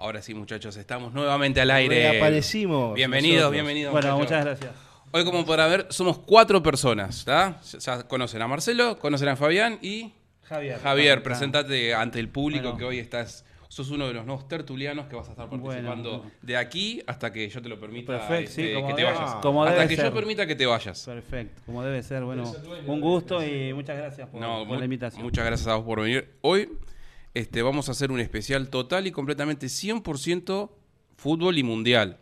Ahora sí, muchachos, estamos nuevamente al aire. Aparecimos. Bienvenidos, bienvenidos. Bueno, muchachos. muchas gracias. Hoy, como podrán ver, somos cuatro personas, ¿está? Ya conocen a Marcelo, conocen a Fabián y Javier. Javier, Está- presentate ante el público Bueno. que hoy estás. Sos uno de los nuevos tertulianos que vas a estar participando Bueno. de aquí hasta que yo te lo permita Perfecto, sí, este, como que te debe- vayas. como hasta debe que yo permita que te vayas. Perfecto, como debe ser. Bueno, un gusto y muchas gracias por, No, por mu- la invitación. Muchas gracias a vos por venir. Hoy este, vamos a hacer un especial total y completamente 100% fútbol y mundial.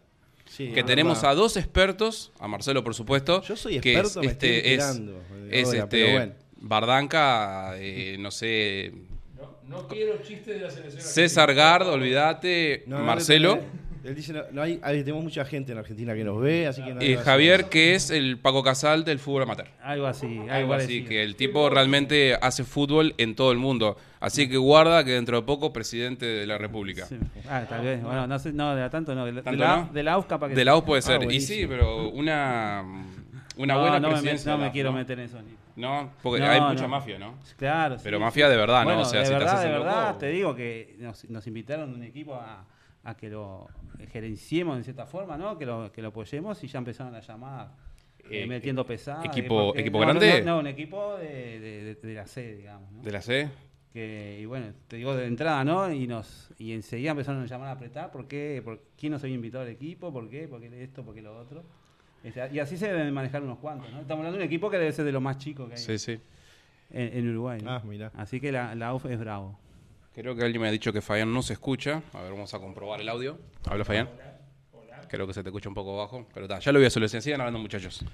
Sí, que es tenemos verdad. a dos expertos, a Marcelo por supuesto. Yo soy que experto, me estoy este, es, enterando es ahora, este, bueno. Bardanca, eh, no sé, No, no quiero chistes de la selección. César Gard, olvídate, No, no, Marcelo. Él dice, no, no hay, hay- tenemos mucha gente en Argentina que nos ve, así que no Y no- Javier, que es el Paco Casal del fútbol amateur. Algo así, algo, Algo así, parecido. que el tipo realmente hace fútbol en todo el mundo. Así que guarda que dentro de poco presidente de la República. Sí. Ah, tal vez. Bueno, no sé, no, de la tanto no. De la, ¿Tanto de la, no? de la AUF capaz que De la puede Ah, ser. y buenísimo. sí, pero una, una no, buena no me, presidencia. no me la- quiero meter en eso. ni- No, porque No, hay no. mucha mafia, ¿no? Claro, sí. Pero mafia de verdad, ¿no? Bueno, O sea, de si te verdad, haces de el verdad, loco- te digo que nos, nos invitaron un equipo a, a que lo gerenciemos en cierta forma, ¿no? Que lo, que lo apoyemos y ya empezaron a llamar eh, Eh, metiendo pesadas. equipo- porque- equipo no, grande? No, no, un equipo de, de- la C, digamos, ¿no? ¿De la C? que y bueno te digo de entrada no y nos y enseguida empezaron a llamar a apretar por qué por quién nos había invitado al equipo por qué por qué esto por qué lo otro y así se deben manejar unos cuantos no estamos hablando de un equipo que debe ser de los más chicos que hay Sí, sí. en, en Uruguay ¿no? Ah, mirá. así que la, la UF es bravo Creo que alguien me ha dicho que Fabián no se escucha. A ver, vamos a comprobar el audio. Habla Fabián. Creo que se te escucha un poco bajo. Pero está, ya lo voy a solucionar. Sigan hablando, muchos.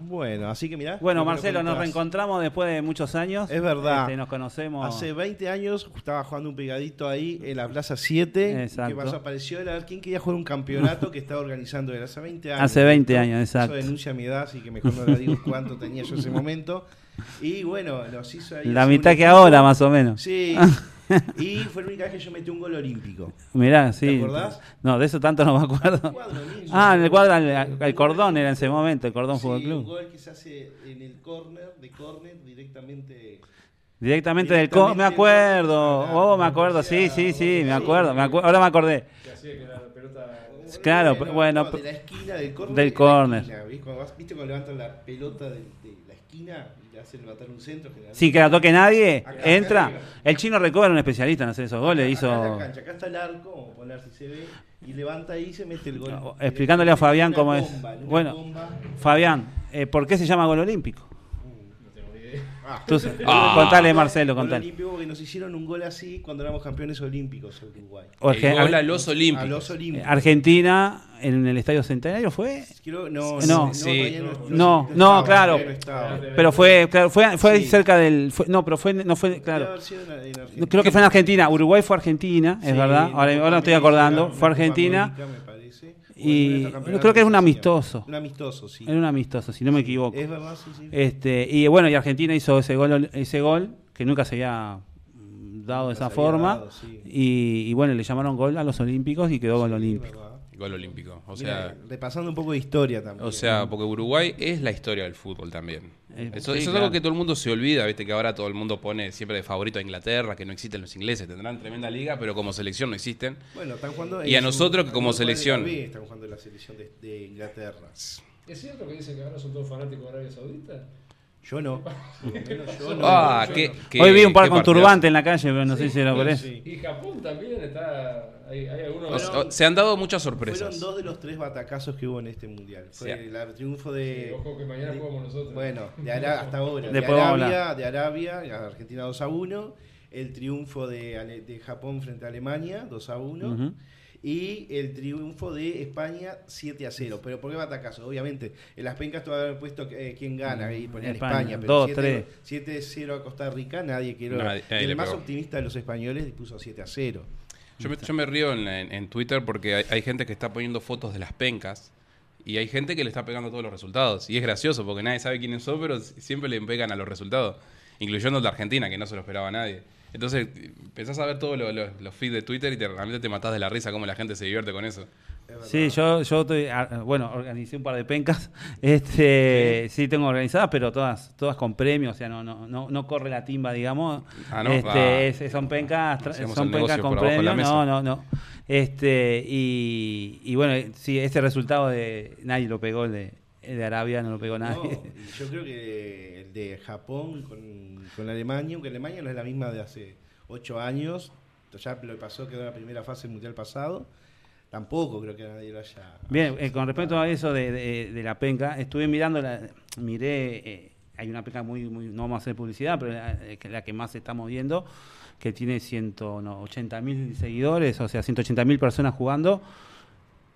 Bueno, así que mirá. bueno lo que Marcelo nos reencontramos después de muchos años Es verdad. Este, nos conocemos Hace 20 años estaba jugando un pegadito ahí en la Plaza 7. Exacto. ¿Qué pasó? Apareció él a ver quién quería jugar un campeonato que estaba organizando él hace 20 años. Hace 20 años, exacto. Eso denuncia mi edad, así que mejor no le digo cuánto tenía yo en ese momento. Y bueno, los hizo ahí. la mitad que ahora más o menos Sí. y fue la única vez que yo metí un gol olímpico. mirá sí acordás? no de eso tanto no me acuerdo Cuadro, ah en el cuadro al, al cordón era en ese momento el cordón Sí, fútbol un club gol que se hace en el córner, de córner, directamente. Directamente del co me Directamente acuerdo, la- oh, me acuerdo, sí, sí, sí, me acuerdo, me acuerdo, ahora me acordé. Que hacía que la pelota. Claro, bueno, de la esquina del córner. del córner. esquina, ¿viste? Cuando vas- ¿Viste cuando levantan la pelota de, de la esquina le hacen levantar un centro? generalmente? Sin que la toque nadie, Acá, entra. acá. El chino Recoba era un especialista en hacer esos goles, Acá en la hizo... cancha, acá está el arco, a poner si se ve, y levanta ahí y se mete el gol. No, explicándole a Fabián cómo es. bomba, una Bueno. bomba. Fabián, eh, ¿por qué se llama gol olímpico? No tengo ni idea. Ah, Tú, Ah. contale, Marcelo, contale. olímpico porque nos hicieron un gol así cuando éramos campeones olímpicos en Uruguay. El gol a los A Olímpicos. los olímpicos. Argentina en el Estadio Centenario fue... Creo- no, No. Sí. No, no, claro. no estaba. Pero fue, claro, fue, fue ahí Sí. cerca del... fue- no, pero fue, no fue, claro. Creo que fue en Argentina. Uruguay fue Argentina, es Sí, verdad. Ahora, ahora me estoy acordando. Fue Argentina. Y O en estos campeonatos creo que era un amistoso. Un amistoso, sí. Era un amistoso, si no me equivoco. Es verdad, sí, sí. Este, y bueno, y Argentina hizo ese gol, ese gol que nunca se había mm, dado de esa forma. dado, sí. y, y bueno, le llamaron gol a los Olímpicos y quedó gol Sí, olímpico. Verdad. Gol olímpico. O Mira, sea, repasando un poco de historia también. o sea, porque Uruguay es la historia del fútbol también. Eh, Eso, sí, eso es claro. algo que todo el mundo se olvida, viste que ahora todo el mundo pone siempre de favorito a Inglaterra, que no existen los ingleses, tendrán tremenda liga, pero como selección no existen. bueno, están jugando Y a nosotros que como selección. Están jugando la selección de, de Inglaterra. ¿Es cierto que dicen que ahora son todos fanáticos de Arabia Saudita? Yo no. Lo yo no. Ah, Yo qué, no. qué- Hoy vi un par con partidazo. turbante en la calle, pero no sé si era por eso. Sí. Y Japón también está. Hay, hay algunos. O sea, se han dado muchas sorpresas. Fueron dos de los tres batacazos que hubo en este mundial. Fue Sí. el triunfo Sí, de. ojo que mañana de- jugamos nosotros. Bueno, de Ara- hasta ahora. De Arabia, de Arabia, Argentina 2 a 1. El triunfo de, de Japón frente a Alemania, 2 a 1. Ujú. Y el triunfo de España 7 a 0. Pero ¿por qué batacazo? Obviamente, en las pencas todavía haber puesto eh, quién gana y ponían España, España. dos, pero tres. 7 a 0 a Costa Rica, nadie quiere. Nadie- nadie el más pegó. optimista de los españoles puso 7 a 0. Yo me, yo me río en, en- en Twitter porque hay, hay gente que está poniendo fotos de las pencas y hay gente que le está pegando todos los resultados. Y es gracioso porque nadie sabe quiénes son, pero siempre le pegan a los resultados, incluyendo el de Argentina, que no se lo esperaba nadie. Entonces, empezás a ver todos lo- lo- los feeds de Twitter y te, realmente te matás de la risa cómo la gente se divierte con eso. Sí, yo, yo estoy, ah, bueno, organicé un par de pencas. Este, sí. tengo organizadas, pero todas, todas con premios, o sea, no, no, no, no corre la timba, digamos. Ah, ¿no? Este, Ah. es- son pencas, son pencas con premios. No, no, no. Este, y, y bueno, sí, este resultado de nadie lo pegó, el de, el de Arabia no lo pegó No, nadie. y yo creo que el de Japón con, con Alemania, aunque Alemania no es la misma de hace ocho años, ya lo que pasó quedó en la primera fase del mundial pasado, tampoco creo que nadie lo haya. Bien, eh, con respecto a eso de, de- de la penca, estuve mirando, la, miré, eh, hay una penca muy, muy, no vamos a hacer publicidad, pero la, eh, que la que más se está moviendo, que tiene 180 mil seguidores, o sea, 180 mil personas jugando.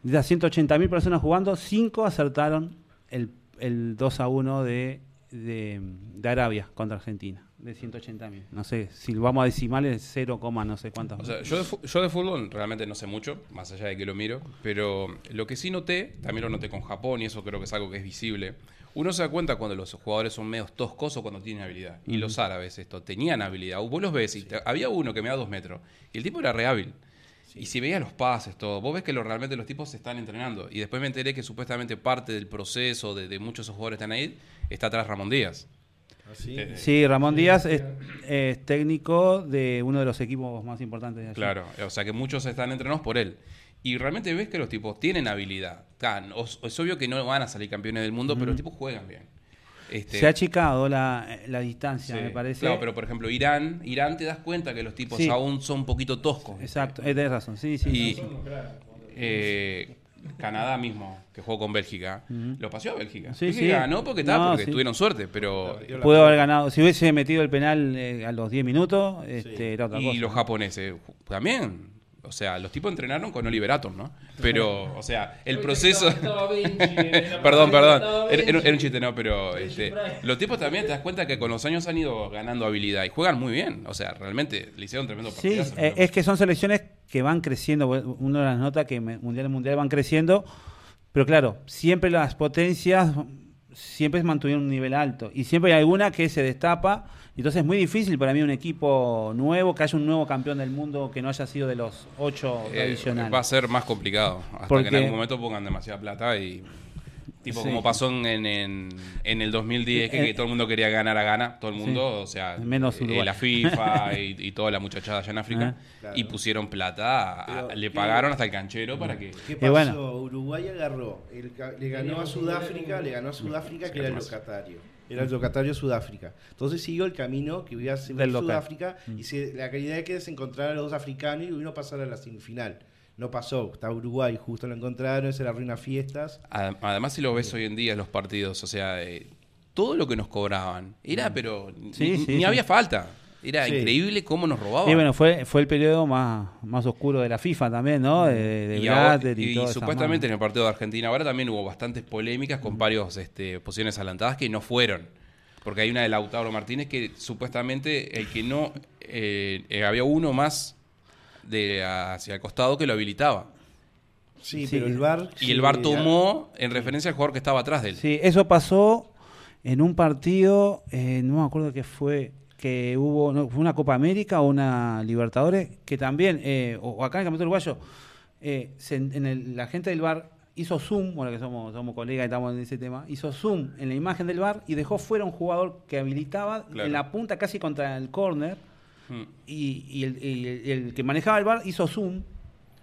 De las 180 mil personas jugando, 5 acertaron el, el 2 a 1 de, de, de Arabia contra Argentina, de 180 mil. No sé, si lo vamos a decimales, 0, no sé cuántas. O sea, yo de, yo de fútbol realmente no sé mucho, más allá de que lo miro, pero lo que sí noté, también lo noté con Japón y eso creo que es algo que es visible. Uno se da cuenta cuando los jugadores son medios toscos o cuando tienen habilidad. Y los árabes, esto, tenían habilidad. Vos los ves y había uno que me da dos metros y el tipo era re hábil. Y si veías los pases, todo, vos ves que lo, realmente los tipos se están entrenando. Y después me enteré que supuestamente parte del proceso de, de muchos de esos jugadores que están ahí está atrás Ramón Díaz. ¿Así? Eh, Sí, Ramón Díaz es, es técnico de uno de los equipos más importantes de allí. Claro, o sea que muchos están entrenados por él. Y realmente ves que los tipos tienen habilidad. Es obvio que no van a salir campeones del mundo, pero los tipos juegan bien. Este, Se ha achicado la, la distancia, sí, me parece. Claro, pero por ejemplo, Irán, Irán te das cuenta que los tipos Sí. aún son un poquito toscos. Exacto, eh, tenés razón, sí, sí. Y eh, Canadá mismo, que jugó con Bélgica, lo pasó a Bélgica. Sí, Bélgica sí. ganó porque, No, porque sí. tuvieron suerte, pero... Pudo haber ganado, si hubiese metido el penal eh, a los 10 minutos, este, era otra Y cosa. los japoneses también. O sea, los tipos entrenaron con Oliver Atom, ¿no? Pero, o sea, el proceso... perdón, perdón. Era, un chiste, no, pero este, los tipos también te das cuenta que con los años han ido ganando habilidad y juegan muy bien. O sea, realmente le hicieron tremendo Sí, partidazo. eh, es que son selecciones que van creciendo, uno las nota que mundial mundial van creciendo, pero claro, siempre las potencias siempre mantuvieron un nivel alto y siempre hay alguna que se destapa, entonces es muy difícil para mí un equipo nuevo, que haya un nuevo campeón del mundo que no haya sido de los ocho Eh, tradicionales. va a ser más complicado. Hasta Porque- que en algún momento pongan demasiada plata y. Tipo, Sí. como pasó en, en, en el 2010, que, que Eh, todo el mundo quería ganar a gana, todo el mundo, Sí. o sea, Menos eh, la FIFA y, y toda la muchachada allá en África, Ah. Claro. y pusieron plata, a- Pero, le ¿qué- pagaron hasta el canchero para que. ¿Qué pasó? bueno. Uruguay agarró, el ca- le ganó a Sudáfrica, le ganó a Sudáfrica, que era el locatario. Era el locatario de Sudáfrica. Entonces siguió el camino que iba a ser Del local. Sudáfrica y se- la calidad que es encontrar a los dos africanos y uno pasar a la semifinal. No pasó, estaba Uruguay, justo lo encontraron, se la arruina fiestas. Ad- Además, si lo ves hoy en día en los partidos, o sea, eh, todo lo que nos cobraban era, pero ni-. Sí, ni, sí, ni sí. había falta. Era Sí. increíble cómo nos robaban. Y bueno, fue, fue el periodo más, más oscuro de la FIFA también, ¿no? De, de y, ahora- y, supuestamente en el partido de Argentina ahora también hubo bastantes polémicas con varios este, posiciones adelantadas que no fueron. Porque hay una de Lautaro Martínez que supuestamente el que no eh, eh, había uno más de hacia el costado que lo habilitaba. Sí, Sí. pero el VAR... Y sí, el VAR ya- tomó en referencia al jugador que estaba atrás de él. Sí, eso pasó en un partido, eh, no me acuerdo qué fue, que hubo, no, fue una Copa América o una Libertadores, que también, eh, o, o acá en el Campeonato Uruguayo, eh, se- en el- la gente del bar hizo zoom, bueno que somos, somos colegas y estamos en ese tema, hizo zoom en la imagen del bar y dejó fuera un jugador que habilitaba Claro. en la punta casi contra el córner Mm. y, y el, y el- el que manejaba el bar hizo zoom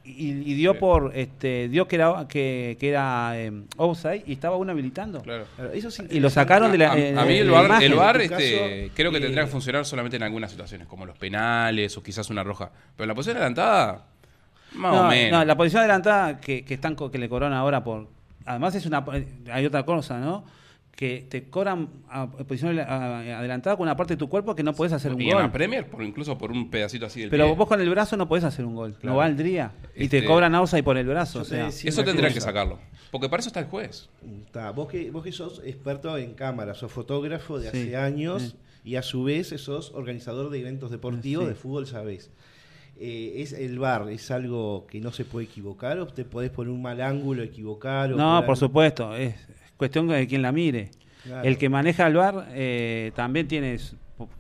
y, y dio Sí. por este dio que era que, que era eh, offside y estaba uno habilitando Claro. Eso y lo sacaron de la, a, eh, a mí el imagen. el tu este, caso, creo que eh, tendrá que funcionar solamente en algunas situaciones, como los penales o quizás una roja. Pero la posición adelantada, más no, o menos. no, la posición adelantada que, que están que le cobran ahora por además es una hay otra cosa no que te cobran a posición a- adelantada con una parte de tu cuerpo que no puedes hacer un y en gol la Premier, por, incluso por un pedacito así del pero pie. vos con el brazo no podés hacer un gol Claro. no valdría y te Este- cobran outside por el brazo o sea Eso tendrían que sacarlo. Porque para eso está el juez. Está, Vos, que, vos que sos experto en cámaras, sos fotógrafo de Sí, hace años sí. y a su vez sos organizador de eventos deportivos, Sí. de fútbol, sabés. Eh, ¿Es el bar es algo que no se puede equivocar o te podés poner un mal ángulo, equivocar? O no por por algo- supuesto es cuestión de quien la mire Claro. El que maneja el bar eh, también tiene,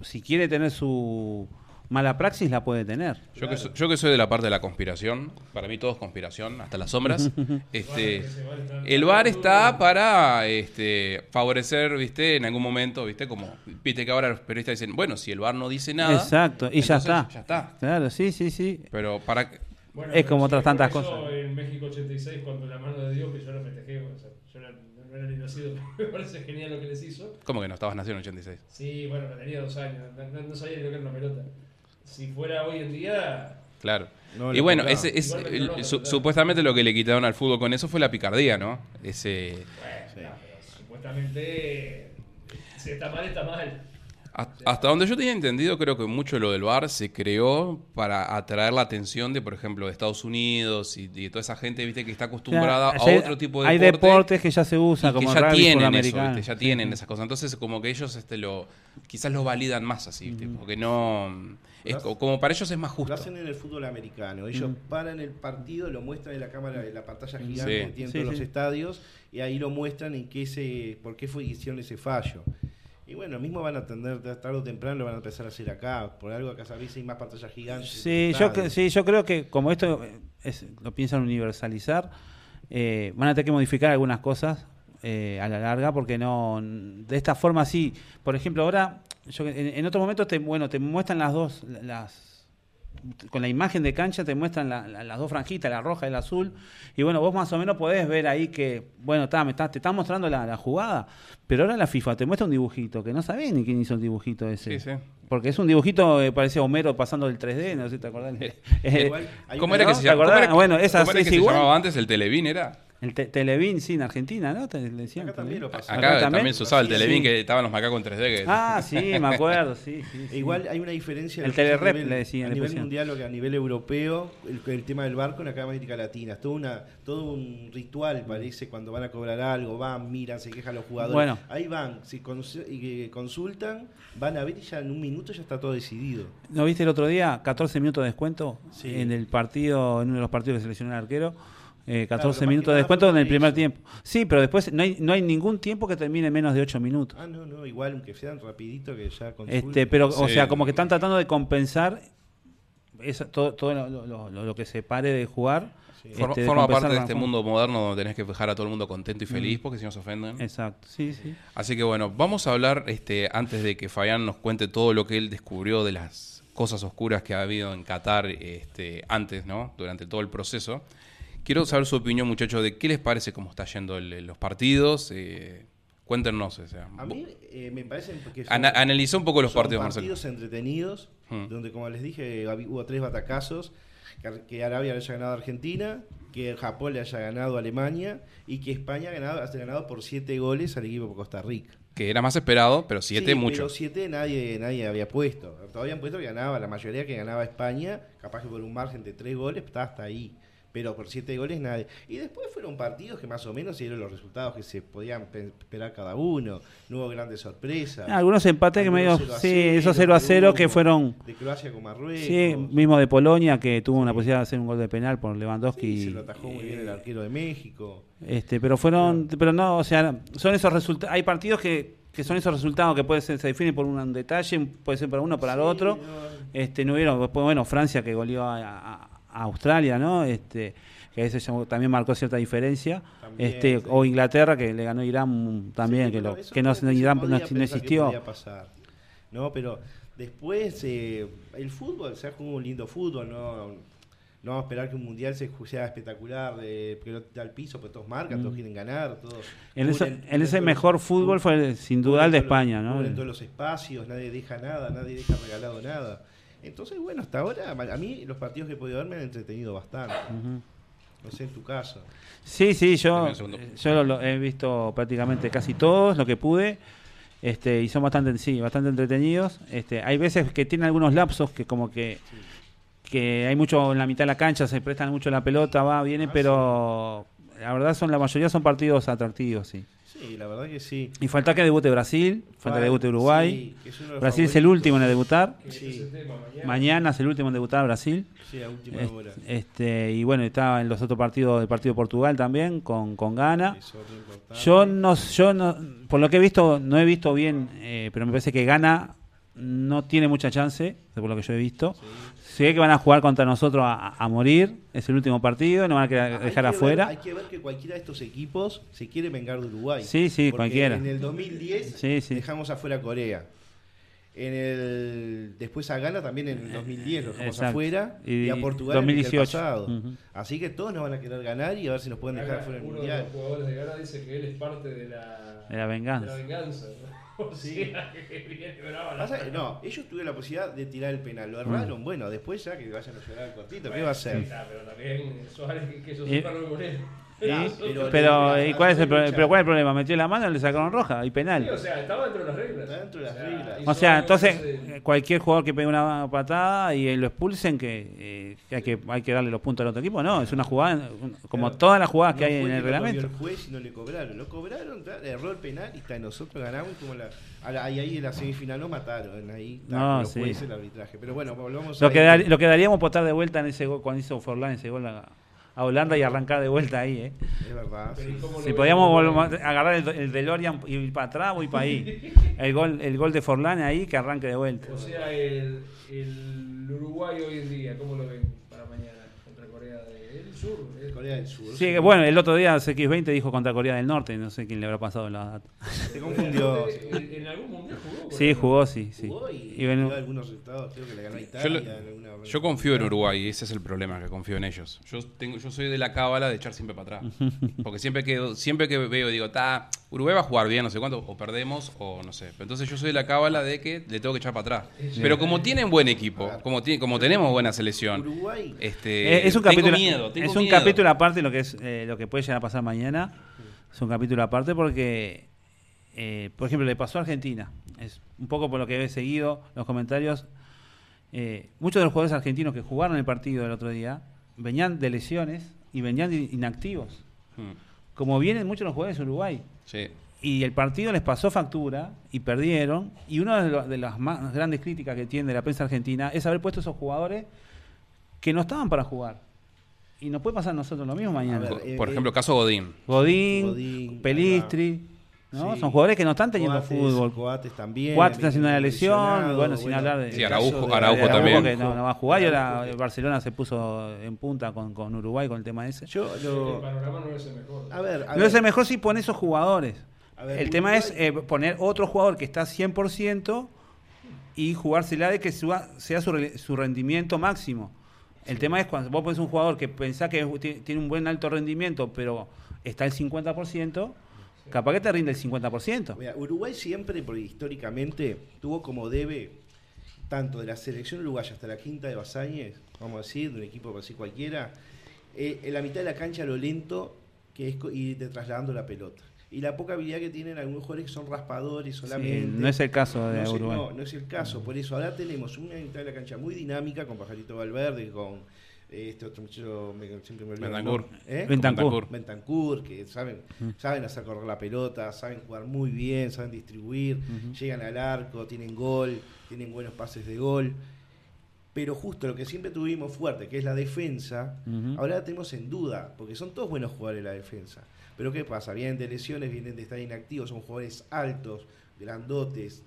si quiere tener su mala praxis la puede tener. Yo, que, so- yo que soy de la parte de la conspiración, para mí todo es conspiración, hasta las sombras. este, el VAR está para este, favorecer, viste, en algún momento, viste, como, viste que ahora los periodistas dicen, bueno, si el VAR no dice nada, Exacto, y ya está. Ya está. Claro, sí, sí, sí. Pero para Bueno, Es como otras tantas eso cosas. En México 86, cuando la mano de Dios, que yo lo festejé, o sea, yo no era ni nacido, me parece genial lo que les hizo. ¿Cómo que no estabas nacido en 86? Sí, bueno, tenía dos años, no, no- no sabía ni lo que era una pelota. Si fuera hoy en día, Claro. No y bueno, es supuestamente lo que le quitaron al fútbol con eso fue la picardía, ¿no? Ese bueno, Sí. no, pero supuestamente, si está mal, está mal. Hasta donde yo tenía entendido, creo que mucho de lo del VAR se creó para atraer la atención de, por ejemplo, de Estados Unidos y, y de toda esa gente, viste, que está acostumbrada Claro, a hay- otro tipo de Hay deporte. deportes que ya se usan que como el ya rugby tienen eso, ya tienen esas cosas. Entonces, como que ellos este lo quizás lo validan más así, ¿viste? porque no es co- como para ellos es más Lo justo. hacen en el fútbol americano. Ellos Mm. paran el partido, lo muestran en la cámara, en la pantalla gigante Sí. que tienen Sí, todos los estadios, y ahí lo muestran en qué se, por qué fue hicieron ese fallo. Y bueno, mismo van a tener, tarde o temprano lo van a empezar a hacer acá. Por algo acá sabéis hay más pantallas gigantes. Sí, yo, sí, yo creo que como esto eh, es- lo piensan universalizar, eh, van a tener que modificar algunas cosas eh, a la larga, porque no de esta forma sí. Por ejemplo, ahora, yo, en, en otros momentos te, bueno, te muestran las dos, las con la imagen de cancha te muestran la- la- las dos franjitas, la roja y la azul, y bueno, vos más o menos podés ver ahí que, bueno, está, me está, te está mostrando la, la jugada, pero ahora la FIFA te muestra un dibujito, que no sabés ni quién hizo el dibujito ese. Sí, sí. Porque es un dibujito, eh, parecía Homero pasando del 3D, no sé si te acordás. Eh, Igual ¿Cómo era que se ¿Te llamaba? acordás? ¿Cómo era que- Bueno, esa cómo era es que se igual. llamaba antes el Televín era? El te- Televin, sí, en Argentina, ¿no? Te decían Acá también Televín. lo pasa. Acá, Acá también, también. se usaba el Sí, Televín sí. que estaban los macacos en 3D. Que, Ah, sí, me acuerdo, sí. sí, sí. Igual hay una diferencia. El telerep nivel- le decían, A nivel mundial o que a nivel europeo, el, el tema del barco en acá en América Latina. Es todo, una, todo un ritual, parece, cuando van a cobrar algo. Van, miran, se quejan los jugadores. Bueno. Ahí van, si cons- consultan, van a ver y ya en un minuto ya está todo decidido. ¿No viste el otro día? 14 minutos de descuento Sí. en el partido, en uno de los partidos que seleccionó el arquero. Eh, 14 Claro, minutos de descuento en el primer eso. tiempo. Sí, pero después no hay, no hay ningún tiempo que termine en menos de 8 minutos. Ah, no, no, igual, aunque sean rapidito que ya consulten. Este, pero, o sea, como que están tratando de compensar eso, todo, todo lo, lo- lo- lo que se pare de jugar. Sí. este, Forma, de forma compensar parte de este forma. mundo moderno donde tenés que dejar a todo el mundo contento y feliz porque si no se ofenden. Exacto, sí, sí. Así que bueno, vamos a hablar este, antes de que Fabián nos cuente todo lo que él descubrió de las cosas oscuras que ha habido en Qatar este, antes, ¿no? Durante todo el proceso. Quiero saber su opinión, muchachos, de qué les parece cómo está yendo el- los partidos. Eh, cuéntenos, o sea, A mí eh, me parece que Ana- analizá un poco los son partidos, Marcelo. partidos entretenidos, Hmm. donde como les dije hubo tres batacazos, que, que Arabia le haya ganado a Argentina, que Japón le haya ganado a Alemania y que España ha ganado, haya ganado por siete goles al equipo de Costa Rica. que era más esperado, pero siete Sí, mucho. Pero siete nadie, nadie había puesto. Todavía han puesto que ganaba, la mayoría que ganaba España, capaz que por un margen de tres goles, está hasta ahí. Pero por siete goles nadie. Y después fueron partidos que más o menos dieron los resultados que se podían pe- esperar cada uno. No hubo grandes sorpresas. Algunos empates que medio, Algunos 0 a sí, 0, esos 0 a 0 que fueron, De Croacia con Marruecos. sí, mismo de Polonia que tuvo una posibilidad de hacer un gol de penal por Sí, Lewandowski. se lo atajó muy bien el arquero de México. Este, pero fueron, pero no, o sea, son esos resultados. Hay partidos que, que son esos resultados que puede ser, se definen por un detalle, puede ser para uno, para el Sí, otro. no, Este, no hubieron, después, bueno, Francia que goleó a, a- a Australia, ¿no? Este, que ese llamó- también marcó cierta diferencia. También, este, sí. o Inglaterra que le ganó Irán también, Sí, que, lo, eso que no, Irán no, que existió. pasar. No, pero después eh, el fútbol, se ha jugado un lindo fútbol, no, no vamos a esperar que un mundial se sea espectacular, de pelota al piso, pues todos marcan, todos quieren ganar, todos. Mm. En, eso- en cubren ese los- mejor fútbol fue sin duda el de los- España, ¿no? cubren todos los espacios, nadie deja nada, nadie deja regalado nada. Entonces, bueno, hasta ahora, a mí los partidos que he podido ver me han entretenido bastante. Ujú. No sé, en tu caso. Sí, sí, yo, lo, lo he visto prácticamente casi todos, lo que pude, este, y son bastante, sí, bastante entretenidos. Este, hay veces que tienen algunos lapsos que como que, que hay mucho en la mitad de la cancha, se prestan mucho la pelota, va, viene, Ah, pero la verdad son la mayoría son partidos atractivos, sí. Sí, la verdad que sí. Y falta que debute Brasil, falta que debute Uruguay. Sí, es Brasil es el último en debutar. Sí. mañana. Es el último en debutar Brasil. Sí, a última Es- hora. Este, y bueno, está en los otros partidos, el partido de Portugal también, con, con Ghana. Yo no, yo no, por lo que he visto, no he visto bien, eh, pero me parece que Gana no tiene mucha chance, por lo que yo he visto. Sé que van a jugar contra nosotros a, a morir, es el último partido, no van a querer Hay dejar que ver- afuera. hay que ver que cualquiera de estos equipos se quiere vengar de Uruguay. Sí, sí, Porque cualquiera. En el 2010 Sí, sí. dejamos afuera a Corea. En el después a Ghana también en el 2010 lo dejamos Exacto. afuera Y y, a Portugal en el 2018. pasado. Así que todos nos van a querer ganar y a ver si nos pueden dejar Acá, fuera del uno mundial. de los jugadores de Ghana dice que él es parte de la, De la venganza. de la venganza. Sí. sea, que la Pasa que no, ellos tuvieron la posibilidad de tirar el penal, lo erraron, bueno, después ya que vayan a llorar al cortito, ¿qué va a Sí, hacer? está, pero también Suárez que, que sepan lo Moreno. Y- pero, pero- ¿y cuál es el, pro- lucha. pero cuál es el problema? Metió la mano, le sacaron roja y Sí, penal. o sea, estaba dentro de las reglas. Está dentro de las reglas. O sea, entonces no cualquier jugador que pegue una patada y lo expulsen, que, eh, que hay que hay que darle los puntos al otro equipo, no, es una jugada un- como Claro. todas las jugadas que No hay fue en el lo reglamento. el juez y no le cobraron. Lo cobraron, el penal y está, nosotros ganamos y como la, a la- ahí, ahí en la semifinal nos mataron. Ahí está, No, los sí. jueces el arbitraje. Pero bueno, volvamos Lo a que, dar- lo que daríamos por estar de vuelta en ese gol cuando hizo Forlán ese gol a, a Holanda y arrancar de vuelta ahí, ¿eh? Es verdad. Sí. ¿y cómo lo Si podíamos volver agarrar el, el DeLorean y ir para atrás, voy para ahí. El gol, el gol de Forlán ahí que arranque de vuelta. O sea, el, el Uruguay hoy en día, ¿cómo lo ven para mañana contra Corea del Sur? Es- Corea del Sur. Sí, que bueno, el otro día CX20 dijo contra Corea del Norte, no sé quién le habrá pasado la data. Se confundió. En, en algún mundial jugó. Sí, Corea. jugó, sí, sí. Jugó y, Y ven- algunos resultados. Creo que le ganó a Yo, Italia. lo- en alguna- yo confío en Uruguay, ese es el problema, que confío en ellos. Yo tengo, yo soy de la cábala de echar siempre para atrás. Porque siempre que, siempre que veo, digo, ta, Uruguay va a jugar bien, no sé cuánto, o perdemos, o no sé. Pero entonces yo soy de la cábala de que le tengo que echar para atrás. Pero como tienen buen equipo, como, tiene- como tenemos buena selección, Uruguay. este, Eh, es un tengo capítulo, miedo, tengo es un miedo. capítulo aparte lo que es eh, lo que puede llegar a pasar mañana. Es un capítulo aparte porque, eh, por ejemplo, le pasó a Argentina. Es un poco por lo que he seguido los comentarios. eh, muchos de los jugadores argentinos que jugaron el partido el otro día venían de lesiones y venían de inactivos. Mm, Como vienen muchos de los jugadores de Uruguay. Sí. Y el partido les pasó factura y perdieron. Y una de, lo- de las más grandes críticas que tiene la prensa argentina es haber puesto esos jugadores que no estaban para jugar. Y nos puede pasar a nosotros lo mismo mañana. Ver, eh, Por eh, ejemplo, caso Godín. Godín, Godín, Pelistri, ¿no? Sí. Son jugadores que no están teniendo Coates, fútbol. Coates también. Cuatro está haciendo una eh, lesión, bueno, sin hablar de- Sí, Araujo- de- Araujo también. que no, no va a jugar y ahora Araujo. Barcelona se puso en punta con, con Uruguay con el tema ese. Yo El panorama no es el mejor. a ver, a No ver, es el mejor si pone esos jugadores. A ver, el tema es eh, poner otro jugador que está 100% y jugársela de que suba- sea su, re- su rendimiento máximo. El tema es cuando vos pones un jugador que pensás que ti- tiene un buen alto rendimiento, pero está el 50%, capaz que te rinde el 50%. Mira, Uruguay siempre, porque históricamente, tuvo como debe, tanto de la selección uruguaya hasta la quinta de Basáñez, vamos a decir, de un equipo así cualquiera, eh, en la mitad de la cancha lo lento que es de trasladando la pelota. Y la poca habilidad que tienen algunos jugadores que son raspadores solamente. Sí, no es el caso de no, sé- Uruguay. no, no es el caso. Por eso ahora tenemos una mitad de la cancha muy dinámica con Pajarito Valverde, con eh, este otro muchacho, me- siempre me olvido. Bentancur. ¿Eh? Bentancur. Bentancur, que saben, saben hacer correr la pelota, saben jugar muy bien, saben distribuir, llegan al arco, tienen gol, tienen buenos pases de gol. Pero justo lo que siempre tuvimos fuerte, que es la defensa, ahora la tenemos en duda, porque son todos buenos jugadores la defensa. Pero ¿qué pasa? Vienen de lesiones, vienen de estar inactivos, son jugadores altos, grandotes,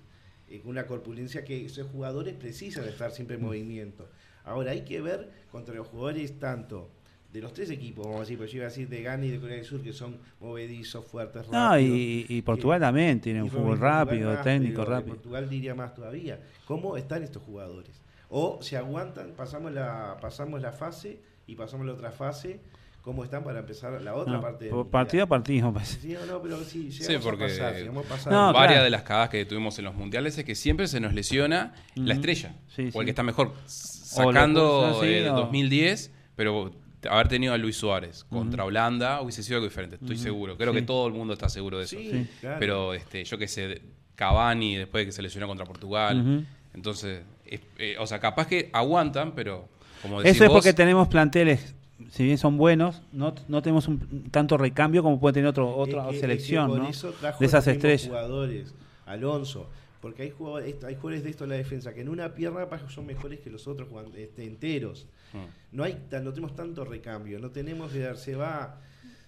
eh, con una corpulencia que esos jugadores precisan de estar siempre en movimiento. Ahora hay que ver contra los jugadores tanto de los tres equipos, vamos a decir, pues yo iba a decir de Ghana y de Corea del Sur, que son movedizos, fuertes, rápidos. No, y, y Portugal Que- también tiene un fútbol rápido, más, técnico pero rápido. Portugal diría más todavía. ¿Cómo están estos jugadores? O se aguantan, pasamos la, pasamos la fase y pasamos la otra fase, ¿cómo están para empezar la otra No, parte mundial? partido a partido, me parece. Sí, no, pero sí, Sí, porque- a pasar, pasar. No, Varias claro. de las cagadas que tuvimos en los mundiales es que siempre se nos lesiona la estrella. Sí, o el sí. que está mejor sacando sí, el o- 2010, pero haber tenido a Luis Suárez contra Holanda hubiese sido algo diferente, estoy seguro. Creo Sí. que todo el mundo está seguro de eso. Sí, Sí. claro. Pero este, yo que sé, Cavani después de que se lesionó contra Portugal. Entonces, es- eh, o sea, capaz que aguantan, pero como Eso decís es vos, porque tenemos planteles, si bien son buenos, no, no tenemos un tanto recambio como puede tener otro, otra Es que- es que selección, por ¿no? eso trajo De esas estrellas. jugadores, Alonso, porque hay jugadores, esto- hay jugadores de esto en la defensa que en una pierna son mejores que los otros jugadores, este, enteros. Mm. No hay no tenemos tanto recambio, no tenemos que se va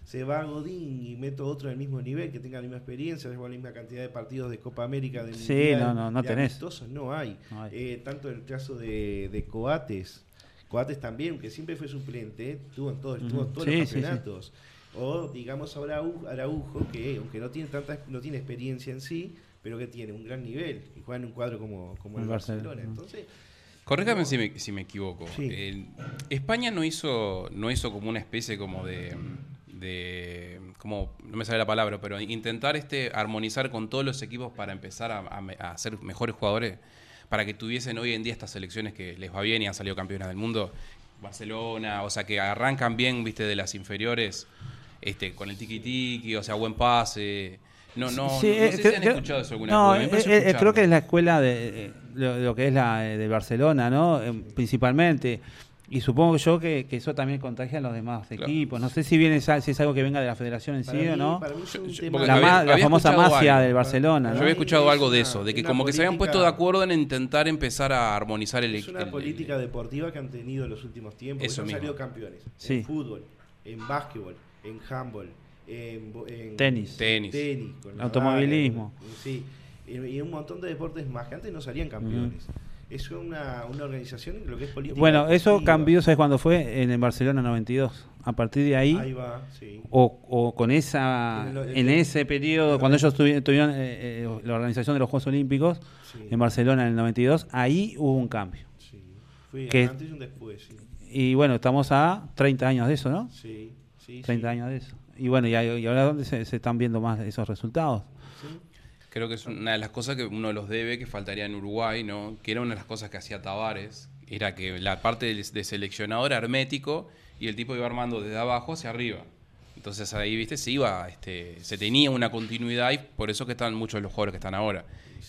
se va Godín y meto otro del mismo nivel, que tenga la misma experiencia, la misma cantidad de partidos de Copa América, de Sí, Mundial, no, no, no de tenés. no hay. No hay. Eh, tanto el caso de, de Coates, Coates también, que siempre fue suplente, tuvo en todos, tuvo en todos Sí, los sí, sí. campeonatos. O digamos ahora Arau- Araujo, que aunque no tiene tanta no tiene experiencia en sí, pero que tiene un gran nivel y juega en un cuadro como, como el El Barcelona. Barcelona. Entonces, Corríjame si me, si me equivoco. Sí. Eh, España no hizo, no hizo como una especie como de, de como no me sale la palabra, pero intentar este armonizar con todos los equipos para empezar a, a a ser mejores jugadores, para que tuviesen hoy en día estas selecciones que les va bien y han salido campeonas del mundo, Barcelona, o sea que arrancan bien, viste, de las inferiores, este, con el tiki tiki, o sea, buen pase. No, no, Sí, no eh, sé si creo- han escuchado eso alguna no, vez. eh, eh, creo que es la escuela de eh, lo, lo que es la eh, de Barcelona, ¿no? Eh, principalmente. Y supongo yo que, que eso también contagia a los demás Claro. equipos. No sé si viene si es algo que venga de la federación en sí o no. para mí es un Yo- yo- La, había- la había famosa magia algo. del Barcelona, Yo ¿no? había escuchado Es algo de eso, de que como que se habían puesto de acuerdo en intentar empezar a armonizar el Es una el- política el- deportiva que han tenido en los últimos tiempos. Eso han mismo. salido campeones Sí. en fútbol, en básquetbol, en handball, en, bo- en Tenis. Tenis. con Nadal, Automovilismo. en- sí, y, y un montón de deportes más que antes no salían campeones. Es una, una organización en lo que es política. Bueno, eso cambió, ¿sabes cuándo fue? En el Barcelona 92. A partir de ahí, Ahí va, sí. o, o con esa, En lo- en ese periodo, cuando ellos tuvi- tuvieron eh, eh, la organización de los Juegos Olímpicos Sí, en Barcelona en el 92, ahí hubo un cambio. sí. Fue que- antes y un después, sí. Y bueno, estamos a 30 años de eso, ¿no? Sí, sí, 30 sí. años de eso. Y bueno, y, y ahora dónde se, se están viendo más esos resultados. Creo que es una de las cosas que uno los debe, que faltaría en Uruguay, ¿no? Que era una de las cosas que hacía Tavares, era que la parte de, de seleccionador era hermético y el tipo iba armando desde abajo hacia arriba. Entonces ahí, viste, se iba, este, se tenía una continuidad y por eso que están muchos de los jugadores que están ahora.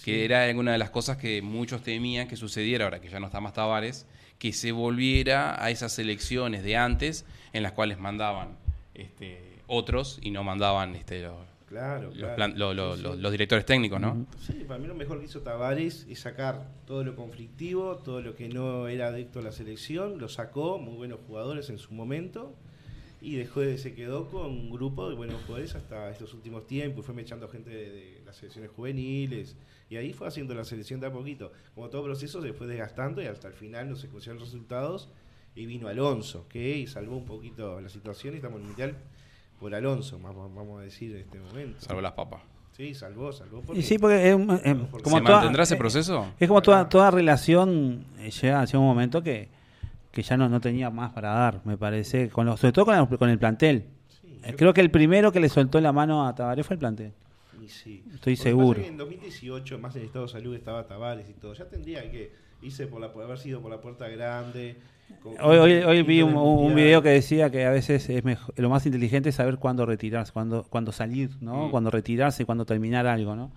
Que era una de las cosas que muchos temían que sucediera ahora que ya no está más Tavares, que se volviera a esas selecciones de antes en las cuales mandaban este, otros y no mandaban este, los, Claro, los, plan- lo- lo- Sí, lo- sí. los directores técnicos, ¿no? Sí, para mí lo mejor que hizo Tavares es sacar todo lo conflictivo, todo lo que no era adicto a la selección, lo sacó, muy buenos jugadores en su momento, y dejó de, se quedó con un grupo de buenos jugadores hasta estos últimos tiempos, fue echando gente de, de las selecciones juveniles, y ahí fue haciendo la selección de a poquito. Como todo proceso se fue desgastando y hasta el final no se consiguieron resultados, y vino Alonso, que salvó un poquito la situación, y estamos en el Mundial por Alonso, vamos a decir en este momento. Salvo las papas. Sí, salvó, salvó. Y sí, porque es, un- es porque como ¿Se toda- mantendrá ese eh, proceso? Es como toda, toda relación eh, llega hacia un momento que, que ya no, no tenía más para dar, me parece, con los- sobre todo con el, con el plantel. Sí, Eh, yo- Creo que el primero que le soltó la mano a Tabaré fue el plantel. y sí. Estoy seguro. en 2018, más en el estado de salud, estaba Tavares y todo. Ya tendría que irse por, la, por haber sido por la puerta grande. con- Hoy, hoy, vi un, video que decía que a veces es mejor, lo más inteligente es saber cuándo retirarse, cuándo, cuándo salir, ¿no? Mm. Cuándo retirarse y cuándo terminar algo, ¿no?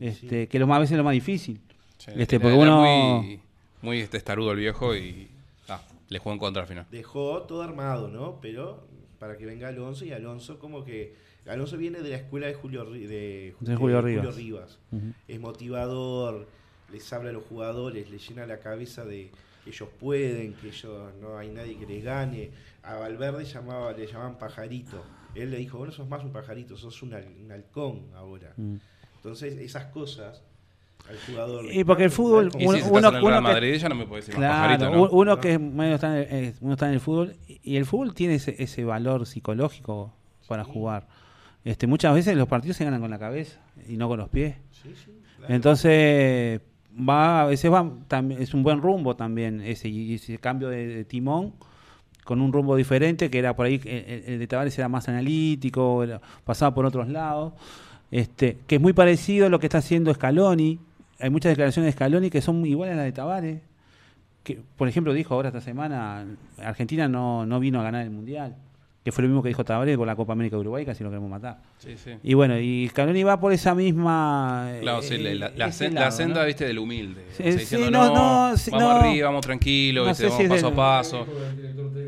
Este, sí. Que lo más, a veces es lo más difícil. Sí, Este, porque uno- Muy, muy este, estarudo el viejo y ah, le jugó en contra al final. Dejó todo armado, ¿no? Pero para que venga Alonso y Alonso como que... Alonso viene de la escuela de Julio, Ri- de, De Julio Rivas. Es motivador, les habla a los jugadores, les llena la cabeza de que ellos pueden, que ellos no hay nadie que les gane. A Valverde llamaba, le llamaban pajarito. Él le dijo, vos no sos más un pajarito, sos un, hal- un halcón ahora. Mm. Entonces, esas cosas al jugador... Y porque el fútbol- Uno- si que- ya no me puede decir más Claro, pajarito, ¿no? u- uno No. que es medio está en el, eh, uno está en el fútbol y el fútbol tiene ese, ese valor psicológico para Sí. jugar. Este, muchas veces los partidos se ganan con la cabeza y no con los pies. Sí, sí, claro. Entonces, va, a veces va, también, es un buen rumbo también ese, ese cambio de, timón con un rumbo diferente, que era por ahí, el, el de Tavares era más analítico, pasaba por otros lados, este, que es muy parecido a lo que está haciendo Scaloni. Hay muchas declaraciones de Scaloni que son iguales a las de Tavares. Que, por ejemplo, dijo ahora esta semana, Argentina no, no vino a ganar el Mundial, que fue lo mismo que dijo Tavares por la Copa América de Uruguay, casi lo queremos matar. Sí, sí. Y bueno, y Scaloni va por esa misma... Claro, eh, sí, la, la- senda, ¿no? viste, del humilde. Sí, O sea, sí, diciendo, no, no, vamos no. arriba, vamos tranquilos, No viste, sé vamos si paso a paso.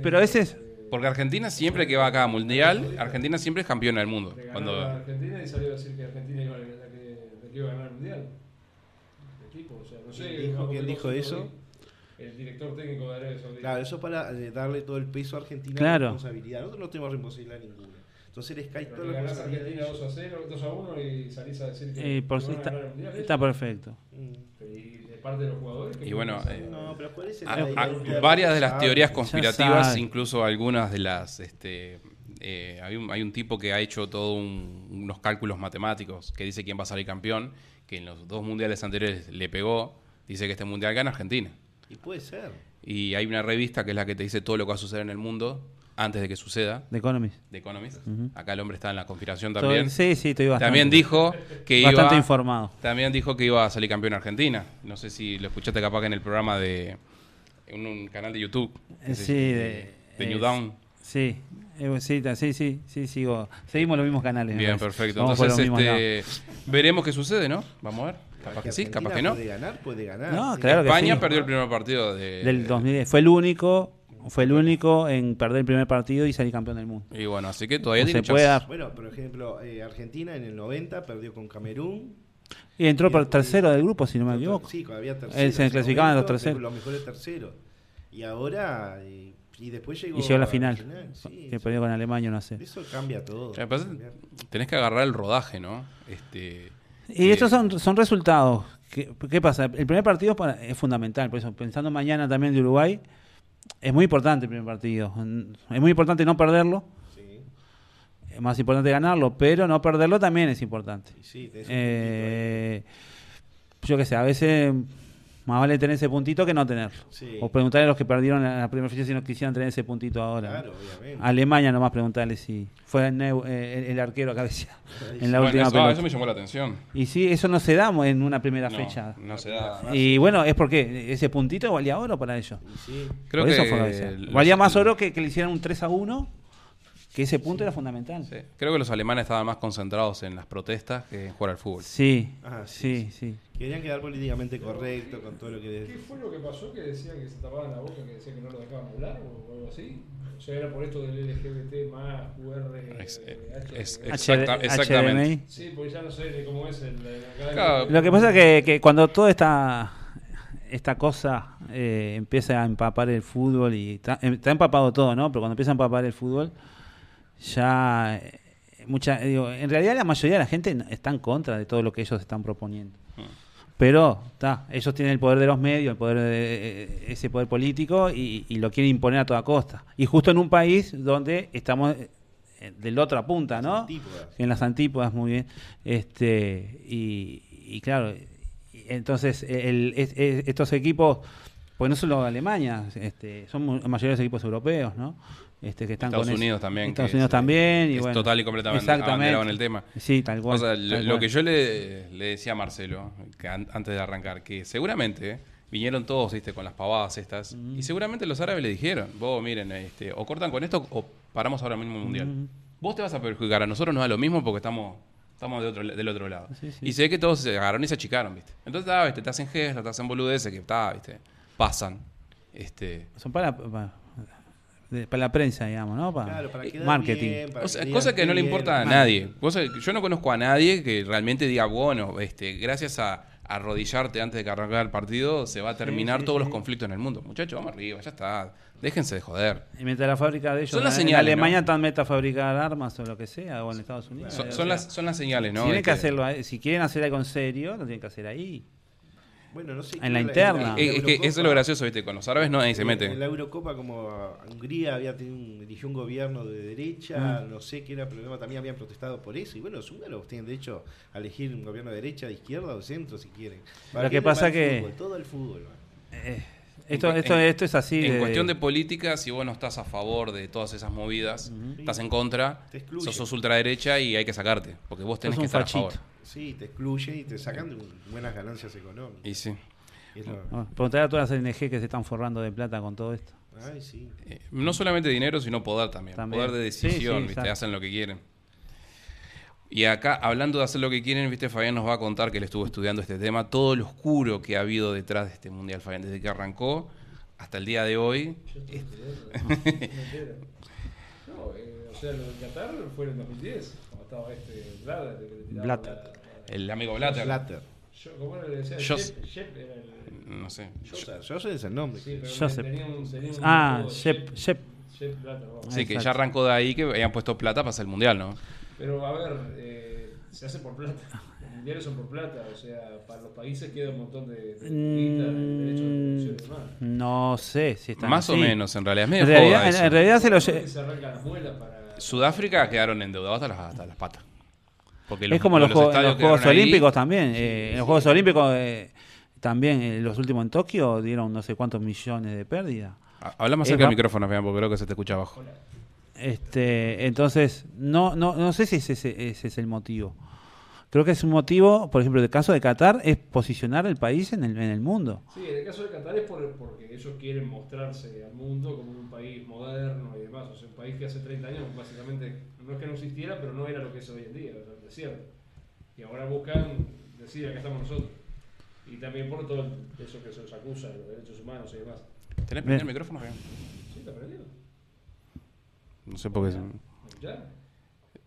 Pero a veces- Porque Argentina siempre que va acá a Mundial, Argentina siempre es campeona del mundo. Cuando, a Argentina y salió a decir que Argentina iba a, la que, la que iba a ganar el mundial. El equipo, o sea, no sé. ¿Quién dijo- quién dijo eso? El director técnico de Arabia Saudita. Claro, eso para eh, darle todo el peso a Argentina Claro. de responsabilidad. Nosotros no tenemos responsabilidad ninguna. Entonces les cae Pero todo le lo que ganás a salía de Argentina ellos. 2 a 0, 2 a 1 y salís a decir que Eh, por que van a está, el mundial. está perfecto. Mm. Y de parte de los jugadores. ¿qué Y bueno, eh, No, pero ese A- lado a- interno, varias de las teorías conspirativas, incluso algunas de las, este, eh, hay, un, hay un tipo que ha hecho todos unos cálculos matemáticos que dice quién va a salir campeón, que en los dos mundiales anteriores le pegó, dice que este mundial gana Argentina. Y puede ser. Y hay una revista que es la que te dice todo lo que va a suceder en el mundo antes de que suceda, The Economist. The Economist. Acá el hombre está en la conspiración también. Sí, sí, estoy bastante. También dijo que bastante iba, informado. también dijo que iba a salir campeón Argentina. No sé si lo escuchaste capaz que en el programa de en un canal de YouTube. sí, de, de New Dawn. Sí, eh, sí, sí, sí, sí, sigo. Seguimos los mismos canales. Bien, perfecto. Entonces, este, veremos qué sucede, ¿no? Vamos a ver. Capaz que sí, Argentina capaz que no. Puede ganar, puede ganar. No, claro que España sí. perdió el primer partido de, Del 2010. Fue el único, fue el único en perder el primer partido y salir campeón del mundo. Y bueno, así que todavía No tiene se puede dar. Bueno, por ejemplo, eh, Argentina en el 90 perdió con Camerún. Y entró Y por tercero del grupo, si no me equivoco. Sí, había terceros. Él se clasificaban los terceros. Los mejores terceros. Y ahora, eh, y después llegó. Y llegó a la a final, Sí, que sí. perdió con Alemania 1 a 0. Eso cambia todo. Tenés que agarrar el rodaje, ¿no? Este, Y eh, estos son, son resultados. ¿Qué, qué pasa? El primer partido es fundamental, por eso pensando mañana también de Uruguay, es muy importante el primer partido. Es muy importante no perderlo, Sí, es más importante ganarlo, pero no perderlo también es importante. sí, Eh, yo qué sé, a veces más vale tener ese puntito que no tenerlo. Sí. O preguntarle a los que perdieron en la primera fecha si no quisieran tener ese puntito ahora. Claro, obviamente. Alemania nomás preguntarle si fue el, eh, el, el arquero que cabeceaba en la bueno, última eso, pelota. eso me llamó la atención. Y sí, eso no se da en una primera No, fecha. no se da. Y bueno, es porque ese puntito valía oro para ellos. Sí. Creo Por que eso fue valía más oro que, que le hicieran un 3 a 1, que ese punto era fundamental. Sí, Creo que los alemanes estaban más concentrados en las protestas que en jugar al fútbol. Sí, Ah, sí, sí, sí. Querían quedar políticamente correcto con todo lo que. ¿Qué fue lo que pasó? Que decían que se tapaban la boca, que decían que no lo dejaban hablar o algo así. O sea, era por esto del LGBT más QR. Eh, es- H- exacta- HD- exactamente. HDMI. Sí, porque ya no sé ni cómo es el. Claro. Lo que pasa es que, que cuando toda esta, esta cosa eh, empieza a empapar el fútbol y está, em- está empapado todo, ¿no? Pero cuando empieza a empapar el fútbol, ya eh, mucha, digo, en realidad la mayoría de la gente está en contra de todo lo que ellos están proponiendo. Mm. Pero está, ellos tienen el poder de los medios, el poder de, eh, ese poder político y, y lo quieren imponer a toda costa. Y justo en un país donde estamos eh, de la otra punta, ¿no? Antípodas. En las antípodas, muy bien. Este, y, y claro, entonces el- es- estos equipos, pues no solo Alemania, este, son mayoría de los equipos europeos, ¿no? Este, que están Estados con Unidos también. Estados Unidos es, también. Y es bueno, total y completamente abanderado en el tema. Sí, tal cual. O sea, lo, que yo le, le decía a Marcelo, que an- antes de arrancar, que seguramente vinieron todos, viste, con las pavadas estas, y seguramente los árabes le dijeron, vos miren, este, o cortan con esto o paramos ahora mismo el mundial. Vos te vas a perjudicar, a nosotros nos da lo mismo porque estamos, estamos de otro, del otro lado. Sí, sí. Y se ve que todos se agarraron y se achicaron, viste. Entonces, ah, viste, te hacen gestos, te hacen boludeces que está, viste, pasan. Este, Son para, para, de- para la prensa, digamos, ¿no? Para, Claro, para eh, quedar marketing. bien, para O sea, que cosa que no le bien, importa a nadie. Cosa que yo no conozco a nadie que realmente diga, bueno, este, gracias a arrodillarte antes de que arrancar el partido, se va a terminar sí, todos sí. los conflictos en el mundo. Muchachos, vamos arriba, ya está. Déjense de joder. Y mientras la fábrica de ellos Son las en señales, Alemania ¿no? están meta a fabricar armas o lo que sea, o en Estados Unidos. Son, o son sea, las, son las señales, ¿no? tienen que Este, hacerlo, si quieren hacer algo en serio, lo tienen que hacer ahí. Bueno, no sé. En la interna. es que eso es lo gracioso, ¿viste? Con los árabes no, nadie se mete. En la Eurocopa, como Hungría había tenido un, dirigió un gobierno de derecha, Mm. no sé qué era problema, también habían protestado por eso. Y bueno, los húngaros tienen derecho a elegir un gobierno de derecha, de izquierda o de centro, si quieren. ¿Para Lo que pasa el que- fútbol? Todo el fútbol. Eh, esto, En- esto, en- esto es así. En cuestión de política, si vos no estás a favor de todas esas movidas, estás en contra, sos, sos ultraderecha y hay que sacarte, porque vos tenés que un estar fachito. a favor. Sí, te excluyen y te sacan buenas ganancias económicas. Y sí. Ah, Preguntar a todas las ONG que se están forrando de plata con todo esto. Ay, sí. Eh, no solamente dinero, sino poder también. También. Poder de decisión, sí, ¿viste? Hacen lo que quieren. Y acá, hablando de hacer lo que quieren, viste, Fabián nos va a contar que él estuvo estudiando este tema, todo lo oscuro que ha habido detrás de este Mundial, Fabián, desde que arrancó hasta el día de hoy. Yo estoy entero. No, eh, o sea, lo de Qatar fue en el 2010, cuando estaba este Blatter. que le tiraba Blatter. El amigo Blatter. Blatter. Yo, ¿Cómo que le decía? Jos- Shep, Shep era el. No sé. Joseph, Joseph es el nombre. Sí, pero Joseph. tenía un, tenía un Ah, Shep, Shep. Sepp Blatter, vamos. Sí, que ya arrancó de ahí que habían puesto plata para hacer el mundial, ¿no? Pero a ver, eh, se hace por plata. Los mundiales son por plata, o sea, para los países queda un montón de, de de derechos de producción y demás. Mm, No sé si están Más o así. menos, en realidad. Es medio En realidad, joda en, eso. en realidad se lo lle- ¿Por qué se arrancan las muelas para. Sudáfrica quedaron endeudados hasta las, hasta las patas. Porque Es como los, juegos- estadios los Juegos quedaron ahí. Olímpicos también. eh, en los Juegos Olímpicos eh, también, eh, los últimos en Tokio, dieron no sé cuántos millones de pérdida. Ah, Habla más cerca del micrófono, Fabián, porque creo que se te escucha abajo. Este, entonces, no, no, no sé si ese, ese- ese es el motivo. Creo que es un motivo, por ejemplo, el caso de Qatar, es posicionar el país en el, en el mundo. Sí, en el caso de Qatar es por- porque ellos quieren mostrarse al mundo como un país moderno y demás. O sea, un país que hace 30 años básicamente no es que no existiera, pero no era lo que es hoy en día, o sea, el desierto. Y ahora buscan decir, acá estamos nosotros. Y también por todo eso que se nos acusa, los derechos humanos y demás. ¿Tenés Bien. prendido el micrófono, Fabián? ¿Sí, está perdido? No sé por qué. se- ¿Ya?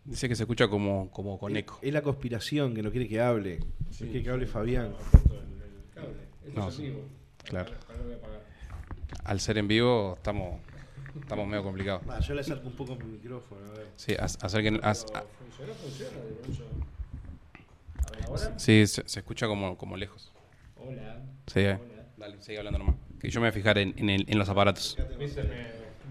Dice que se escucha como, como con eco. Es la conspiración que no quiere que hable. No quiere que hable Fabián. No, claro. Al ser en vivo, estamos, estamos medio complicados. Ah, yo le acerco un poco mi micrófono. A ver. Sí, acerquen. funciona, funciona, de hecho. A ver, ahora. sí, se, se escucha como, como lejos. Hola. Sí, eh. Hola. Dale, sigue hablando nomás. Que yo me voy a fijar en, en, el- en los aparatos. Viste,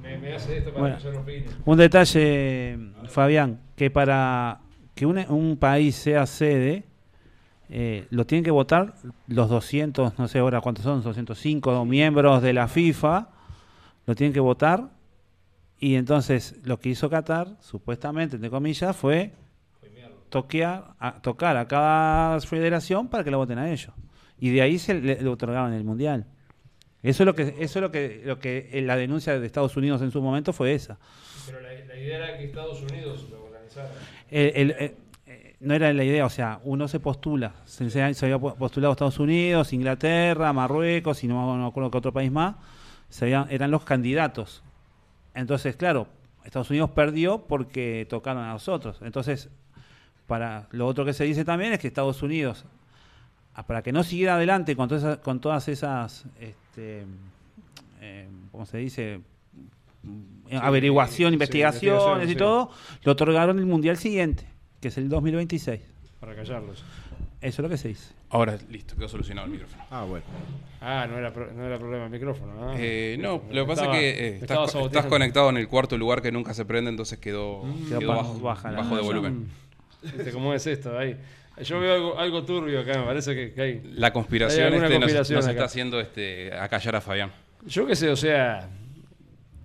me, me, me hace esto para Bueno. que yo no opine. Un detalle, Fabián, que para que un, un país sea sede, eh, lo tienen que votar los 200, no sé ahora cuántos son, 205 miembros de la FIFA, lo tienen que votar. Y entonces lo que hizo Qatar, supuestamente, entre comillas, fue toquear, a, tocar a cada federación para que lo voten a ellos. Y de ahí se le, le otorgaron el mundial. Eso es lo que, eso es lo que, lo que eh, la denuncia de Estados Unidos en su momento fue esa. Pero la, la idea era que Estados Unidos lo organizara. El- el- eh, eh, no era la idea, o sea, uno se postula, se, se- había po- postulado Estados Unidos, Inglaterra, Marruecos y no, no me acuerdo qué otro país más, se habían- eran los candidatos. Entonces, claro, Estados Unidos perdió porque tocaron a nosotros. Entonces, para lo otro que se dice también es que Estados Unidos, para que no siguiera adelante con todas esas, con todas esas este, eh, ¿cómo se dice? Averiguación, sí, investigaciones y sí. todo, le otorgaron el mundial siguiente, que es el 2026. Para callarlos. Eso es lo que se dice. Ahora, listo, quedó solucionado el micrófono. Ah, bueno. Ah, no era, pro- no era problema el micrófono. ¿no? Eh, no, lo que pasa estaba- es que eh, estás, conectado en el cuarto lugar que nunca se prende, entonces quedó, Quedó quedó ba- bajo, baja la- bajo de Ah, volumen. ¿Viste ¿Cómo es esto? Ahí. Yo veo algo, algo turbio acá, me parece que, que hay. La conspiración, Hay este, conspiración nos, está haciendo este, acallar a Fabián. Yo qué sé, o sea.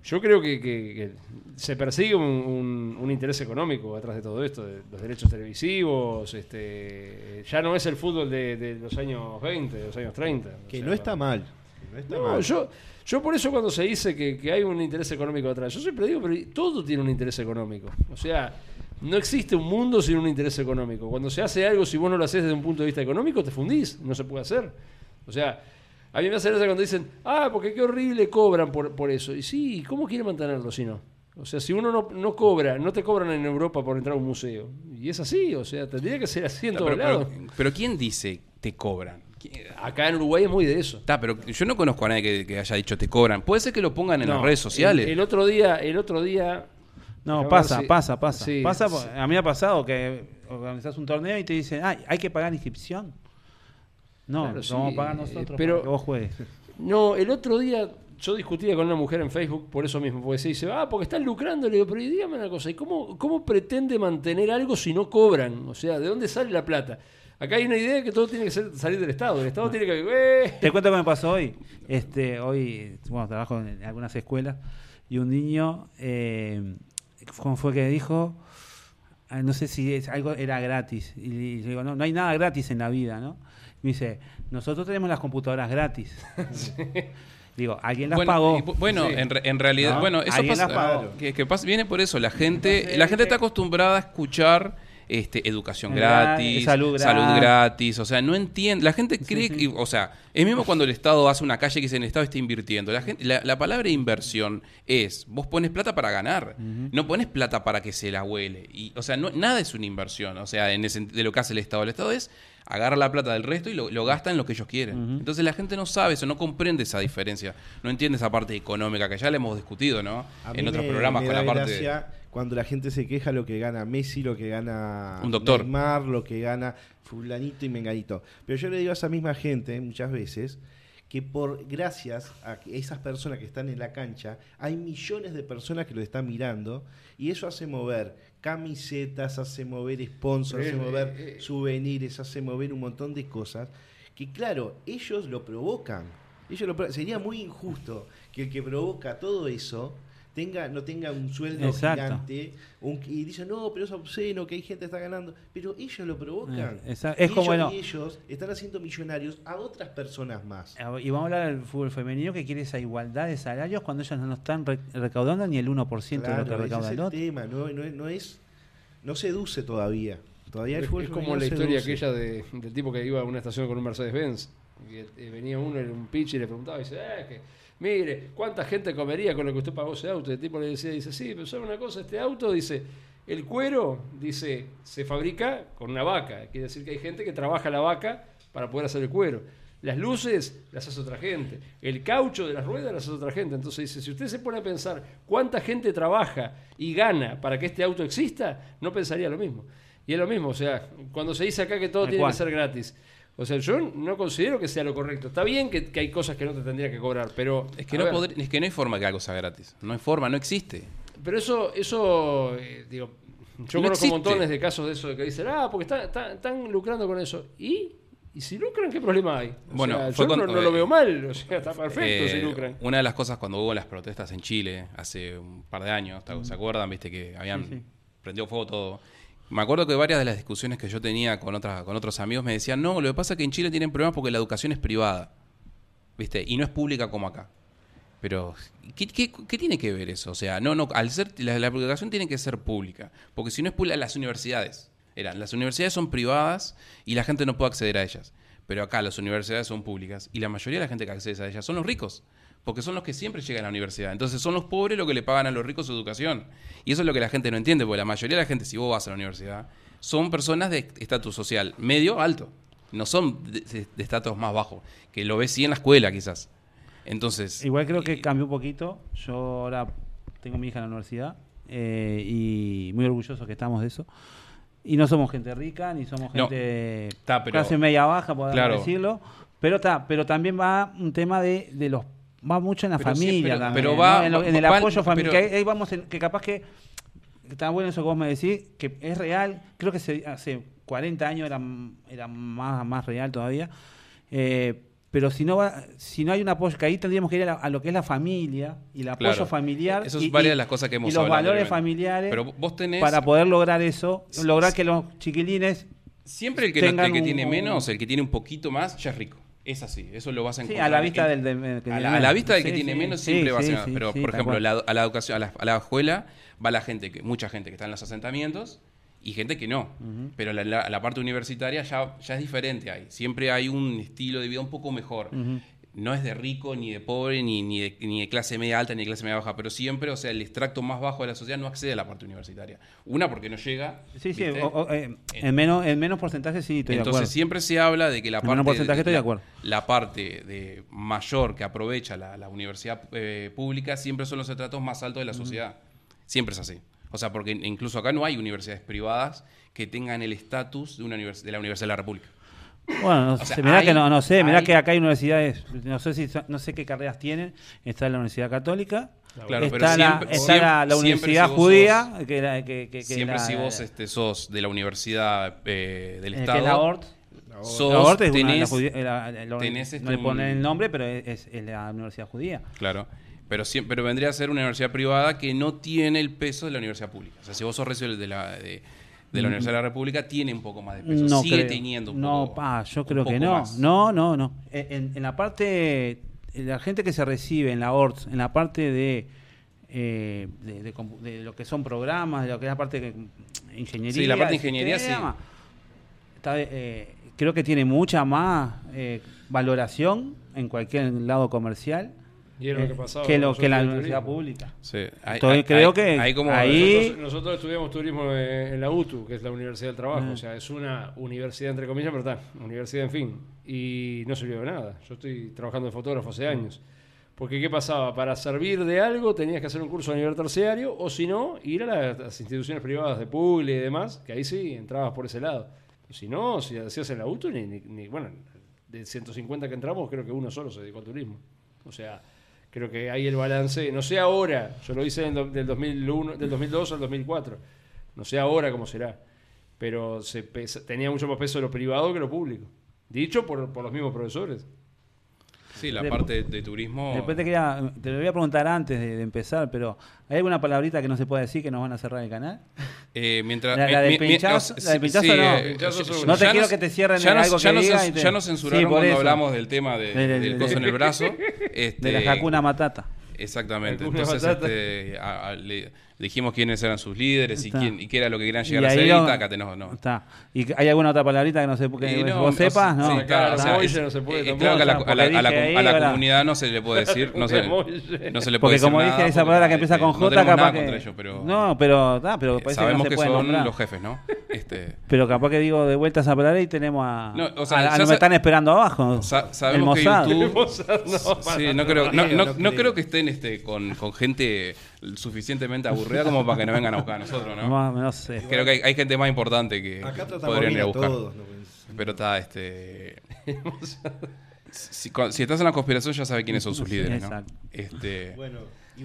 Yo creo que, que- que se persigue un, un- un interés económico atrás de todo esto, de los derechos televisivos. este Ya no es el fútbol de, de los años 20, de los años 30. o Que sea, no está mal. No está No, mal. yo, yo por eso cuando se dice que, que hay un interés económico atrás, yo siempre digo, pero todo tiene un interés económico. O sea, no existe un mundo sin un interés económico. Cuando se hace algo, si vos no lo haces desde un punto de vista económico, te fundís, no se puede hacer. O sea, a mí me hace gracia cuando dicen, ah, porque qué horrible cobran por, por eso. Y sí, ¿cómo quiere mantenerlo si no? O sea, si uno no, no cobra, no te cobran en Europa por entrar a un museo. Y es así, o sea, tendría que ser así en todos pero, lados. pero- pero ¿quién dice te cobran? ¿Quién- Acá en Uruguay es muy de eso. Está, pero yo no conozco a nadie que, que haya dicho te cobran. Puede ser que lo pongan en No, las redes sociales. El, el otro día, el otro día No, pasa, si- pasa, pasa. sí, pasa sí. a mí ha pasado que organizas un torneo y te dicen, ah, hay que pagar inscripción. No, Claro, lo sí, vamos a pagar eh, nosotros pero- para que vos juegues. No, el otro día yo discutía con una mujer en Facebook por eso mismo, porque se dice, ah, porque están lucrando. Le digo, pero dígame una cosa, ¿y cómo, cómo pretende mantener algo si no cobran? O sea, ¿de dónde sale la plata? Acá hay una idea de que todo tiene que ser, salir del Estado. El Estado tiene que... ¡eh! Te cuento qué me pasó hoy. Este, hoy, bueno, trabajo en algunas escuelas y un niño, eh, ¿cómo fue que dijo? Ah, no sé si es, algo era gratis. Y le digo, no, no hay nada gratis en la vida, ¿no? Me dice, nosotros tenemos las computadoras gratis. Digo, alguien las bueno, pagó. y bu- bueno, Sí. en, re- en realidad, No, bueno, eso alguien pasa, las pagó. que, que pasa- viene por eso. La gente, Entonces, la gente está acostumbrada a escuchar este, educación Gra- gratis, salud salud, gratis. o sea, no entiende, la gente cree, que- o sea, es mismo cuando el Estado hace una calle que dice el Estado está invirtiendo. La, gente, la, la palabra inversión es, vos pones plata para ganar, no pones plata para que se la huele. Y, o sea, no, nada es una inversión, o sea, en ese, de lo que hace el Estado. El Estado es agarra la plata del resto y lo, lo gasta en lo que ellos quieren. Entonces la gente no sabe eso, no comprende esa diferencia, no entiende esa parte económica que ya le hemos discutido, ¿no? A En otros me- programas me con la parte... gracia cuando la gente se queja lo que gana Messi, lo que gana Un doctor. Neymar, lo que gana fulanito y menganito. Pero yo le digo a esa misma gente muchas veces que por gracias a que esas personas que están en la cancha, hay millones de personas que lo están mirando y eso hace mover camisetas, hace mover sponsors, hace Eh, mover eh, souvenirs, hace mover un montón de cosas que claro, ellos lo provocan. Ellos lo pro- sería muy injusto que el que provoca todo eso tenga no tenga un sueldo Exacto. gigante un- y dicen, no, pero es obsceno, que hay gente que está ganando. Pero ellos lo provocan. Eh, es y como, ellos, bueno- y ellos están haciendo millonarios a otras personas más. Y vamos a hablar del fútbol femenino que quiere esa igualdad de salarios cuando ellos no están re- recaudando ni el 1% de lo que Claro, ese recauda es el otro. tema, no, no, es- no es no seduce todavía. Todavía el Es, fútbol es como la historia seduce. aquella de- del tipo que iba a una estación con un Mercedes-Benz. Y eh, venía uno en un pitch y le preguntaba, y dice, eh, que, mire, ¿cuánta gente comería con lo que usted pagó ese auto? Y el tipo le decía, dice, sí, pero ¿sabe una cosa? Este auto, dice, el cuero, dice, se fabrica con una vaca. Quiere decir que hay gente que trabaja la vaca para poder hacer el cuero. Las luces las hace otra gente. El caucho de las ruedas las hace otra gente. Entonces dice, si usted se pone a pensar cuánta gente trabaja y gana para que este auto exista, no pensaría lo mismo. Y es lo mismo, o sea, cuando se dice acá que todo tiene cual. que ser gratis. O sea, yo no considero que sea lo correcto. Está bien que, que hay cosas que no te tendría que cobrar, pero... Es que, no ver, podr- es que no hay forma que algo sea gratis. No hay forma, no existe. Pero eso, eso eh, digo, yo No conozco existe. montones de casos de eso, de que dicen, ah, porque están, están, están lucrando con eso. ¿Y? ¿Y si lucran, qué problema hay? O Bueno, sea, yo no, no lo eh, veo mal, o sea, está perfecto Eh, si lucran. Una de las cosas cuando hubo las protestas en Chile hace un par de años, ¿te- ¿se acuerdan? Viste que habían Sí, sí. prendido fuego todo. Me acuerdo que varias de las discusiones que yo tenía con, otras, con otros amigos me decían, no, lo que pasa es que en Chile tienen problemas porque la educación es privada, ¿viste? Y no es pública como acá. Pero, ¿qué, tiene que ver eso? O sea, no, no, al ser, la, la educación tiene que ser pública, porque si no es pública, las universidades, eran, las universidades son privadas y la gente no puede acceder a ellas. Pero acá las universidades son públicas y la mayoría de la gente que accede a ellas son los ricos, porque son los que siempre llegan a la universidad. Entonces son los pobres los que le pagan a los ricos su educación. Y eso es lo que la gente no entiende, porque la mayoría de la gente, si vos vas a la universidad, son personas de estatus social medio alto, no son de estatus más bajo, que lo ves sí en la escuela quizás. Entonces, Igual creo que cambió un poquito. Yo ahora tengo a mi hija en la universidad eh, y muy orgulloso que estamos de eso. Y no somos gente rica, ni somos No, gente pero- clase media baja, Claro. decirlo. Pero está, pero también va un tema de, de los va mucho en la Pero sí, familia pero- también, pero ¿no? va- en, lo- en el va- apoyo familiar. ahí, ahí vamos en- que capaz que está bueno eso que vos me decís, que es real. Creo que se- hace 40 años era, era más, más real todavía. Eh, pero si no va, si no hay un apoyo, que ahí tendríamos que ir a, la- a lo que es la familia y el apoyo Claro. familiar. Eso es y, varias de las cosas que hemos y los valores familiares Pero vos tenés- para poder lograr eso, Sí, lograr sí. que los chiquilines siempre el que, no- tengan el que tiene un- menos, el que tiene un poquito más, ya es rico. Es así, eso lo vas a sí, encontrar. a la vista en- del, que a tiene la, a la vista del que Sí, tiene sí, menos sí, siempre va a sí, ser. sí, pero, sí, por ejemplo, la- a la educación, a la, a la escuela va la gente, que mucha gente que está en los asentamientos y gente que no. Pero la, parte universitaria ya, ya es diferente ahí. Siempre hay un estilo de vida un poco mejor. No es de rico, ni de pobre, ni, ni, de, ni de clase media alta, ni de clase media baja, pero siempre, o sea, el extracto más bajo de la sociedad no accede a la parte universitaria. Una, porque no llega. Sí, sí, o, eh, en, menos, en menos porcentaje sí, estoy de Entonces acuerdo. siempre se habla de que la En parte, porcentaje estoy de acuerdo. la parte de mayor que aprovecha la, la universidad eh, pública siempre son los estratos más altos de la sociedad. Siempre es así. O sea, porque incluso acá no hay universidades privadas que tengan el estatus de, una de la Universidad de la República. Bueno, no O sea, sé, mirá hay- que no, no sé, mirá hay- que acá hay universidades, no sé si no sé qué carreras tienen, está la Universidad Católica, Claro, está, pero la, siempre- está siempre- la, Universidad si Judía, que, la- que, que- que siempre la- si vos este, sos de la universidad eh, del eh, que Estado, es la ORT, sos, la ORT es una- la tenés- judía- la- la- la- tenés, no este, le ponen un- el nombre, pero es, es- es la Universidad Judía. Claro. Pero, siempre, pero vendría a ser una universidad privada que no tiene el peso de la universidad pública. O sea, si vos sos recio de la, de, de la Universidad de la República, tiene un poco más de peso. No Sigue creo. teniendo un no, poco pa, yo creo que no. más. No, no, no. En, en la parte, la gente que se recibe en la ORT, en la parte de, eh, de, de de lo que son programas, de lo que es la parte de ingeniería. Sí, la parte de ingeniería, está, eh, creo que tiene mucha más eh, valoración en cualquier lado comercial Y era lo eh, que pasaba que, lo, que la universidad pública. Sí, hay- Entonces, hay- creo hay- que hay como ahí- Nosotros, nosotros estudiamos turismo en, en la UTU, que es la Universidad del Trabajo. Ah. O sea, es una universidad, entre comillas, pero está, universidad, en fin. Y no sirvió de nada. Yo estoy trabajando de fotógrafo hace años. Porque, ¿qué pasaba? Para servir de algo tenías que hacer un curso a nivel terciario, o si no, ir a las, las instituciones privadas de Publi y demás, que ahí sí entrabas por ese lado. Si no, si hacías en la UTU, ni, ni- ni- bueno, de 150 que entramos, creo que uno solo se dedicó al turismo. O sea, creo que ahí el balance, no sé ahora, yo lo hice do- del 2001, del 2002 al 2004, no sé ahora cómo será, pero se pesa- tenía mucho más peso lo privado que lo público, dicho por, por los mismos profesores. Sí, la De- parte de turismo. Después te quería, te lo voy a preguntar antes de, de empezar, pero ¿hay alguna palabrita que no se puede decir que nos van a cerrar el canal? Eh, mientras, La- mi- pinchazo- mi- la del pinchazo sí, no. eh, Pinchazo te quiero nos- que te cierren ya nos- algo ya que nos diga cens- y te- Ya nos censuraron Sí, cuando eso. hablamos del tema de- Del- coso en el brazo. Este, De la Hakuna Matata. Exactamente. Entonces Matata. este, a- a- le dijimos quiénes eran sus líderes y, quién, y qué era lo que querían llegar Y a hacer. lo- Y taca, te- no, no. Está. ¿Y hay alguna otra palabrita que no sé que Y no, vos o sepas? No. sí, claro, o sea, es- no se puede eh, claro que a la, Porque a la- a la- dije ahí, a la ahora- comunidad no se le puede decir, no se, no se le puede Porque decir como nada dije, esa palabra que empieza con J, tenemos capaz nada que... contra ellos, pero No, pero, ah, pero eh, parece sabemos que no se puede son nombrar. los jefes, ¿no? Este, Pero capaz que digo de vuelta esa palabra y tenemos a... No, o sea, nos están esperando abajo. sa- el sabemos que. YouTube... no, Sí, no creo, no, creo. creo que estén este, con, con gente suficientemente aburrida como para que no vengan a buscar a nosotros, ¿no? No, no sé. Creo que hay, hay gente más importante que Acá tratamos podrían ir a buscar. todos. ¿no? Pues, Pero está, este. si, estás en la conspiración, ya sabes quiénes son sus líderes, ¿no? Exacto. Este. Bueno,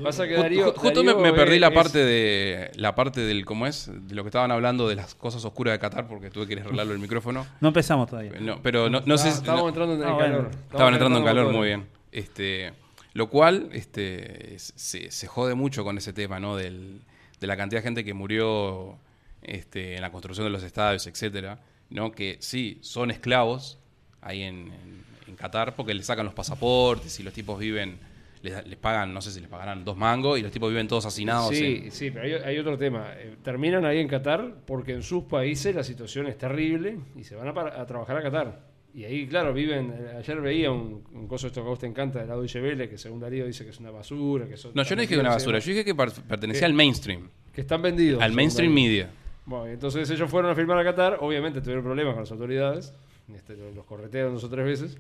Pasa que Darío- ju- justo me, Darío me perdí la es- parte de la parte del cómo es de lo que estaban hablando de las cosas oscuras de Qatar porque tuve que arreglarlo el micrófono No empezamos todavía. no, pero no, no sé Ah, si- estábamos no- entrando en Ah, calor. bueno. Estaban entrando en calor muy bien este lo cual este es- se, se jode mucho con ese tema no del, de la cantidad de gente que murió este, en la construcción de los estadios etcétera no que sí son esclavos ahí en, en, en Qatar porque les sacan los pasaportes y los tipos viven les, les pagan no sé si les pagarán dos mangos y los tipos viven todos hacinados Sí, en- sí, pero hay, hay otro tema. Eh, Terminan ahí en Qatar porque en sus países la situación es terrible y se van a, a trabajar a Qatar. Y ahí, claro, viven. eh, Ayer veía un, un coso esto que a vos te encanta, de la Deutsche Welle, que según Darío dice que es una basura. Que son no yo no dije una basura yo dije que pertenecía al mainstream Que están vendidos. al mainstream Darío. media Bueno, entonces ellos fueron a firmar a Qatar, obviamente tuvieron problemas con las autoridades, este, lo- los corretearon dos o tres veces,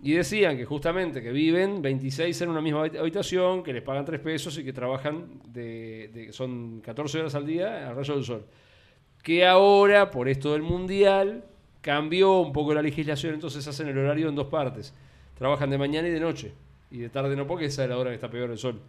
y decían que justamente que viven 26 en una misma habit- habitación, que les pagan 3 pesos y que trabajan, de, de- son 14 horas al día al rayo del sol. Que ahora, por esto del Mundial, cambió un poco la legislación, entonces hacen el horario en dos partes. Trabajan de mañana y de noche, y de tarde no, porque esa es la hora que está peor el sol.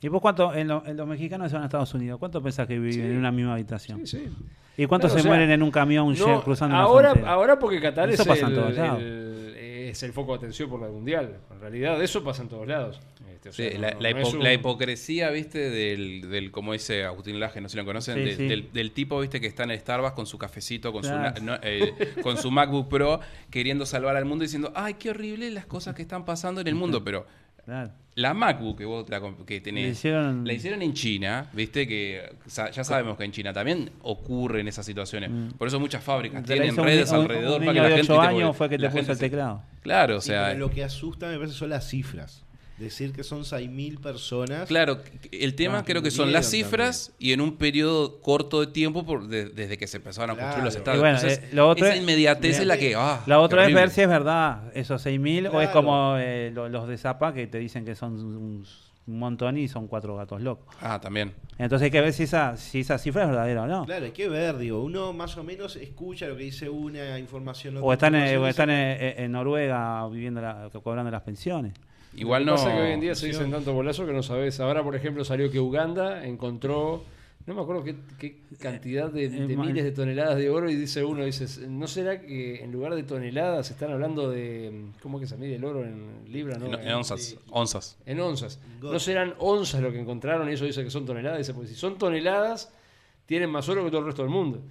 ¿Y vos cuánto, en, lo- en los mexicanos que se van a Estados Unidos, cuánto pensás que viven Sí. en una misma habitación? Sí, sí. ¿Y cuántos Claro, se o sea, mueren en un camión No, cruzando ahora, una frontera? ahora porque Qatar es el- es el foco de atención por la mundial. En realidad eso pasa en todos lados. O sea, Sí, no- la, no- la no hipo- es un- la hipocresía, viste, del, del, como dice Agustín Laje, no sé si lo conocen, Sí, de- sí. Del, del tipo, viste, que está en el Starbucks con su cafecito, con, Claro. su, no, eh, con su MacBook Pro, queriendo salvar al mundo, diciendo, ay, qué horrible las cosas que están pasando en el mundo, pero Claro. la MacBook que vos la que tenés, hicieron- la hicieron en China, viste, que sa- ya sabemos que en China también ocurren esas situaciones. Por eso muchas fábricas Te tienen redes un- alrededor un para que la de gente... 8 te- años fue que te puso el teclado. Claro, o sí, sea... pero lo que asusta me parece son las cifras. Decir que son 6.000 personas. Claro, el tema creo que son las cifras y en un periodo corto de tiempo por- de- desde que se empezaron a construir los Claro. estados. Bueno, Entonces, eh, lo otro esa es- inmediatez es la que... ah, La otra es ver si es verdad esos 6.000 o es Claro. como eh, lo- los de Zapa que te dicen que son un, un montón y son cuatro gatos locos. Ah, también. Entonces hay que ver si esa, si esa cifra es verdadera o no. Claro, hay que ver, digo, uno más o menos escucha lo que dice una información. otra O están, en, información, o están en, en Noruega viviendo la- cobrando las pensiones. Igual Lo no... que pasa es que hoy en día se dicen tanto bolazo que no sabes. Ahora, por ejemplo, salió que Uganda encontró, no me acuerdo qué, qué cantidad de, de miles de toneladas de oro y dice uno, dice, ¿no será que en lugar de toneladas están hablando de, ¿cómo que se mide el oro en libras? No? En, en onzas. Onzas. En onzas. ¿No serán onzas lo que encontraron y eso dice que son toneladas? Dice, porque si son toneladas, tienen más oro que todo el resto del mundo.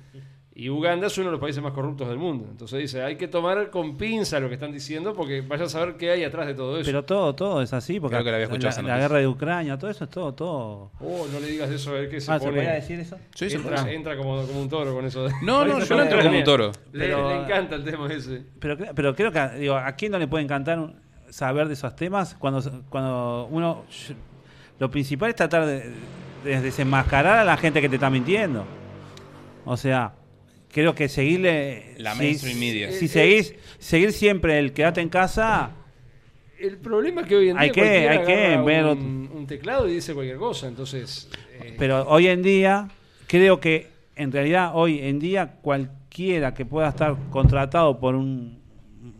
Y Uganda es uno de los países más corruptos del mundo. Entonces dice, hay que tomar con pinza lo que están diciendo porque vaya a saber qué hay atrás de todo eso. Pero todo, todo es así, porque Creo que la había escuchado la, guerra de Ucrania, todo eso es todo, todo. Oh, no le digas eso a ver qué se Ah, ¿se pone. podía decir eso? Sí, se entra, puede. entra como, como un toro con eso. de- No, no, eso yo no entro como un toro. Le, Pero- le encanta el tema ese. Pero, pero creo que, digo, ¿a quién no le puede encantar? saber de esos temas cuando, cuando uno... Lo principal es tratar de, de desenmascarar a la gente que te está mintiendo. O sea, creo que seguirle... La si- mainstream media. Si seguís, seguir siempre el quédate en casa... El problema es que hoy en día Hay que- hay que ver un, un teclado y dice cualquier cosa, entonces... eh, Pero hoy en día, creo que en realidad hoy en día cualquiera que pueda estar contratado por un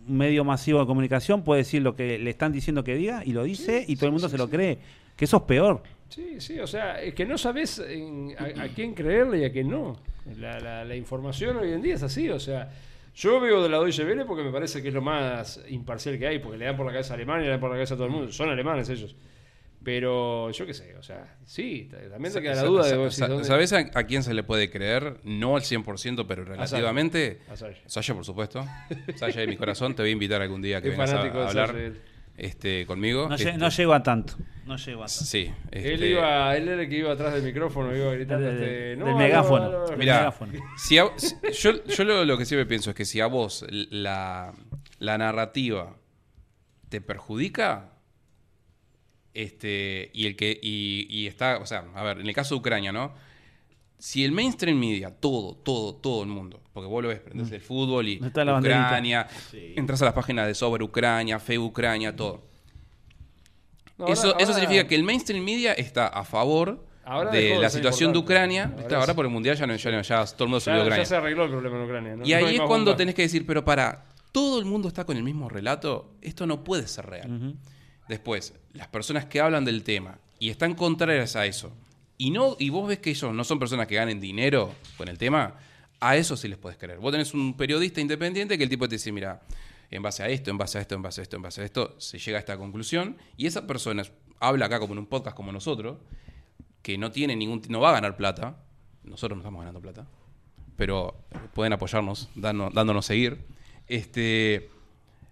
medio masivo de comunicación puede decir lo que le están diciendo que diga y lo dice y todo el mundo se lo cree. Que eso es peor. Sí, sí, o sea, es que no sabes en- a, a quién creerle y a quién no. La, la- la información hoy en día es así, o sea, yo veo de la Deutsche Welle porque me parece que es lo más imparcial que hay, porque le dan por la cabeza a Alemania, le dan por la cabeza a todo el mundo, son alemanes ellos. Pero yo qué sé, o sea, sí, también te queda la duda de vos sa- decís, ¿dónde- ¿Sabes a, a quién se le puede creer? No al 100%, pero relativamente. A Sasha. Sasha, por supuesto. Sasha de mi corazón, te voy a invitar algún día que Es vengas a, fanático de a hablar este, conmigo. No, lle- Este, no llego a tanto. No llego a tanto. Sí. Él este, iba, él era el que iba atrás del micrófono, iba gritando Del- este, del no, no, megáfono. no, megáfono. si a- yo, yo lo, lo que siempre pienso es que si a vos la, la narrativa te perjudica, este, y el que, y, y está, o sea, a ver, en el caso de Ucrania, ¿no? Si el mainstream media, todo, todo, todo el mundo, porque vos lo ves, prendés el fútbol y. Está la banderita. Ucrania, Sí. entras a las páginas de sobre Ucrania, Fe Ucrania, todo. No, ahora- eso, eso significa que el mainstream media está a favor Ahora de la situación de. Ucrania. Ahora Está, ahora es- por el mundial ya, no, ya, no- ya todo el mundo se olvidó Ya, Ucrania. se arregló el problema en Ucrania. ¿no? Y No ahí es cuando tenés que decir, pero para, todo el mundo está con el mismo relato, esto no puede ser real. Después, las personas que hablan del tema y están contrarias a eso, y no y vos ves que ellos no son personas que ganen dinero con el tema, a eso sí les puedes creer. Vos tenés un periodista independiente que el tipo te dice, mira, en base a esto, en base a esto, en base a esto, en base a esto, se llega a esta conclusión, y esa persona habla acá como en un podcast como nosotros, que no tiene ningún no va a ganar plata, nosotros no estamos ganando plata, pero pueden apoyarnos, dando- dándonos seguir. Este,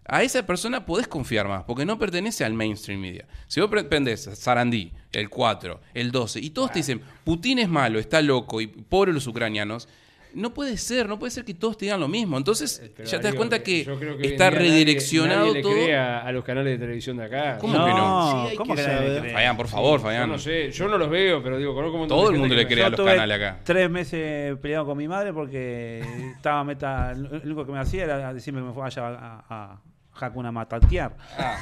a esa persona podés confiar más, porque no pertenece al mainstream media. Si vos pre- prendés Sarandí, el 4, el 12, y todos te dicen, Putin es malo, está loco, y pobres los ucranianos, no puede ser, no puede ser que todos te digan lo mismo. Entonces, Eh, Pero, ya te das cuenta que yo está nadie- redireccionado nadie le todo. cree a, a los canales de televisión de acá. ¿Cómo no, que no? Sí, ¿cómo que que por favor, Yo Fabián. no sé, yo no los veo, pero digo, conozco un montón Todo de el mundo le cree a los Yo tuve canales acá. tres meses peleado con mi madre porque estaba meta. Lo único que me hacía era decirme que me vaya a, a Hakuna Matatear.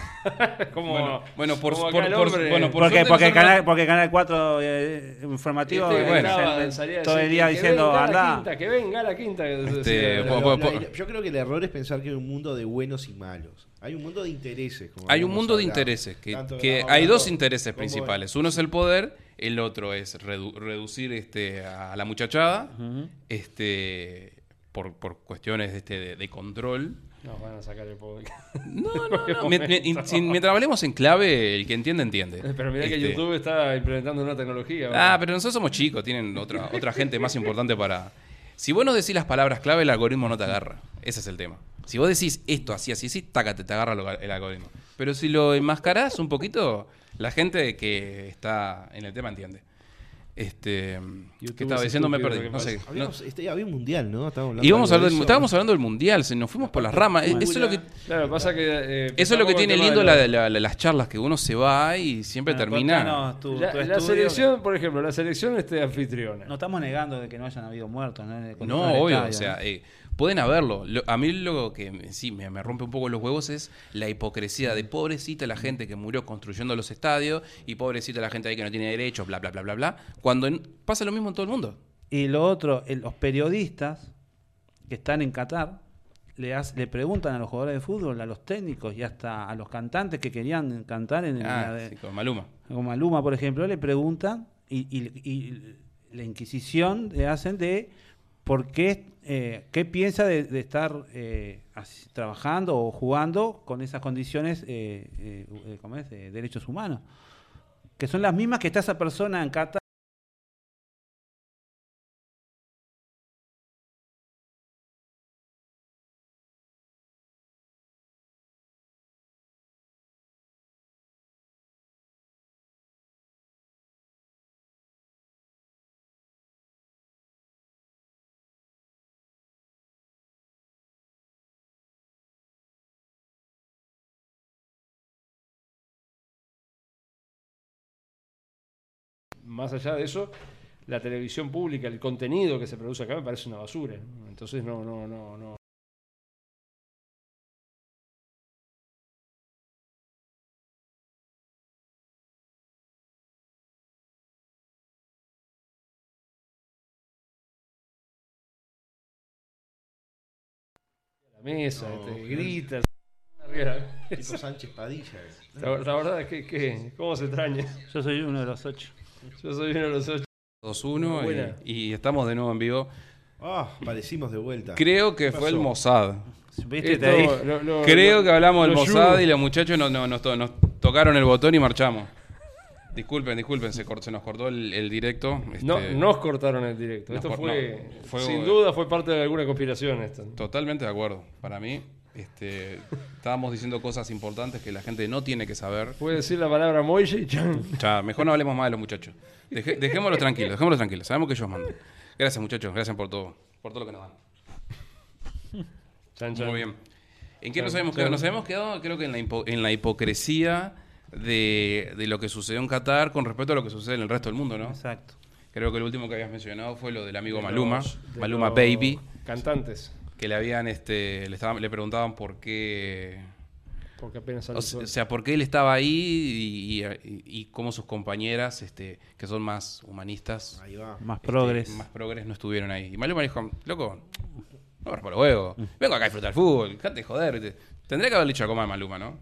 como, Bueno, bueno, por- por- el por- hombre- bueno, por- Porque, porque, canal, porque Canal 4 eh, informativo Este, eh, bueno. estaba- salía a todo el día que diciendo venga la anda. quinta, que venga la quinta. Este, yo creo que el error es pensar que hay un mundo de buenos y malos. Hay un mundo de intereses. como Hay un mundo de intereses, que, hay dos intereses principales. Uno es el poder, el otro es redu- reducir este, a la muchachada este, por, por cuestiones este, de, de control. Nos van a sacar el podcast. No, no, no. Si- mientras hablemos en clave, el que entiende, entiende. Pero mirá que Este, YouTube está implementando una tecnología. Ah, pero nosotros somos chicos, tienen otra, otra gente más importante para... Si vos no decís las palabras clave, el algoritmo no te agarra. Ese es el tema. Si vos decís esto así, así, así, tácate, te agarra el algoritmo. Pero si lo enmascarás un poquito, la gente que está en el tema entiende. Este, YouTube ¿Qué estaba es diciendo? Me perdí. No sé. no- este, había un mundial, ¿no? Estábamos hablando de del- estábamos hablando del mundial, se nos fuimos por las ramas. Eh, Eso es lo que, Claro, pasa que. eh, eso es lo que tiene lindo la, de la- la- las charlas, que uno se va y siempre Bueno, termina. tu- La, tu la selección, por ejemplo, la selección este anfitriona. No estamos negando de que no hayan habido muertos. No, En el- No, obvio, estadio, o sea, ¿no? eh, pueden haberlo. Lo- a mí lo que me- sí me, me rompe un poco los huevos es la hipocresía de pobrecita la gente que murió construyendo los estadios y pobrecita la gente ahí que no tiene derechos, bla, bla, bla, bla, bla. Cuando en- pasa lo mismo en todo el mundo. Y lo otro, el- los periodistas que están en Qatar le, hace- le preguntan a los jugadores de fútbol, a los técnicos y hasta a los cantantes que querían cantar en, en la Ah, de- sí, con Maluma. como Maluma, por ejemplo, le preguntan y, y- y la inquisición le hacen de por qué, eh, qué piensa de, estar eh, trabajando o jugando con esas condiciones, eh, eh, ¿cómo es? de derechos humanos, que son las mismas que está esa persona en Qatar más allá de eso, la televisión pública, el contenido que se produce acá me parece una basura. Entonces no, no, no, no. La mesa, No, te claro. gritas. arriba. Tipo Sánchez Padilla. La, la verdad es que, que- ¿cómo se extraña? Yo soy uno de los ocho. Yo soy uno de los ocho. 2-1 Buena. y, y estamos de nuevo en vivo. Ah, parecimos de vuelta. Creo que ¿Qué fue el? Mossad. ¿Viste? Esto lo- lo- Creo lo- que hablamos del Mossad yugo. y los muchachos nos, nos- nos to- nos tocaron el botón y marchamos. Disculpen, disculpen, se, cort- se nos cortó el, el directo. No, este, nos cortaron el directo. Esto fue, no, fue- sin duda, fue parte de alguna conspiración. Esto. Totalmente de acuerdo. Para mí, este, estábamos diciendo cosas importantes que la gente no tiene que saber. Puede decir la palabra Moille y chan. Ya, mejor no hablemos más de los muchachos. Dejémoslos tranquilos, dejémoslos tranquilos. Sabemos que ellos mandan. Gracias, muchachos. Gracias por todo. Por todo lo que nos dan. Chan, chan. Muy bien. ¿En qué nos habíamos quedado? Nos habíamos quedado, creo que en la, hipo- en la hipocresía de, de lo que sucedió en Qatar con respecto a lo que sucede en el resto del mundo, ¿no? Exacto. Creo que el último que habías mencionado fue lo del amigo De Maluma, los- de Maluma Baby, Cantantes. Que le habían, este, le, estaban, le preguntaban por qué, Porque apenas o el se- sol. o sea, por qué él estaba ahí y, y- y cómo sus compañeras, este, que son más humanistas, Ahí va. Más este, progres. más progres no estuvieron ahí. Y Maluma dijo, loco, no por los huevos, vengo acá a disfrutar el fútbol, dejate de joder. Tendría que haberle dicho algo más a Maluma, ¿no?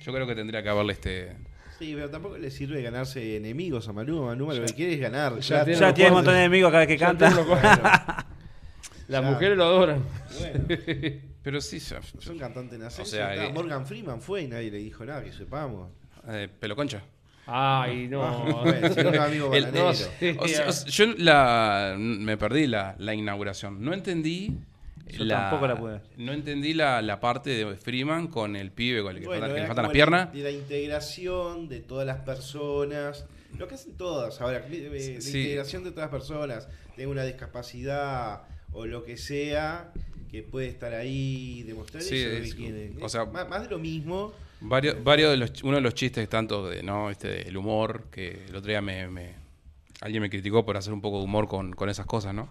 Yo creo que tendría que haberle este... Sí, pero tampoco le sirve ganarse enemigos a Maluma. Maluma lo que quiere es ganar. ya tiene Ya tiene un montón de enemigos cada vez que canta. Claro. Las Ya. mujeres lo adoran. Bueno, Pero sí, ya- son cantantes en ascenso. O sea, eh, Morgan Freeman fue y nadie le dijo nada, que sepamos. eh, pelo concha. Ay, no. Ah, no, yo la, me perdí la, la inauguración. No entendí. Yo tampoco la pude ver. No entendí la, la parte de Freeman con el pibe con el que, Bueno, que le faltan las piernas. De la integración de todas las personas. Lo que hacen todas ahora. eh, La Sí. integración de todas las personas. Tenga una discapacidad o lo que sea. Que puede estar ahí y demostrar Sí, eso es que o sea- más, más de lo mismo. Varios, varios de los, uno de los chistes tanto de no este el humor que el otro día me, me- alguien me criticó por hacer un poco de humor con, con esas cosas, ¿no?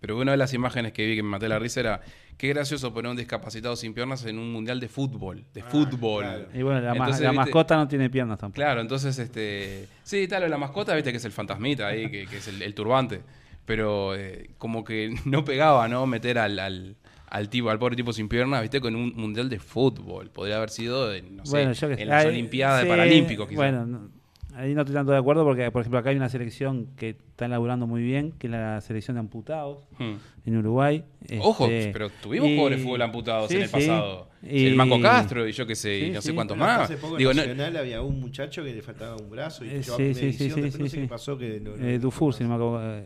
Pero una de las imágenes que vi que me maté la risa era qué gracioso poner un discapacitado sin piernas en un mundial de fútbol, de Ah, fútbol. claro. Y bueno, la, Entonces, la ¿viste? mascota no tiene piernas tampoco. Claro, entonces, este. Sí, tal, la mascota, viste que es el fantasmita ahí, que, que es el, el turbante. Pero eh, como que no pegaba, ¿no? Meter al, al, al tipo, al pobre tipo sin piernas, viste, con un mundial de fútbol. Podría haber sido, no sé, Bueno, yo que en las Olimpiadas sí, de Paralímpicos, quizás. Bueno, no- ahí no estoy tanto de acuerdo porque, por ejemplo, acá hay una selección que está elaborando muy bien, que es la selección de amputados Hmm. en Uruguay. Ojo, Este, pero tuvimos y- pobres fútbol amputados sí, en el sí. pasado. Y- El Manco Castro y yo qué sé, y Sí, no sé sí. cuántos más. Hace poco Digo, en no- Nacional había un muchacho que le faltaba un brazo y Eh, llevaba sí, sí, sí, sí, no sí, sé sí. qué pasó que no- no- Eh, no- Dufour, si no me acuerdo, eh,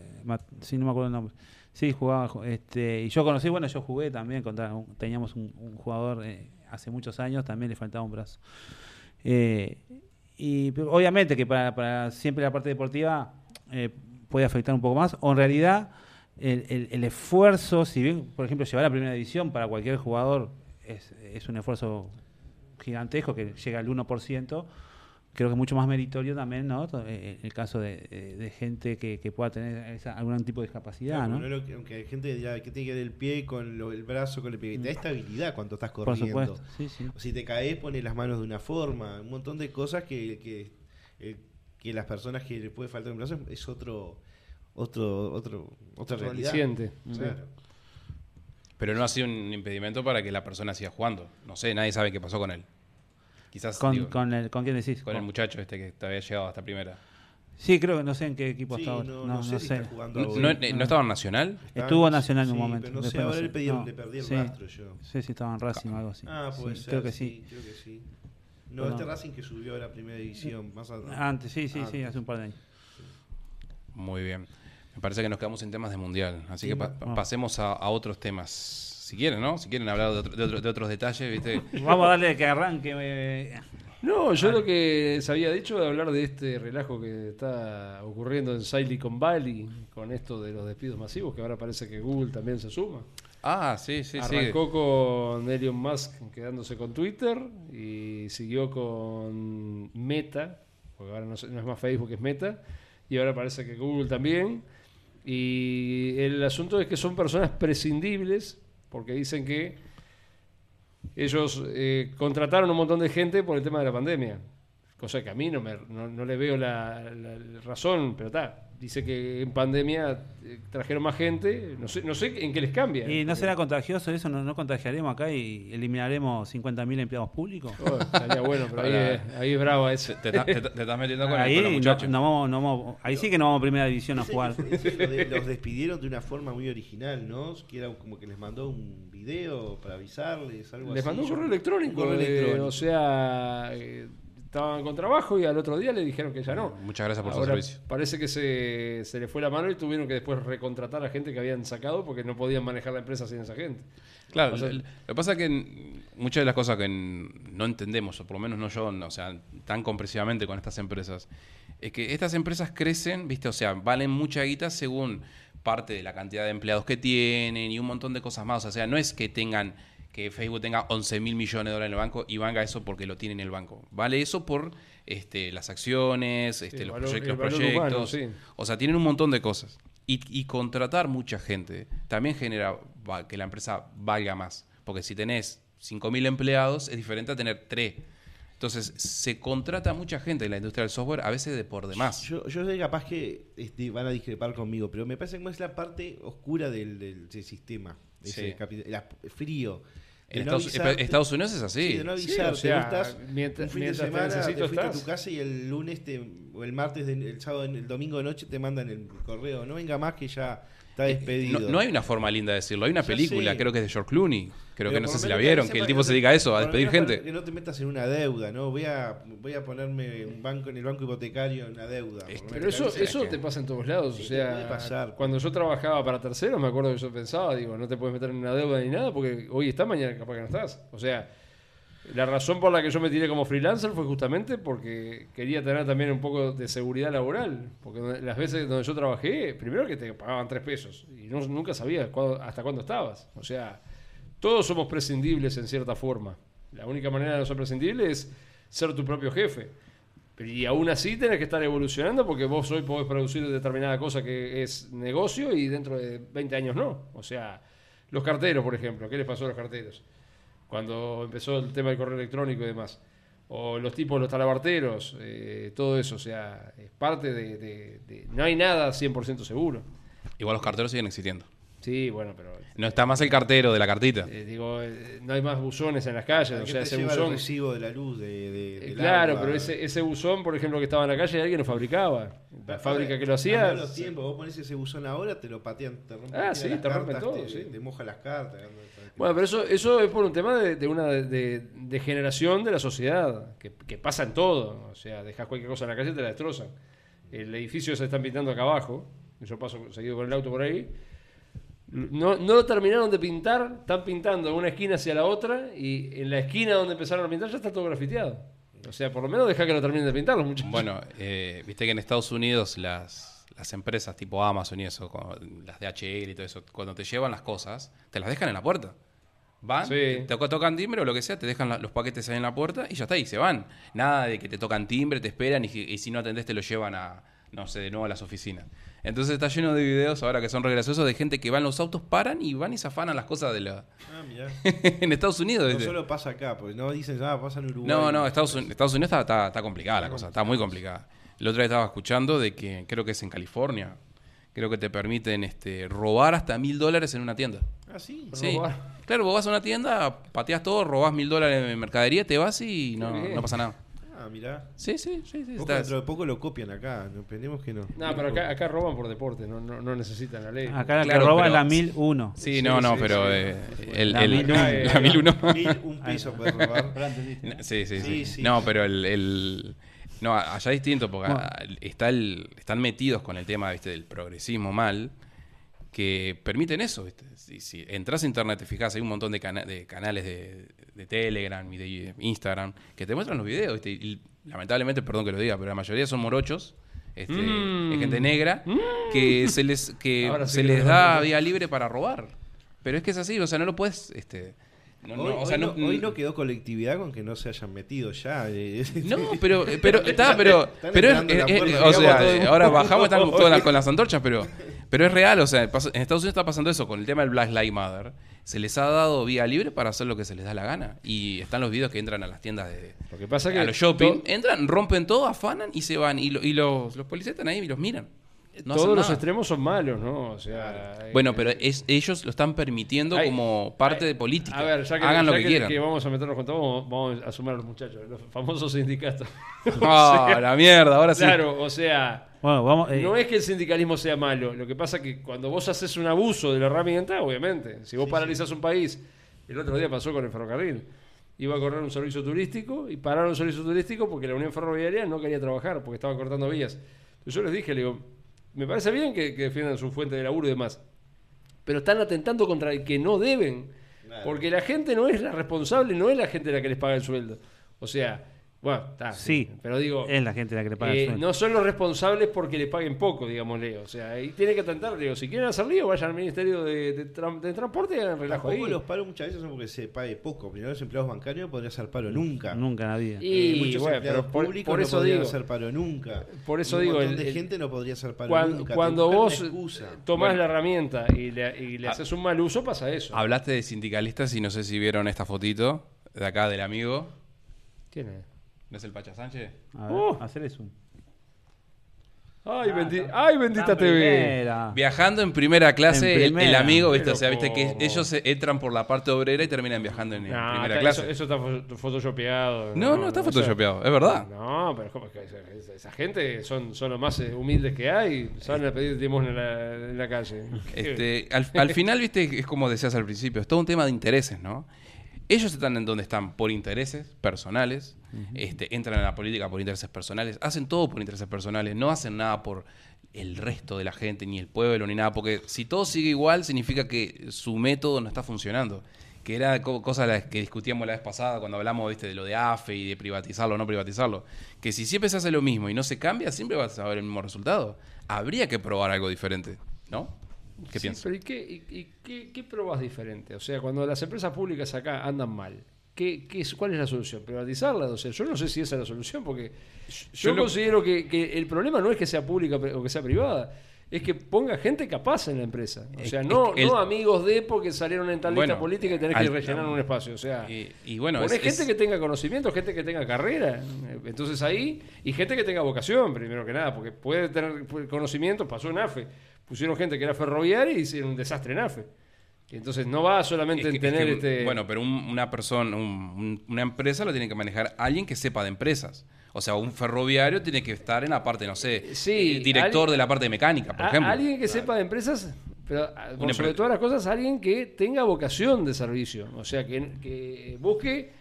sí, no me acuerdo el nombre. Sí, jugaba. ju- Este, y yo conocí, bueno, yo jugué también contra. un- teníamos un, un jugador eh, hace muchos años, también le faltaba un brazo. Eh, y obviamente que para, para siempre la parte deportiva eh, puede afectar un poco más, o en realidad el, el- el esfuerzo, si bien, por ejemplo, llevar a la primera división para cualquier jugador es, es un esfuerzo gigantesco que llega al 1%, creo que es mucho más meritorio también, ¿no? To- eh, El caso de, de- de gente que, que pueda tener esa- algún tipo de discapacidad, Claro, ¿no? lo aunque hay gente que dirá que tiene que ver el pie con lo- el brazo, con el pie. Te da estabilidad cuando estás Por corriendo. supuesto, sí, sí. O si te caes, pones las manos de una forma. Un montón de cosas que, que, eh, que las personas que les puede faltar un brazo es otro, otro, otro, otra realidad. Claro. Pero no ha sido un impedimento para que la persona siga jugando. No sé, nadie sabe qué pasó con él. Quizás Con, digo, con, el, ¿Con quién decís? con el muchacho este que te había llegado hasta primera. Sí, creo que no sé en qué equipo Sí, está ahora. no, No, no sé si está jugando ¿No, no- no estaba en Nacional? Estuvo Nacional en un momento. pero no sé, ahora le, sé. perdí, No, le perdí el sí. rastro yo. Sí, sí, estaba en Racing o algo así. Ah, puede Sí, ser. Creo que sí. Creo que sí. No, este Racing que subió a la primera división. Más a- Antes, sí, sí, sí, hace un par de años. Muy bien. Me parece que nos quedamos sin temas de mundial. Así Sí, que pa- no. pasemos a, a otros temas. Si quieren, ¿no? Si quieren hablar de, otro- de otro- de otros detalles, ¿viste? Vamos a darle que arranque. eh, No, yo lo que se había dicho de hablar de este relajo que está ocurriendo en Silicon Valley con esto de los despidos masivos, que ahora parece que Google también se suma. Ah, sí, sí, sí. Arrancó con Elon Musk quedándose con Twitter y siguió con Meta, porque ahora no es más Facebook, es Meta, y ahora parece que Google también. Y el asunto es que son personas prescindibles porque dicen que ellos eh, contrataron un montón de gente por el tema de la pandemia. Cosa que a mí no, me, no, no le veo la, la- la razón, pero está. Dice que en pandemia eh, trajeron más gente. No sé, no sé en qué les cambia. ¿Y no será contagioso eso? ¿No, no contagiaremos acá y eliminaremos 50.000 empleados públicos? Oh, estaría bueno, pero ahí, es- ahí es bravo ese. Te, te- te- te estás metiendo con, el- Ahí, no, muchachos. no vamos- no vamos- ahí sí que no vamos a primera división a jugar. ese lo de- los despidieron de una forma muy original, ¿no? Que era como que les mandó un video para avisarles, algo Les así. mandó un correo electrónico. un correo eh, o sea, eh, estaban con trabajo y al otro día le dijeron que ya no. Muchas gracias por su servicio. Parece que se, se le fue la mano y tuvieron que después recontratar a gente que habían sacado porque no podían manejar la empresa sin esa gente. Claro, O sea, lo que pasa es que muchas de las cosas que no entendemos, o por lo menos no yo, no, o sea, tan comprensivamente con estas empresas, es que estas empresas crecen, ¿viste? O sea, valen mucha guita según parte de la cantidad de empleados que tienen y un montón de cosas más. O sea, no es que tengan que Facebook tenga 11 mil millones de dólares en el banco y valga eso porque lo tiene en el banco. Vale eso por este, las acciones, este, el los, valor- el proyectos. humano, sí. O sea, tienen un montón de cosas. Y, y contratar mucha gente también genera que la empresa valga más. Porque si tenés 5.000 empleados, es diferente a tener 3. Entonces, se contrata mucha gente en la industria del software, a veces de por demás. Yo, yo sé capaz que este, van a discrepar conmigo, pero me parece que es la parte oscura del, del- del sistema. Ese Sí. capi- la- frío. En no Estados, avisarte- Estados Unidos es así. Sí, de no Sí, avisarte. o sea, Vos estás mientras- un fin mientras de semana, te, necesito, fuiste a estás. tu casa y el lunes te, o el martes, de- el sábado, el domingo de noche te mandan el correo. No venga más que ya está despedido. Eh, No, no hay una forma linda de decirlo. Hay una película, creo que es de George Clooney. Creo Pero que no sé si la vieron, que el tipo se dedica a eso, a despedir gente. Que no te metas en una deuda, ¿no? Voy a, voy a ponerme en, un banco, en el banco hipotecario en una deuda. Es- por lo Pero eso, eso que- te pasa en todos lados. Sí, o sea, puede pasar. cuando yo trabajaba para terceros, me acuerdo que yo pensaba, digo, no te puedes meter en una deuda ni nada porque hoy estás, mañana capaz que no estás. O sea, la razón por la que yo me tiré como freelancer fue justamente porque quería tener también un poco de seguridad laboral. Porque las veces donde yo trabajé, primero que te pagaban tres pesos y no- nunca sabías cuándo- hasta cuándo estabas. O sea, todos somos prescindibles en cierta forma. La única manera de no ser prescindible es ser tu propio jefe. Y aún así tenés que estar evolucionando porque vos hoy podés producir determinada cosa que es negocio y dentro de 20 años no. O sea, los carteros, por ejemplo, ¿qué les pasó a los carteros? Cuando empezó el tema del correo electrónico y demás. O los tipos, los talabarteros, eh, todo eso. O sea, es parte de, de- de- No hay nada 100% seguro. Igual los carteros siguen existiendo. Sí, bueno, pero... No está más el cartero de la cartita. eh, digo, eh, no hay más buzones en las calles. ¿A O sea, te ese lleva el buzón... recibo de la luz, de, de- Eh, claro, agua? pero ese, ese buzón, por ejemplo, que estaba en la calle, alguien lo fabricaba. La fábrica que lo hacía. los tiempos, vos pones ese buzón ahora, te lo patean, te rompen, Ah, sí, las te rompen cartas, todo, te, sí. te moja las cartas. Bueno, pero eso, eso es por un tema de, de una de, de- la sociedad, que, pasa en todo. O sea, dejas cualquier cosa en la calle y te la destrozan. El edificio se están pintando acá abajo, yo paso seguido con el auto por ahí. No, no lo terminaron de pintar, están pintando una esquina hacia la otra y en la esquina donde empezaron a pintar ya está todo grafiteado. O sea, por lo menos deja que lo terminen de pintar los muchachos. Bueno, eh, viste que en Estados Unidos las, las empresas tipo Amazon y eso, como las de HL y todo eso, cuando te llevan las cosas, te las dejan en la puerta. Van, Sí. te toca- tocan timbre o lo que sea, te dejan la- los paquetes ahí en la puerta y ya está, y se van. Nada de que te tocan timbre, te esperan y, si- y si no atendés te lo llevan a, no sé, de nuevo a las oficinas. Entonces está lleno de videos ahora que son re graciosos de gente que va en los autos, paran y van y se afanan las cosas de la... Ah, mirá. en Estados Unidos. No solo pasa acá, porque no dicen, ah, pasa en Uruguay. No, no, Estados, Uni- Estados Unidos está, está- está complicada la cosa, está muy complicada. El otro día estaba escuchando de que creo que es en California, creo que te permiten este, robar hasta mil dólares en una tienda. Ah, sí. Sí. Robar. Claro, vos vas a una tienda, pateas todo, robás mil dólares en mercadería, te vas y no, pasa nada. Ah, mirá. Sí, sí, sí. sí, Poco dentro de poco lo copian acá, no, esperemos que no. No, pero acá, acá roban por deporte, no, no, no necesitan la ley. Acá la Claro, que roba pero- es la 1001. Sí, Sí, no, no, sí, pero sí. eh, el, La el- mil uno. la mil uno. Mil, un peso puedes robar. Sí, sí, sí. Sí, sí. No, pero el, el- No, allá es distinto porque Bueno. está el, están metidos con el tema ¿viste? del progresismo mal que permiten eso. ¿viste? Si, si entras a internet, te fijas, hay un montón de, cana- de canales de, de Telegram y de Instagram que te muestran los videos. ¿viste? Y lamentablemente, perdón que lo diga, pero la mayoría son morochos. Este, Mm. es gente negra que se les que sí se que les da vía libre para robar pero es que es así o sea no lo puedes este No, hoy, no, o hoy no, no- hoy no quedó colectividad con que no se hayan metido ya. eh, No, pero, pero, está, pero, pero es, es- o sea, ahora bajamos están todas las- con las antorchas, pero, pero es real, o sea, en Estados Unidos está pasando eso con el tema del Black Lives Matter. Se les ha dado vía libre para hacer lo que se les da la gana. Y están los videos que entran a las tiendas de, Lo que pasa que a los shopping, entran, rompen todo, afanan y se van. Y, lo- y los, los policías están ahí y los miran. No todos los nada. extremos son malos, ¿no? O sea, Bueno, pero es, ellos lo están permitiendo Hay- como parte hay- de política. A ver, ya que, Hagan ya lo que, quieran. vamos a meternos con todo, vamos, vamos a sumar a los muchachos, los famosos sindicatos. Ah, la mierda, ahora sí. Claro, o sea, Bueno, vamos. eh, no es que el sindicalismo sea malo. Lo que pasa es que cuando vos haces un abuso de la herramienta, obviamente, si vos paralizás un país, el otro día pasó con el ferrocarril. Iba a correr un servicio turístico y pararon un servicio turístico porque la Unión Ferroviaria no quería trabajar porque estaba cortando vías. Entonces yo les dije, le digo, me parece bien que, que defiendan su fuente de laburo y demás, pero están atentando contra el que no deben. Claro. Porque la gente no es la responsable, no es la gente la que les paga el sueldo. O sea, bueno, está. Sí, Pero digo, es la gente la que le paga eh, no son los responsables porque le paguen poco, digámosle. O sea, ahí tiene que atentar. Digo, si quieren hacer lío, vayan al Ministerio de, de Tran- de Transporte y hagan relajo ahí. Los paros muchas veces son porque se pague poco. Primero los empleados bancarios podrían hacer paro nunca. Nunca vida. Y, Eh, muchos bueno, empleados por, públicos por no eso podrían digo, hacer paro nunca. por eso Y un digo, montón el- de el- gente no podría hacer paro cuando, nunca. cuando vos tomás Bueno. la herramienta y le, y le Ah. haces un mal uso, pasa eso. Hablaste de sindicalistas y no sé si vieron esta fotito de acá del amigo. ¿Quién es? ¿No es el Pacha Sánchez? A ver, Uh. hacerle zoom. Ay, Ah, bendi- está- ay bendita está en TV. primera. Viajando en primera clase, En el- El, primera. amigo, ¿viste? Pero O sea, viste que ¿cómo? ellos se entran por la parte obrera y terminan viajando en, No, primera está- clase. Eso, eso está fo- photoshopeado. no, no, está eso- photoshopeado, es verdad. No, pero ¿cómo es que esa, esa- esa gente son, son los más eh, humildes que hay. Salen a pedir limón en la, en la calle. Este, al, al final, viste, es como decías al principio, es todo un tema de intereses, ¿no? Ellos están en donde están por intereses personales, este, entran en la política por intereses personales, hacen todo por intereses personales, no hacen nada por el resto de la gente, ni el pueblo, ni nada, porque si todo sigue igual, significa que su método no está funcionando. Que era co- cosa que discutíamos la vez pasada cuando hablamos ¿viste? de lo de AFE y de privatizarlo o no privatizarlo. Que si siempre se hace lo mismo y no se cambia, siempre vas a ver el mismo resultado. Habría que probar algo diferente, ¿no? ¿Qué Sí, piensas? pero ¿y qué, y- y qué, qué probas diferente? O sea, cuando las empresas públicas acá andan mal, ¿qué, qué es, ¿cuál es la solución? ¿Privatizarlas? O sea, yo no sé si esa es la solución, porque yo, yo lo- considero que, que el problema no es que sea pública o que sea privada, es que ponga gente capaz en la empresa. O sea, no, el- no amigos de porque salieron en tal lista política y tenés al- que rellenar un espacio. O sea, Y, y bueno, es- gente es- que tenga conocimiento, gente que tenga carrera. Entonces ahí, y gente que tenga vocación, primero que nada, porque puede tener conocimiento, pasó en AFE. Pusieron gente que era ferroviaria y hicieron un desastre en AFE. Entonces no va solamente es que- en tener es que, este. Bueno, pero un- una persona, un- un- una empresa lo tiene que manejar alguien que sepa de empresas. O sea, un ferroviario tiene que estar en la parte, no sé, Sí, eh, director alguien- de la parte de mecánica, por a- ejemplo. alguien que sepa de empresas, pero ah, por Una sobre todas las cosas, alguien que tenga vocación de servicio. O sea, que, que busque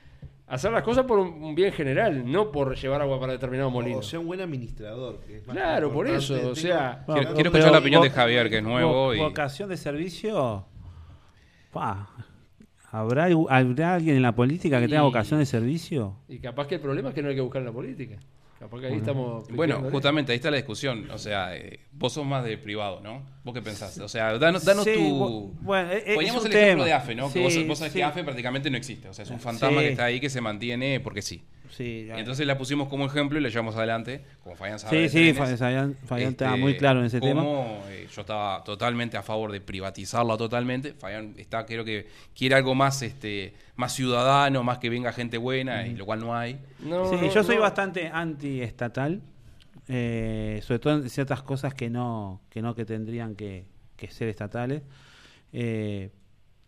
hacer las cosas por un, bien general, no por llevar agua para determinado molino. O sea, un buen administrador. que es más Claro, por eso, o sea- Quiero- Bueno, quiero pero escuchar la opinión de Javier, que es nuevo. vo- y- Vocación de servicio. Pa, ¿Habrá, ¿Habrá alguien en la política que tenga vocación de servicio? Y capaz que el problema es que no hay que buscar en la política. Capaz que ahí estamos. Bueno, justamente ahí está la discusión. O sea, eh, vos sos más de privado, ¿no? ¿Vos qué pensás? O sea, danos, danos Sí, tu... bueno, e- e- Poníamos es el ejemplo de AFE, ¿no? Sí, que vos, vos sabés sí. que AFE prácticamente no existe. O sea, es un fantasma Sí. que está ahí que se mantiene porque sí. Sí, Y entonces la pusimos como ejemplo y la llevamos adelante, como Fabián sabe. sí, sí, trenes. Fabián, Fabián estaba Este, muy claro en ese tema. eh, yo estaba totalmente a favor de privatizarlo totalmente. Fabián está, creo que quiere algo más, este, más ciudadano, más que venga gente buena, y lo cual no hay. No, Sí, no, yo soy no. bastante anti-estatal, eh, sobre todo en ciertas cosas que no que, no, que tendrían que, que ser estatales. Eh,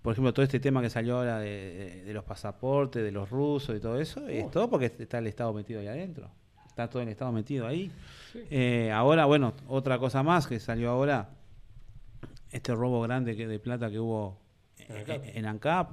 por ejemplo, todo este tema que salió ahora de, de- de los pasaportes, de los rusos y todo eso, es todo porque está el Estado metido ahí adentro. Está todo el Estado metido ahí. Eh, ahora, bueno, otra cosa más que salió ahora, este robo grande que de plata que hubo En ANCAP. en, en ANCAP.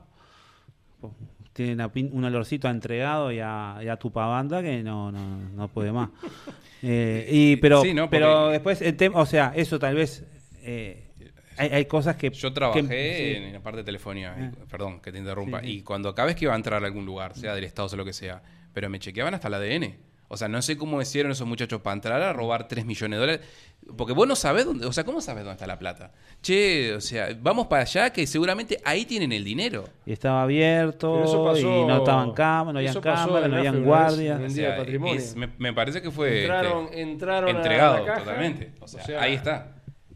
Tiene una pin- un olorcito a entregado y a, y a tupabanda que no, no, no puede más. Eh, y, pero, Sí, ¿no? pero después el tema, o sea, eso tal vez eh, hay, hay cosas que Yo trabajé que- en la parte de telefonía, Ah. perdón que te interrumpa, Sí, sí. y cuando cada vez que iba a entrar a algún lugar, sea del Estado o sea lo que sea, pero me chequeaban hasta el ADN. O sea, no sé cómo hicieron esos muchachos para entrar a robar 3 millones de dólares. Porque vos no sabés dónde, o sea, ¿cómo sabes dónde está la plata? Che, o sea, vamos para allá que seguramente ahí tienen el dinero. Y estaba abierto, Pero eso pasó- y no estaban cámaras, no había eso pasó cámaras, no habían guardias. en O sea, de Patrimonio. es- me, me parece que fue entraron, este, entraron a entregado la caja, totalmente. O sea, o sea, ahí está.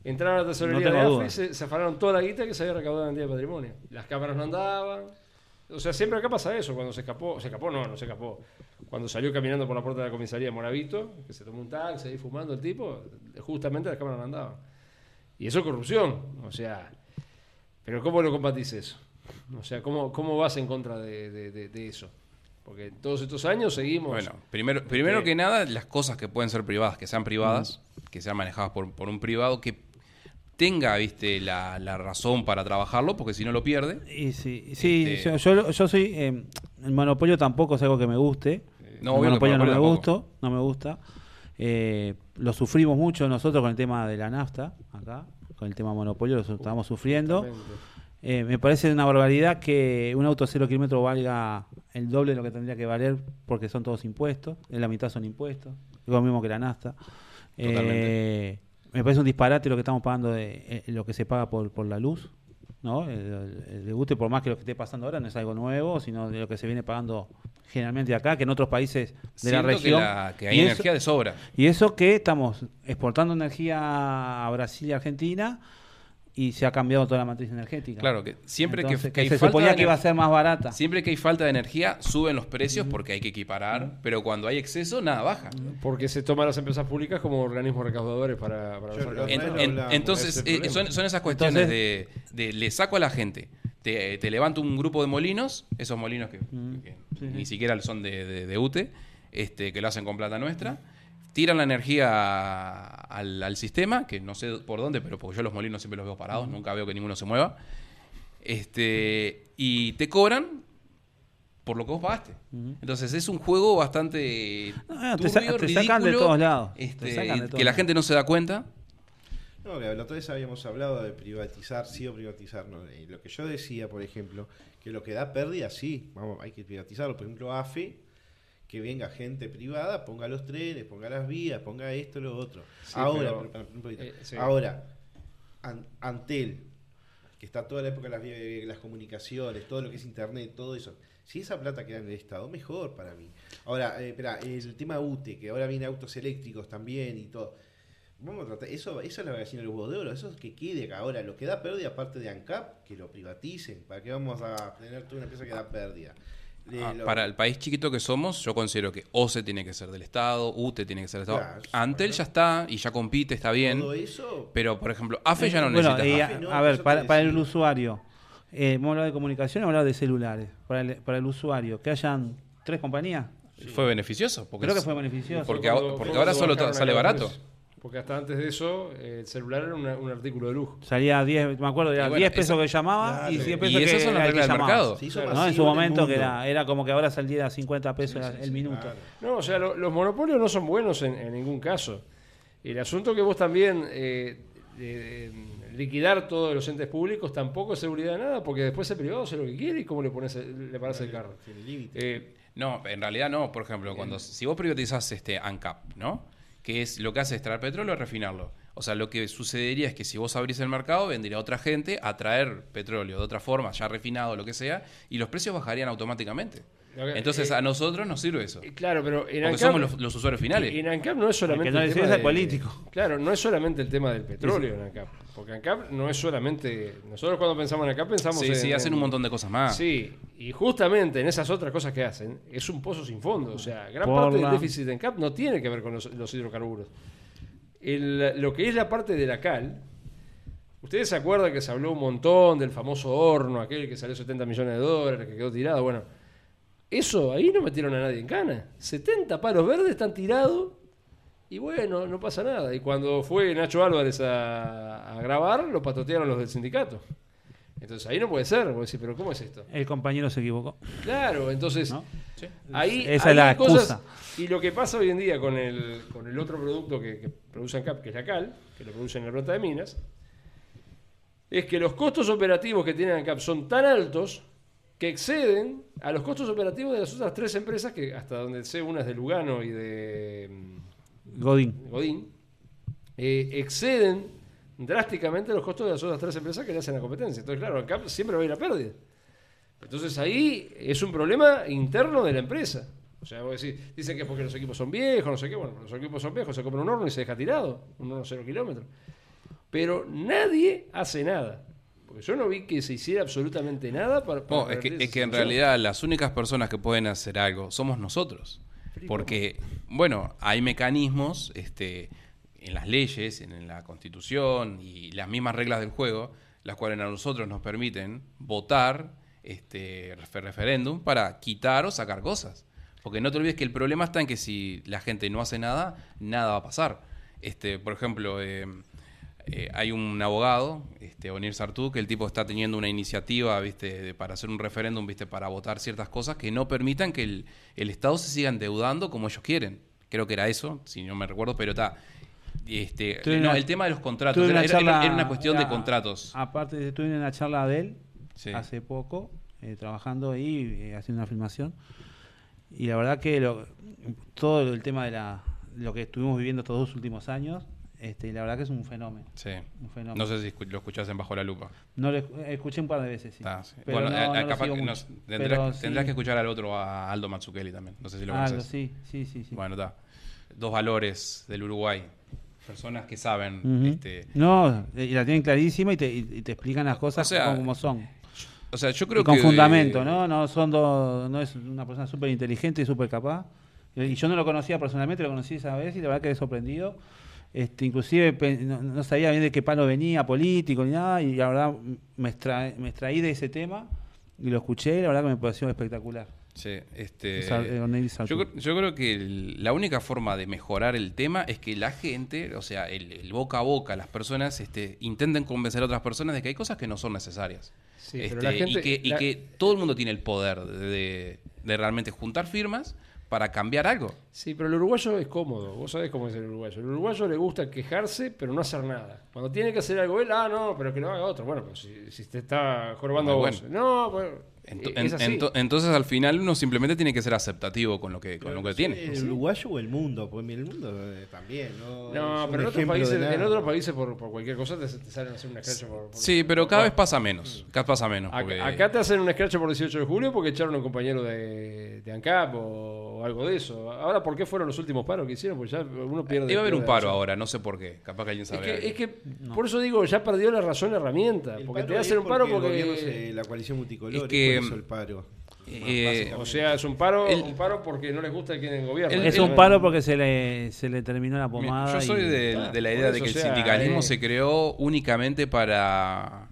Entraron a la tesorería No de AFE se, se afanaron toda la guita que se había recaudado en el Día de Patrimonio. Las cámaras no andaban. O sea, siempre acá pasa eso. Cuando se escapó, se escapó, no, no se escapó. Cuando salió caminando por la puerta de la comisaría de Moravito, que se tomó un taxi ahí fumando el tipo, justamente las cámaras no andaban. Y eso es corrupción. O sea, pero ¿cómo lo combatís eso? O sea, ¿cómo, cómo vas en contra de, de- de- de eso? Porque todos estos años seguimos. Bueno, primero, primero Sí. que nada, las cosas que pueden ser privadas, que sean privadas, que sean manejadas por, por un privado, que tenga, viste, la, la razón para trabajarlo, porque si no lo pierde. Y sí, sí Este- yo, yo, yo soy. eh, el monopolio tampoco es algo que me guste. No, el monopolio no me gusta. No me gusta. Eh, lo sufrimos mucho nosotros con el tema de la nafta, acá. Con el tema monopolio lo estamos sufriendo. Eh, me parece una barbaridad que un auto cero kilómetro valga el doble de lo que tendría que valer porque son todos impuestos. En la mitad son impuestos. Lo mismo que la nafta. Totalmente. Eh, me parece un disparate lo que estamos pagando de eh, lo que se paga por, por la luz. ¿no? El, el- debute, por más que lo que esté pasando ahora no es algo nuevo, sino de lo que se viene pagando generalmente acá, que en otros países de la región. que, la- que hay eso- energía de sobra. y eso que estamos exportando energía a Brasil y Argentina y se ha cambiado toda la matriz energética. Claro, que siempre que- que hay se falta suponía de que iba a ser más barata. Siempre que hay falta de energía, suben los precios porque hay que equiparar, pero cuando hay exceso, nada baja. Porque se toman las empresas públicas como organismos recaudadores para, para Yo los. En- en- entonces, eh, son, son esas cuestiones Entonces- de, de le saco a la gente, te, te levanto un grupo de molinos, esos molinos que, Mm. que Sí, ni siquiera son de, de- de UTE, este, que lo hacen con plata nuestra, tiran la energía al, al sistema, que no sé por dónde, pero porque yo los molinos siempre los veo parados, nunca veo que ninguno se mueva, este, y te cobran por lo que vos pagaste. Entonces es un juego bastante No, te sa- turbio, te sacan de todos lados. Te este, sacan de todos que la gente no se da cuenta. No, que la otra vez habíamos hablado de privatizar, sí o privatizar. ¿no? Y lo que yo decía, por ejemplo, que lo que da pérdida, sí, vamos, hay que privatizarlo. Por ejemplo, AFE, que venga gente privada, ponga los trenes, ponga las vías, ponga esto, lo otro. Sí, ahora, pero- pero- pero- un poquito. eh, sí. ahora, An- Antel, que está toda la época de las, las comunicaciones, todo lo que es internet, todo eso. Si esa plata queda en el Estado, mejor para mí. Ahora, eh, espera, el tema UTE, que ahora viene autos eléctricos también y todo. Vamos a tratar, eso, eso es la gallina del huevo de oro, eso es que quede acá. Ahora, lo que da pérdida, aparte de ANCAP, que lo privaticen. ¿Para qué vamos a tener toda una empresa que da pérdida? Eh, Ah, lo- Para el país chiquito que somos, yo considero que OCE tiene que ser del Estado, UTE tiene que ser del Estado. Claro, Antel bueno. ya está y ya compite, está bien. Todo eso, Pero, por ejemplo, AFE ya no bueno, necesita. y AFE. a, no, ver, para, para el usuario, eh, hemos hablado de comunicación, hemos hablado de celulares. Para el, para el usuario, que hayan tres compañías, Fue beneficioso. Porque creo que fue beneficioso. Porque, ahora- porque solo sale barato. precios. Porque hasta antes de eso, eh, el celular era una- un artículo de lujo. Salía a 10, me acuerdo, era Y bueno, 10 pesos eso- que llamaba Claro. y 100 Y pesos esas que son las que del mercado. se hizo ¿no? En su momento que era, era como que ahora saliera a 50 pesos Sí, el, sí, el sí, minuto. claro. No, o sea, lo- los monopolios no son buenos en, en ningún caso. El asunto que vos también eh, eh, liquidar todos los entes públicos tampoco es seguridad de nada, porque después el privado hace lo que quiere y cómo le pones el- le paras el carro. Eh, No, en realidad no. Por ejemplo, cuando si vos privatizás este ANCAP, ¿no? Que es lo que hace es traer petróleo y refinarlo. O sea, lo que sucedería es que si vos abrís el mercado, vendría otra gente a traer petróleo de otra forma, ya refinado, lo que sea, y los precios bajarían automáticamente. Entonces eh, a nosotros nos sirve eso. eh, claro, pero en Porque ANCAP, somos los, los usuarios finales. en ANCAP no es solamente El tema es el de- político. Claro, no es solamente el tema del petróleo en ANCAP. Porque ANCAP no es solamente... Nosotros cuando pensamos en ANCAP pensamos Sí, en... sí, hacen un montón de cosas más. Sí, y justamente en esas otras cosas que hacen, es un pozo sin fondo. O sea, gran Por parte la- del déficit de ENCAP no tiene que ver con los, los hidrocarburos. El- lo que es la parte de la cal, ustedes se acuerdan que se habló un montón del famoso horno, aquel que salió 70 millones de dólares, que quedó tirado. Bueno, eso ahí no metieron a nadie en cana. 70 palos verdes están tirados y bueno, no pasa nada. Y cuando fue Nacho Álvarez a, a grabar, lo patotearon los del sindicato. Entonces ahí no puede ser, vos decís, pero ¿cómo es esto? El compañero se equivocó. Claro, entonces ¿no? ahí, Esa ahí es la hay cosas- excusa. Y lo que pasa hoy en día con el, con el otro producto que, que produce ANCAP, que es la cal, que lo produce en la planta de minas, es que los costos operativos que tiene ANCAP son tan altos que exceden a los costos operativos de las otras tres empresas, que hasta donde sé, una es de Lugano y de mm, Godín. Godín, eh, exceden drásticamente los costos de las otras tres empresas que le hacen la competencia. Entonces, claro, acá siempre va a ir a pérdida. Entonces ahí es un problema interno de la empresa. O sea, vos decís, dicen que es porque los equipos son viejos, no sé qué. Bueno, los equipos son viejos, se compra un horno y se deja tirado, un horno cero kilómetros. Pero nadie hace nada. Porque yo no vi que se hiciera absolutamente nada para... para No, es que, es en realidad las únicas personas que pueden hacer algo somos nosotros. Porque, bueno, hay mecanismos este, en las leyes, en, en la constitución y las mismas reglas del juego, las cuales a nosotros nos permiten votar este refer- referéndum para quitar o sacar cosas. Porque no te olvides que el problema está en que si la gente no hace nada, nada va a pasar. Este, por ejemplo, eh, eh, hay un abogado, este, Onir Sartú, que el tipo está teniendo una iniciativa, viste, de- para hacer un referéndum, viste, para votar ciertas cosas que no permitan que el, el Estado se siga endeudando como ellos quieren. Creo que era eso, si no me recuerdo, pero está. Este, no, una- el tema de los contratos, era, una era- charla- era una cuestión de contratos. Aparte, tuve una charla de él Sí. hace poco, eh, trabajando ahí, eh, haciendo una filmación. Y la verdad que lo- todo el tema de la, lo que estuvimos viviendo estos dos últimos años, este, la verdad que es un fenómeno. Sí. Un fenómeno. No sé si lo escuchás en Bajo la Lupa. No lo esc- escuché un par de veces, sí. Ah, sí. Pero bueno, no- eh, no eh, capaz que nos- tendrás, Pero tendrás sí. que escuchar al otro, a Aldo Mazzucchelli también. No sé si lo conoces. sí, sí, sí. sí. Bueno, está. Dos valores del Uruguay. Personas que saben. Este, No, eh, y la tienen clarísima y te, y- y te explican las cosas O sea, como, como son. o sea, yo creo Y con que. fundamento, ¿no? No son dos, no es una persona súper inteligente y súper capaz. Y yo no lo conocía personalmente, lo conocí esa vez y la verdad quedé sorprendido. Este, inclusive no, no sabía bien de qué palo venía, político ni nada, y la verdad me, extra- me extraí de ese tema y lo escuché y la verdad que me pareció espectacular. Sí, este, eh, yo, yo creo que el- la única forma de mejorar el tema es que la gente, o sea, el, el boca a boca, las personas este, intenten convencer a otras personas de que hay cosas que no son necesarias. Sí, pero Este, la gente- y que, y la- que todo el mundo tiene el poder de, de realmente juntar firmas para cambiar algo. Sí, pero el uruguayo es cómodo. Vos sabés cómo es el uruguayo. El uruguayo le gusta quejarse, pero no hacer nada. Cuando tiene que hacer algo él, ah, no, pero que lo haga otro. Bueno, pues si, si te está jorobando a vos. bueno. No, pues. Ento- es en- así. ento- entonces al final uno simplemente tiene que ser aceptativo con lo que, con lo que tiene. ¿El uruguayo o el mundo? Porque mira, el mundo eh, también, ¿no? no, pero en otros países, en otros países por, por cualquier cosa te, te salen a hacer un escrache por, por- Sí, pero cada vez pasa menos. Cada vez pasa menos. Acá, porque- acá te hacen un escrache por 18 de julio porque echaron a un compañero de, de ANCAP o algo de eso. Ahora, ¿por qué fueron los últimos paros que hicieron? Porque ya uno pierde. Iba a haber un paro ahora, no sé por qué. Capaz que alguien Es sabe. que, es que por eso digo, ya perdió la razón la herramienta. El Porque te hacen un paro porque. la coalición multicolor, Es que, por eso el paro. Eh, O sea, es un paro, El- un paro porque no les gusta quien en gobierno. el- es el- un paro porque se le, se le terminó la pomada. Yo soy y- de, de la idea de que el o sea, sindicalismo eh. se creó únicamente para,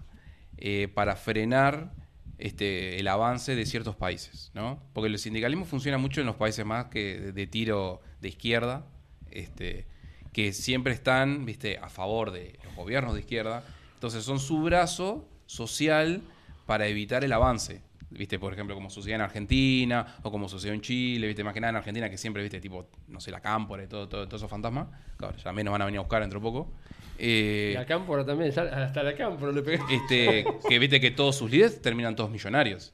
eh, para frenar este, el avance de ciertos países, ¿no? Porque el sindicalismo funciona mucho en los países más que de, de tiro de izquierda, este, que siempre están, viste, a favor de los gobiernos de izquierda. Entonces son su brazo social para evitar el avance. ¿Viste? Por ejemplo, como sucedió en Argentina o como sucedió en Chile, ¿viste? Más que nada en Argentina, que siempre, ¿viste? Tipo, no sé, la cámpora y todo, todo, todos esos fantasmas. Claro, ya menos van a venir a buscar dentro de poco. Eh, La cámpora también, ya hasta la cámpora le pegué. este, que viste que todos sus líderes terminan todos millonarios.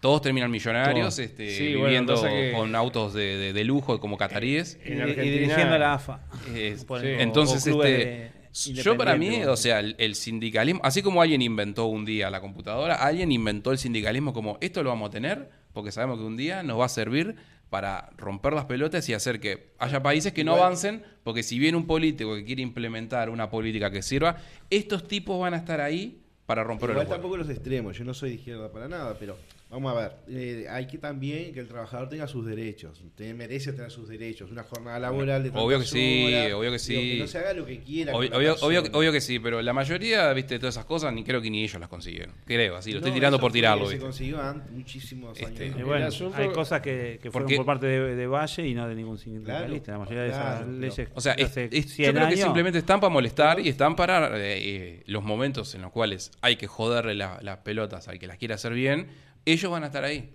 Todos terminan millonarios, Todos. este, Sí, viviendo que- con autos de, de- de lujo como cataríes. y, en y Argentina- dirigiendo la AFA. Eh, Sí. o- Entonces, o clubes este, de- yo para mí, o sea, el, el sindicalismo, así como alguien inventó un día la computadora, alguien inventó el sindicalismo como esto lo vamos a tener porque sabemos que un día nos va a servir para romper las pelotas y hacer que haya países que no avancen, porque si viene un político que quiere implementar una política que sirva, estos tipos van a estar ahí para romper Igual el tampoco los extremos, yo no soy de izquierda para nada, pero vamos a ver, eh, hay que también que el trabajador tenga sus derechos, te- merece tener sus derechos, una jornada laboral de Obvio que sí, horas, obvio que digo, sí. que no se haga lo que quiera. Obvio, obvio, obvio- obvio que sí, pero la mayoría, viste, de todas esas cosas, ni creo que ni ellos las consiguieron. Creo, así, lo estoy No, tirando por tirarlo, Se consiguió antes, muchísimos Este, años. Bueno, asunto- hay cosas que, que fueron Porque- por parte de, de Valle y no de ningún sindicalista. Claro, la mayoría de esas leyes. O sea, es- es- yo 100 creo que simplemente están para molestar y están para eh, eh, los momentos en los cuales hay que joderle la- las pelotas al que las quiere hacer bien, ellos van a estar ahí.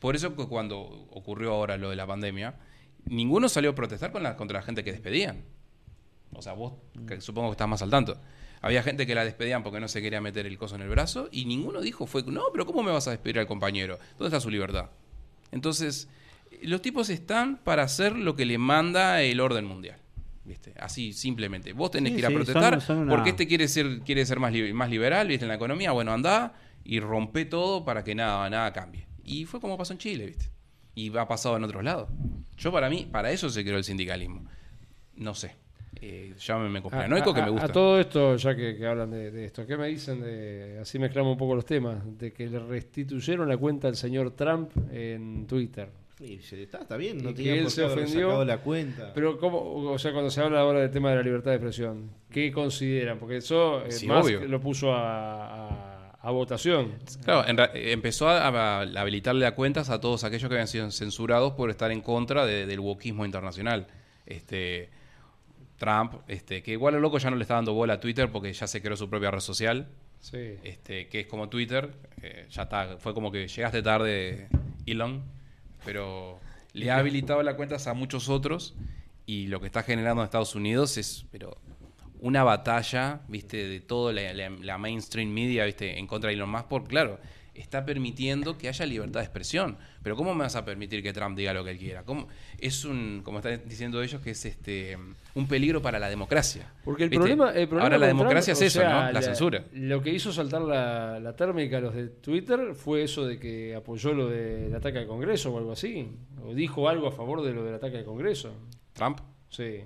Por eso que cuando ocurrió ahora lo de la pandemia, ninguno salió a protestar con la- contra la gente que despedían. O sea, vos que supongo que estás más al tanto. Había gente que la despedían porque no se quería meter el coso en el brazo y ninguno dijo fue, no, pero ¿cómo me vas a despedir al compañero? ¿Dónde está su libertad? Entonces, los tipos están para hacer lo que le manda el orden mundial. ¿Viste? Así, simplemente. Vos tenés Sí, que ir a sí, protestar son- son una- porque este quiere ser, quiere ser más, li- más liberal, ¿viste? En la economía, bueno, anda y rompe todo para que nada, nada cambie. Y fue como pasó en Chile, ¿viste? Y ha pasado en otros lados. Yo para mí, para eso se creó el sindicalismo. No sé. Eh, llámeme conspiranoico que A- me gusta. A todo esto, ya que, que hablan de, de esto, ¿qué me dicen de, así mezclamos un poco los temas, de que le restituyeron la cuenta al señor Trump en Twitter? Y se- está, está bien, no Y que él por se qué haber ofendió, sacado la cuenta. Pero, ¿cómo, o sea, cuando se habla ahora del tema de la libertad de expresión, ¿qué consideran? Porque eso eh, Sí, Musk obvio. lo puso a, a- a votación. Claro, en empezó a, habilitarle a cuentas a todos aquellos que habían sido censurados por estar en contra de- del wokismo internacional. Este, Trump, este, que igual el loco ya no le está dando bola a Twitter porque ya se creó su propia red social, Sí. este, que es como Twitter. eh, ya está, fue como que llegaste tarde, Elon, pero le ha habilitado las cuentas a muchos otros y lo que está generando en Estados Unidos es, pero una batalla, viste, de toda la, la- la mainstream media, viste, en contra de Elon Musk, porque claro, está permitiendo que haya libertad de expresión. Pero ¿cómo me vas a permitir que Trump diga lo que él quiera? ¿Cómo? Es un, como están diciendo ellos, que es este un peligro para la democracia. Porque el problema, el problema Ahora la democracia Trump, es eso, sea, ¿no? La, censura. Lo que hizo saltar la, la térmica a los de Twitter fue eso de que apoyó lo del ataque al Congreso o algo así. O dijo algo a favor de lo del ataque al Congreso. Trump. Sí.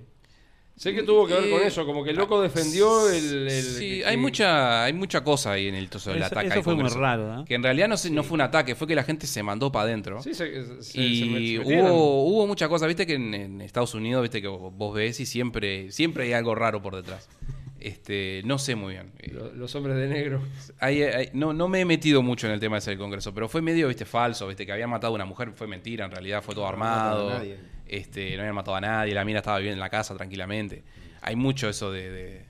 Sé que tuvo que ver con Eh, eso, como que el loco defendió el... el- sí, que- hay que- mucha hay mucha cosa ahí en el toso del Eso- ataque eso fue muy raro, ¿no? Que en realidad no, se- no fue un ataque, fue que la gente se mandó para adentro. Sí, se, se- y se hubo, hubo mucha cosa, viste que en, en Estados Unidos, viste que vos vos ves y siempre, siempre hay algo raro por detrás. Este, no sé muy bien. Lo- Los hombres de negro. hay- hay- no, no me he metido mucho en el tema ese del Congreso, pero fue medio, viste, falso, viste, que habían matado a una mujer, fue mentira, en realidad fue todo No mataron a armado. nadie. Este, no habían matado a nadie, la mina estaba viviendo en la casa tranquilamente. Hay mucho eso de, de,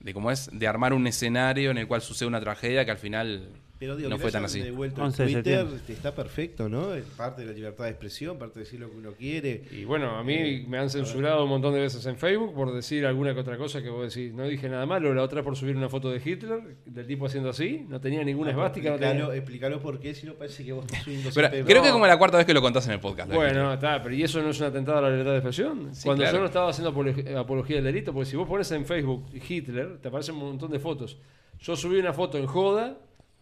de cómo es, de armar un escenario en el cual sucede una tragedia que al final Pero digo, no que fue tan así. devuelto el 11 de Twitter septiembre. este, está perfecto, ¿no? Es parte de la libertad de expresión, parte de decir lo que uno quiere. Y bueno, a mí me han censurado un montón de veces en Facebook por decir alguna que otra cosa que vos decís, no dije nada malo, la otra por subir una foto de Hitler, del tipo haciendo así, no tenía ninguna esvástica, no explícalo, tenía... explícalo por qué, si no parece que vos estás subiendo Pero creo que No. como la cuarta vez que lo contás en el podcast. la Bueno, está, pero ¿y eso no es un atentado a la libertad de expresión? Sí, Cuando claro. yo no estaba haciendo apolo- apología del delito, porque si vos pones en Facebook Hitler, te aparecen un montón de fotos. Yo subí una foto en joda,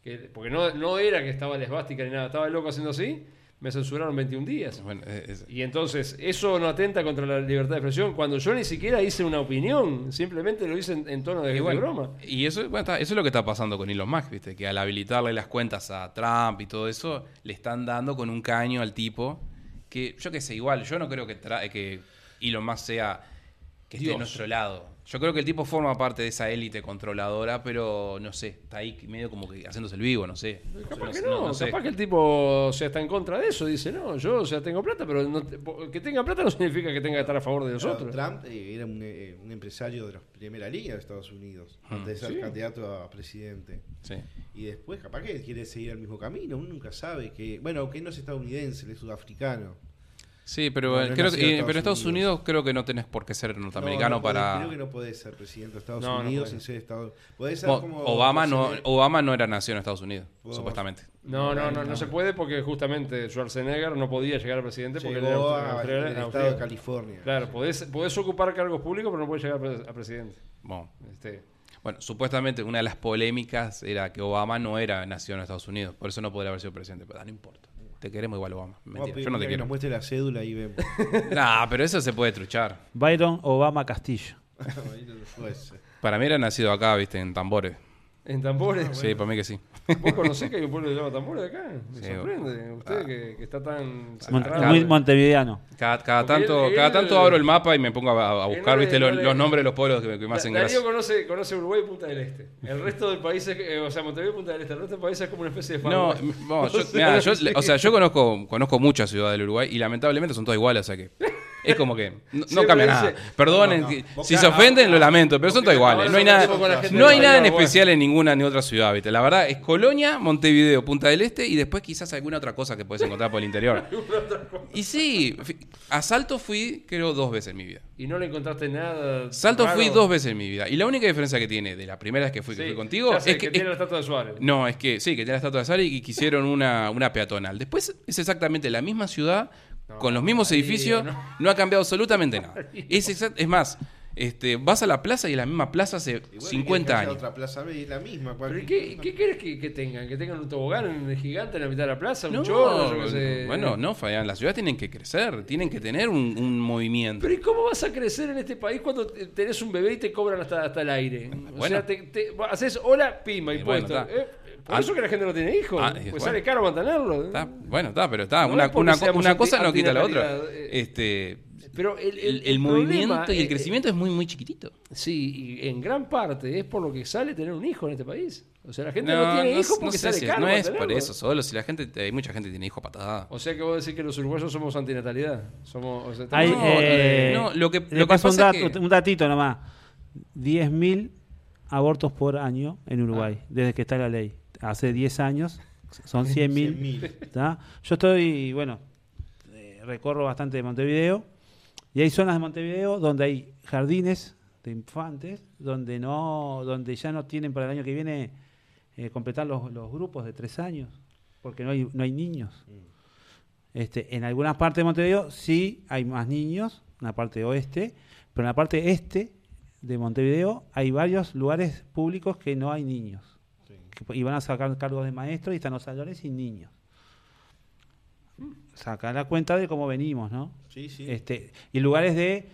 que, porque no, no era que estaba la esvástica ni nada, estaba el loco haciendo así, me censuraron 21 días. Bueno, es- Y entonces, eso no atenta contra la libertad de expresión cuando yo ni siquiera hice una opinión, simplemente lo hice en, en tono de, de bueno, broma. Y eso, bueno, está- eso es lo que está pasando con Elon Musk, ¿viste? Que al habilitarle las cuentas a Trump y todo eso, le están dando con un caño al tipo que, yo qué sé, igual, yo no creo que, tra- que Elon Musk sea que esté de Dios. nuestro lado. Yo creo que el tipo forma parte de esa élite controladora, pero no sé, está ahí medio como que haciéndose el vivo, no sé. Capaz No que no, no sé. capaz que el tipo o sea, está en contra de eso, dice, no, yo o sea, tengo plata, pero no te- que tenga plata no significa que tenga que estar a favor de nosotros. Trump eh, era un, eh, un empresario de la primera línea de Estados Unidos, antes de ser Sí. candidato a presidente. Sí. Y después, capaz que quiere seguir el mismo camino, uno nunca sabe que. Bueno, que no es estadounidense, él es sudafricano. Sí, pero, Bueno, eh, no creo, nació que- en eh, Estados pero en Estados Unidos. Unidos creo que no tenés por qué ser norteamericano No, no podés- para... Creo que no podés ser presidente de Estados No, no Unidos sin ser Estados Podés ser como. Obama, no, Obama no era nacido en Estados Unidos, Obama. supuestamente. No, no, no, no se puede porque justamente Schwarzenegger no podía llegar a presidente porque él era Llegó austri- a- austriaco- al estado de. California. Claro, podés, podés ocupar cargos públicos, pero no podés llegar a presidente. Bueno, Este, Bueno, supuestamente una de las polémicas era que Obama no era nacido en Estados Unidos, por eso no podría haber sido presidente, pero no importa. Te queremos igual, Obama. Mentira, yo no te que quiero. nos muestre la cédula y vemos. Nah, pero eso se puede truchar. Byron Obama Castillo. Para mí era nacido acá, viste, en Tambores. En Tambores. Sí, para mí que sí. ¿Vos conocés que hay un pueblo que se llama Tambores acá? Me Sí, sorprende. Usted que, que está tan... Mon- muy montevideano. Cada, tanto, él- cada él- tanto abro el mapa y me pongo a, a buscar, no viste, los, no los nombres de los pueblos que, que me hacen gracia. conoce, conoce Uruguay y Punta del Este. El resto del país, es, eh, o sea, Montevideo y Punta del Este, el resto del país es como una especie de No, bueno, yo, O sea, mirá, yo- o sea, yo conozco, conozco muchas ciudades del Uruguay y lamentablemente son todas iguales, o sea que Es como que no, cambia dice- nada. Perdonen, No, no, que- Boca- si se ofenden, lo lamento, pero son todos iguales. No hay nada, no hay nada en especial en ninguna ni otra ciudad, ¿viste? La verdad es Colonia, Montevideo, Punta del Este y después quizás alguna otra cosa que puedes encontrar por el interior. Y sí, a Salto fui creo dos veces en mi vida. Y no le encontraste nada. Salto raro. fui dos veces en mi vida. Y la única diferencia que tiene de la primera vez que fui, que fui contigo sé, es que, tiene la estatua de Suárez. no, es que sí, que tiene la estatua de Sari y que hicieron una, una peatonal. Después es exactamente la misma ciudad, con los mismos edificios, no. no. ha cambiado absolutamente nada. Es, exact- es más, este, vas a la plaza y es la misma plaza hace Y bueno, 50 que haya años. otra plaza B, es la misma. ¿Pero cualquier qué, qué querés que, que tengan? ¿Que tengan un tobogán gigante en la mitad de la plaza? ¿Un No, chorro? Yo qué sé. bueno, no, Fabián, las ciudades tienen que crecer, tienen que tener un, un movimiento. Pero ¿y cómo vas a crecer en este país cuando te- tenés un bebé y te cobran hasta, hasta el aire? O Bueno. sea, te, te- haces hola, pima, Y bueno, impuesto. está. Eh, por Ah, eso que la gente no tiene hijos. ah, pues bueno. sale caro mantenerlo. Está, bueno, está, pero está. No una es cosa no quita la otra. eh. Este, Pero el, el, el- el movimiento y el eh, crecimiento es muy, muy chiquitito. Sí, y en gran parte es por lo que sale tener un hijo en este país. O sea, la gente no, tiene hijos no porque sé sale si- caro no es por eso solo. Si la gente, hay mucha gente que tiene hijos patadas. O sea que vos decís que los uruguayos somos antinatalidad. Somos, o sea, Hay, estamos- No, eh, no, lo que- lo que un, pasa es dato- que- un datito nomás. 10.000 abortos por año en Uruguay, Ah. desde que está la ley. Hace 10 años son 100.000. 100.000. ¿tá? Yo estoy, bueno, eh, recorro bastante de Montevideo y hay zonas de Montevideo donde hay jardines de infantes donde no donde ya no tienen para el año que viene eh, completar los, los grupos de tres años porque no hay no hay niños este en algunas partes de Montevideo sí hay más niños en la parte oeste pero en la parte este de Montevideo hay varios lugares públicos que no hay niños y van a sacar cargos de maestros y están los salones sin niños sacar la cuenta de cómo venimos no Sí, sí. este, y lugares de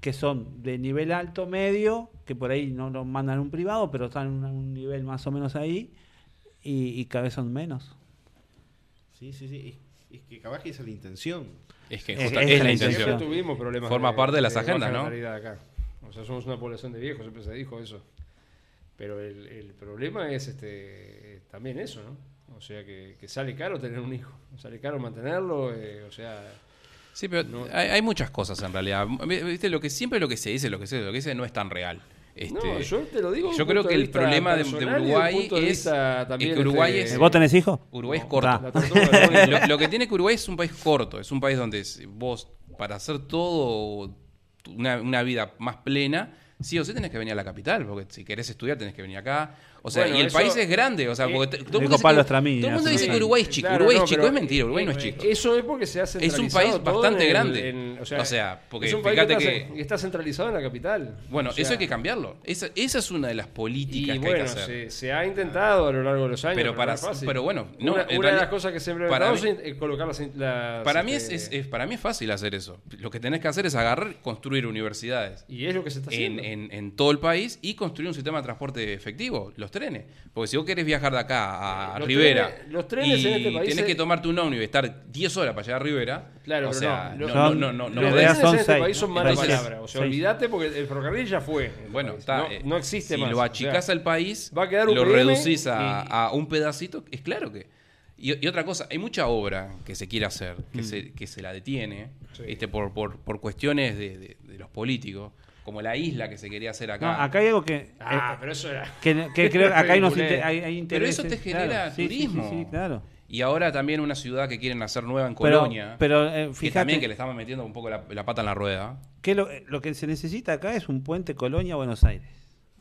que son de nivel alto medio, que por ahí no los mandan a un privado, pero están en un nivel más o menos ahí, y, y cada vez son menos. Sí, sí, sí. Es, es que capaz que esa es la intención. Es que Es- justa- es es, la la intención. Siempre tuvimos problemas. Forma parte de las agendas, ¿no? acá. O sea, somos una población de viejos, siempre se dijo eso. Pero el, el problema es este también eso, ¿no? O sea, que, que sale caro tener un hijo. Sale caro mantenerlo, eh, o sea... Sí, pero No. hay, hay muchas cosas en realidad. ¿Viste? Lo que siempre lo que se dice, lo que se, lo que dice no es tan real. Este, no, yo te lo digo. yo creo que el problema de- Uruguay de es- también, que Uruguay este, es- ¿Vos tenés hijos? Uruguay es No, corto. lo, lo que tiene que Uruguay es un país corto, es un país donde vos, para hacer todo, tu- una, una vida más plena, sí o sí tenés que venir a la capital, porque si querés estudiar tenés que venir acá. O sea, Bueno, y el eso- país es grande, o sea, eh, porque te- todo el mundo que- todo el mundo hace dice que Uruguay es chico, Claro, Uruguay no, es chico, es mentira, Uruguay no es eh, chico. Eso es porque se ha Es un país bastante en grande. en- o, O sea, porque es un país fíjate que, está, que- está centralizado en la capital. Bueno, O sea, eso hay que cambiarlo. Esa, esa es una de las Y políticas que bueno, hay que hacer. se, se ha intentado a lo largo de los años. Pero para- pero bueno, no, una, de las cosas que siempre para mí- es colocar las, las, Para mí es, este, es- es- para mí es fácil hacer eso. Lo que tenés que hacer es agarrar, construir universidades y es lo que se está en, haciendo. en- en todo el país y construir un sistema de transporte efectivo, los trenes. Porque si vos querés viajar de acá a Los Rivera trenes- los trenes y en este país tenés se- que tomarte un ómnibus y estar 10 horas para llegar a Rivera, Claro, o sea, no, no, lo- no, no, no, no los los trenes son en este seis. país son malas Entonces, palabras. O sea, olvídate porque el ferrocarril ya fue. este Bueno, está, no, eh, no existe si más. lo O achicás sea, al país, va a quedar lo UPM reducís a, y- a un pedacito, es claro que... Y, y otra cosa, hay mucha obra que se quiere hacer, Mm. que, se, que se la detiene, Sí. ¿viste? por, por, por cuestiones de, de- de los políticos, como la isla que se quería hacer No, acá. acá hay algo que, Ah, eh, pero eso era. que, que creo que acá hay, inter- hay, hay Pero intereses. eso te genera claro. Sí, sí, sí, turismo. Sí, claro. Y ahora también una ciudad que quieren hacer nueva en Pero, Colonia, pero eh, que fíjate, también que le estamos metiendo un poco la, la pata en la rueda. que lo, lo que se necesita acá es un puente Colonia-Buenos Aires.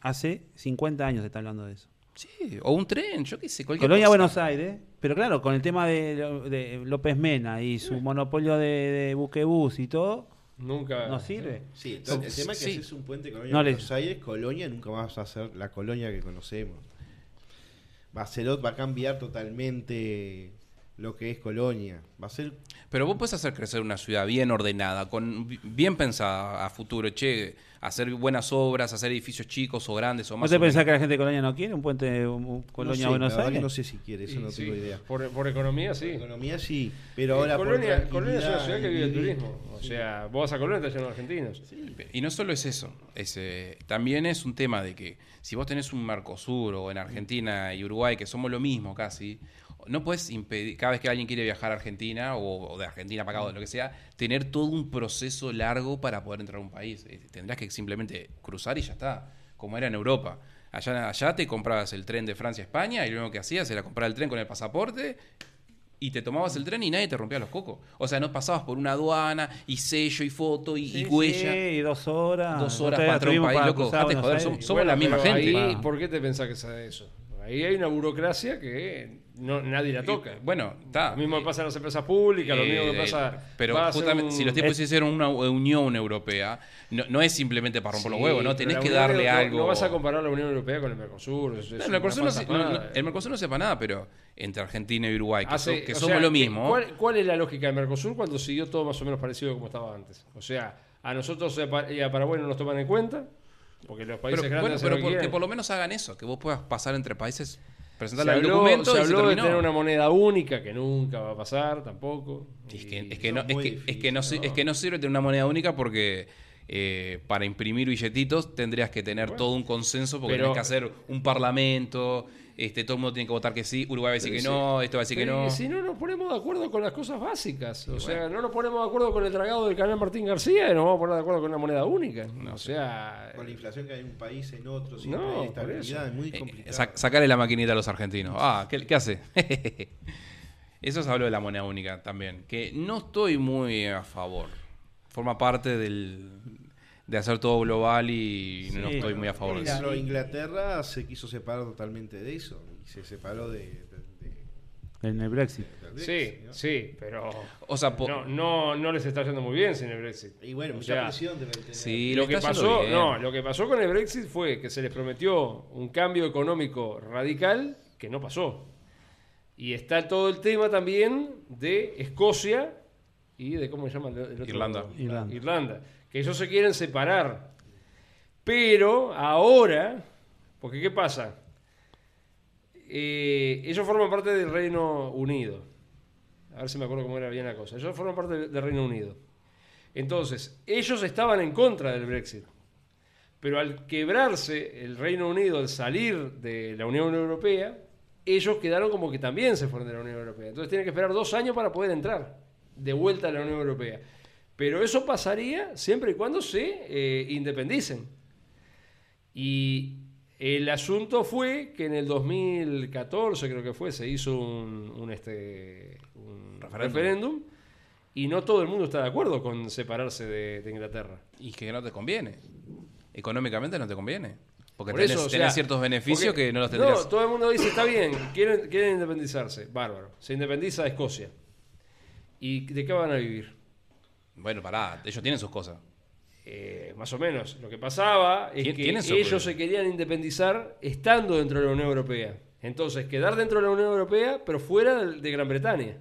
Hace 50 años se está hablando de eso. Sí, o un tren, yo qué sé, cualquier Colonia cosa. Buenos Aires, pero claro, con el tema de, de López Mena y su monopolio de, de buquebús y todo, Nunca. no sirve. Sí, entonces, el tema es que Sí. haces un puente Colonia No le- Buenos Aires, Colonia nunca más va a ser la colonia que conocemos. Bacelot va a cambiar totalmente lo que es Colonia. Va a ser Pero vos puedes hacer crecer una ciudad bien ordenada, con bien pensada a futuro, che, hacer buenas obras, hacer edificios chicos o grandes o ¿Vos más. te o menos. pensás que la gente de Colonia no quiere un puente un- un no sé, que Aires? no sé si quiere, eso Y no sí, tengo idea. Por, por economía, sí. Economía sí, pero Eh, ahora por Colonia, Colonia es una ciudad que vive el turismo. O sea, vos vas a Colonia y estás lleno de argentinos. Y no solo es eso, es, eh, también es un tema de que si vos tenés un Mercosur o en Argentina y Uruguay, que somos lo mismo casi, no puedes impedir, cada vez que alguien quiere viajar a Argentina o, o de Argentina para acá o de lo que sea, tener todo un proceso largo para poder entrar a un país. Tendrás que simplemente cruzar y ya está, como era en Europa. Allá, allá te comprabas el tren de Francia a España y lo único que hacías era comprar el tren con el pasaporte y te tomabas el tren y nadie te rompía los cocos. O sea, no pasabas por una aduana y sello y foto y, y Sí, huella. sí, y dos horas. Dos horas para entrar a un país, loco, joder, somos- la misma gente. ahí. ¿Por qué te pensás que sabe eso? Ahí hay una burocracia que no, nadie la toca. Bueno, está. Lo mismo que pasa en las empresas públicas, lo mismo que Eh, pasa. Pero justamente, un- si los tipos es- hicieron una Unión Europea, no, no es simplemente para romper los huevos, ¿no? Tenés que darle Europea- algo. No vas a comparar la Unión Europea con el Mercosur. es- es No, una el, Mercosur no, se- el Mercosur sepa nada, pero entre Argentina y Uruguay, que, Hace- so- que o somos sea, lo ¿qué- mismo. ¿cuál, cuál es la lógica del Mercosur cuando siguió todo más o menos parecido como estaba antes? O sea, a nosotros y a Pa- y a Paraguay no nos toman en cuenta, porque los países pero grandes bueno, pero que por, que por lo menos hagan eso, que vos puedas pasar entre países, presentar se el habló, documento se y se habló de terminó. tener una moneda única que nunca va a pasar tampoco. Es que, es, que no, es que, es, que no, difícil, si- es que no sirve tener una moneda única porque eh, para imprimir billetitos tendrías que tener todo un consenso porque pero- tenés que hacer un parlamento, este, todo el mundo tiene que votar que sí, Uruguay va a decir que no, esto va a decir que no. Si no nos ponemos de acuerdo con las cosas básicas, o sea, no nos ponemos de acuerdo con el tragado del canal Martín García y nos vamos a poner de acuerdo con una moneda única. o sea, Con la inflación que hay en un país, en otro, siempre No, estabilidad, es muy Eh, complicado. sa- sacarle la maquinita a los argentinos. Ah, ¿qué, qué hace? Eso se habló de la moneda única también, que no estoy muy a favor. Forma parte del, de hacer todo global y no estoy muy a favor de eso. ejemplo, Inglaterra se quiso separar totalmente de eso y se separó de, de- En el Brexit. sí, Brexit, ¿no? sí, pero O sea, no, no, no les está yendo muy bien sin el Brexit. Y bueno, O mucha sea, presión deben tener. Sí, lo que pasó, no, lo que pasó con el Brexit fue que se les prometió un cambio económico radical que no pasó. Y está todo el tema también de Escocia y de cómo se llama el, el otro? Irlanda. Irlanda. Irlanda, que ellos se quieren separar. Pero ahora, porque ¿qué pasa? Eh, ellos forman parte del Reino Unido. A ver si me acuerdo cómo era bien la cosa. Ellos forman parte del Reino Unido. Entonces, ellos estaban en contra del Brexit. Pero al quebrarse el Reino Unido, al salir de la Unión Europea, ellos quedaron como que también se fueron de la Unión Europea. Entonces tienen que esperar dos años para poder entrar de vuelta a la Unión Europea. Pero eso pasaría siempre y cuando se eh, independicen. Y el asunto fue que en el 2014, creo que fue, se hizo un, un, este, un Referéndum. referéndum y no todo el mundo está de acuerdo con separarse de, de Inglaterra. Y que no te conviene. Económicamente no te conviene. Porque Por tenés, eso, o tenés sea, ciertos beneficios que no los tendrías. No, todo el mundo dice, está bien, quieren, quieren independizarse, bárbaro. Se independiza Escocia. ¿Y de qué van a vivir? Bueno, pará, ellos tienen sus cosas. Eh, más o menos. Lo que pasaba es que ellos problema. se querían independizar estando dentro de la Unión Europea. Entonces, quedar dentro de la Unión Europea, pero fuera de Gran Bretaña.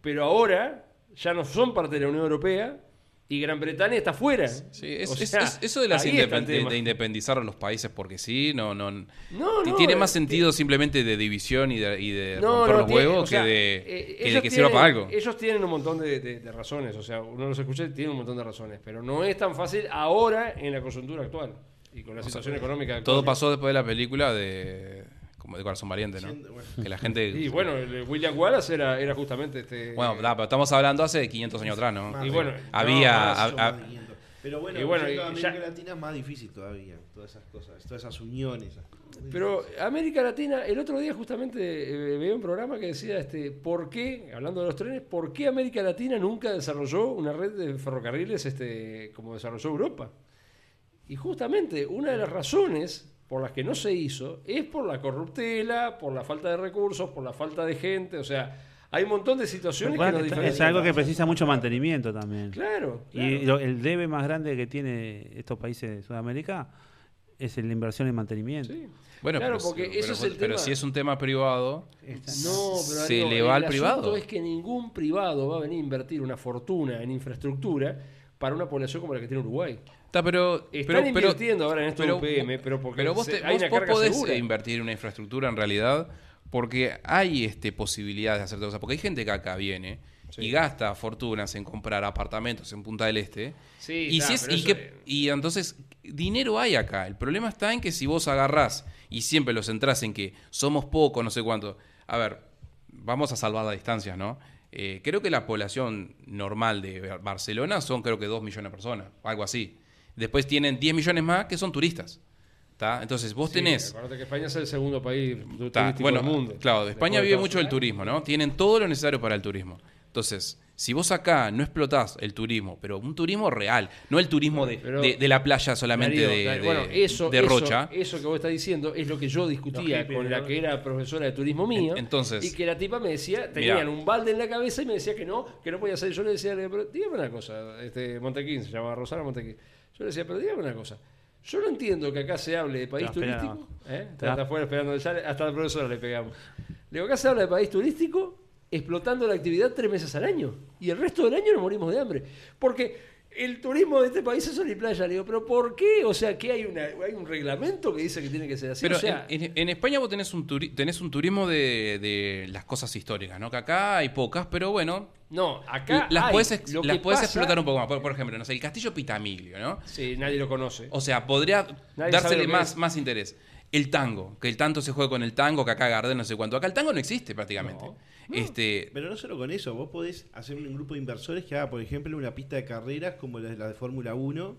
Pero ahora ya no son parte de la Unión Europea y Gran Bretaña está fuera. Sí, es, O es- sea, es- eso de, las independ- de, de independizar a los países porque sí, no, no, No, ti- no, tiene es más sentido simplemente de división y de, y de No, romper los tiene- huevos o sea, que de eh, que, de que sirva tienen- para algo. Ellos tienen un montón de, razones, o sea, uno los escucha y tiene un montón de razones, pero no es tan fácil ahora en la coyuntura actual y con la situación económica actual. Todo pasó después de la película de como de Corazón Valiente, ¿no? Siendo- bueno. Que la gente Y bueno, el William Wallace era, era justamente este. Bueno, da, pero estamos hablando hace 500 años atrás, ¿no? Más Y bueno, había no, más, a- Son a- más de 500. Pero bueno, Y bueno, y América ya- Latina es más difícil todavía, todas esas cosas, todas esas uniones. Pero. América Latina, el otro día justamente eh, veía un programa que decía, este, ¿por qué, hablando de los trenes, por qué América Latina nunca desarrolló una red de ferrocarriles este, como desarrolló Europa? Y justamente una de las razones por las que no se hizo es por la corruptela, por la falta de recursos, por la falta de gente, o sea, hay un montón de situaciones que nos es algo que precisa mucho mantenimiento también. Claro, Y lo- el debe más grande que tiene estos países de Sudamérica es la inversión en mantenimiento. Sí. Bueno, Claro, pero, porque pero- eso es el pero tema. si es un tema privado, No, pero se le va el al privado. es que ningún privado va a venir a invertir una fortuna en infraestructura para una población como la que tiene Uruguay. Está, pero, Están pero, pero- invirtiendo ahora en esto pero- UPM, pero porque vos, se- te- hay vos- una vos podés segura. invertir en una infraestructura en realidad porque hay este, posibilidades de hacer cosas. Porque hay gente que acá viene Sí. y gasta fortunas en comprar apartamentos en Punta del Este. Sí, y, está, si es- pero y, eso- que- y entonces, dinero hay acá. El problema está en que si vos agarrás y siempre los centrás en que somos pocos, no sé cuánto. A ver, vamos a salvar las distancias, ¿no? Eh, creo que la población normal de Barcelona son creo que 2 millones de personas, algo así. Después tienen 10 millones más que son turistas. ¿tá? Entonces vos Sí, tenés... acuérdate que España es el segundo país turístico bueno, del mundo. claro, España de vive mucho del turismo, ¿no? Tienen todo lo necesario para el turismo. Entonces, si vos acá no explotás el turismo, pero un turismo real, no el turismo de, Pero- de- de la playa solamente Darío, de, bueno, eso, de Rocha. Eso, que vos estás diciendo es lo que yo discutía hippies, con la que era profesora de turismo mío. En- entonces- y que la tipa me decía, tenían Mirá. un balde en la cabeza y me decía que no, que no podía ser. Yo le decía, pero dígame una cosa, este Montequín se llama Rosana Montequín. Yo le decía, pero dígame una cosa. Yo no entiendo que acá se hable de país turístico. ¿eh? Está, está afuera esperando, ya le- hasta la profesora le pegamos. Le digo, acá se habla de país turístico explotando la actividad tres meses al año. Y el resto del año nos morimos de hambre. Porque el turismo de este país es sol y playa. Le digo, ¿pero por qué? O sea, que hay, una, hay un reglamento que dice que tiene que ser así. Pero o sea, en, en- en España vos tenés un, turi- tenés un turismo de, de las cosas históricas, ¿no? Que acá hay pocas, pero bueno, no, acá las hay. puedes, Lo las puedes pasa- explotar un poco más. Por, por ejemplo, no sé, el castillo Pitamiglio, ¿no? Sí, nadie lo conoce. O sea, podría Nadie dársele es. más interés. El tango, que el tanto se juega con el tango, que acá Gardel no sé cuánto. Acá el tango no existe prácticamente. No. Este, Pero no solo con eso, vos podés hacer un grupo de inversores que haga, por ejemplo, una pista de carreras como la de, la de Fórmula 1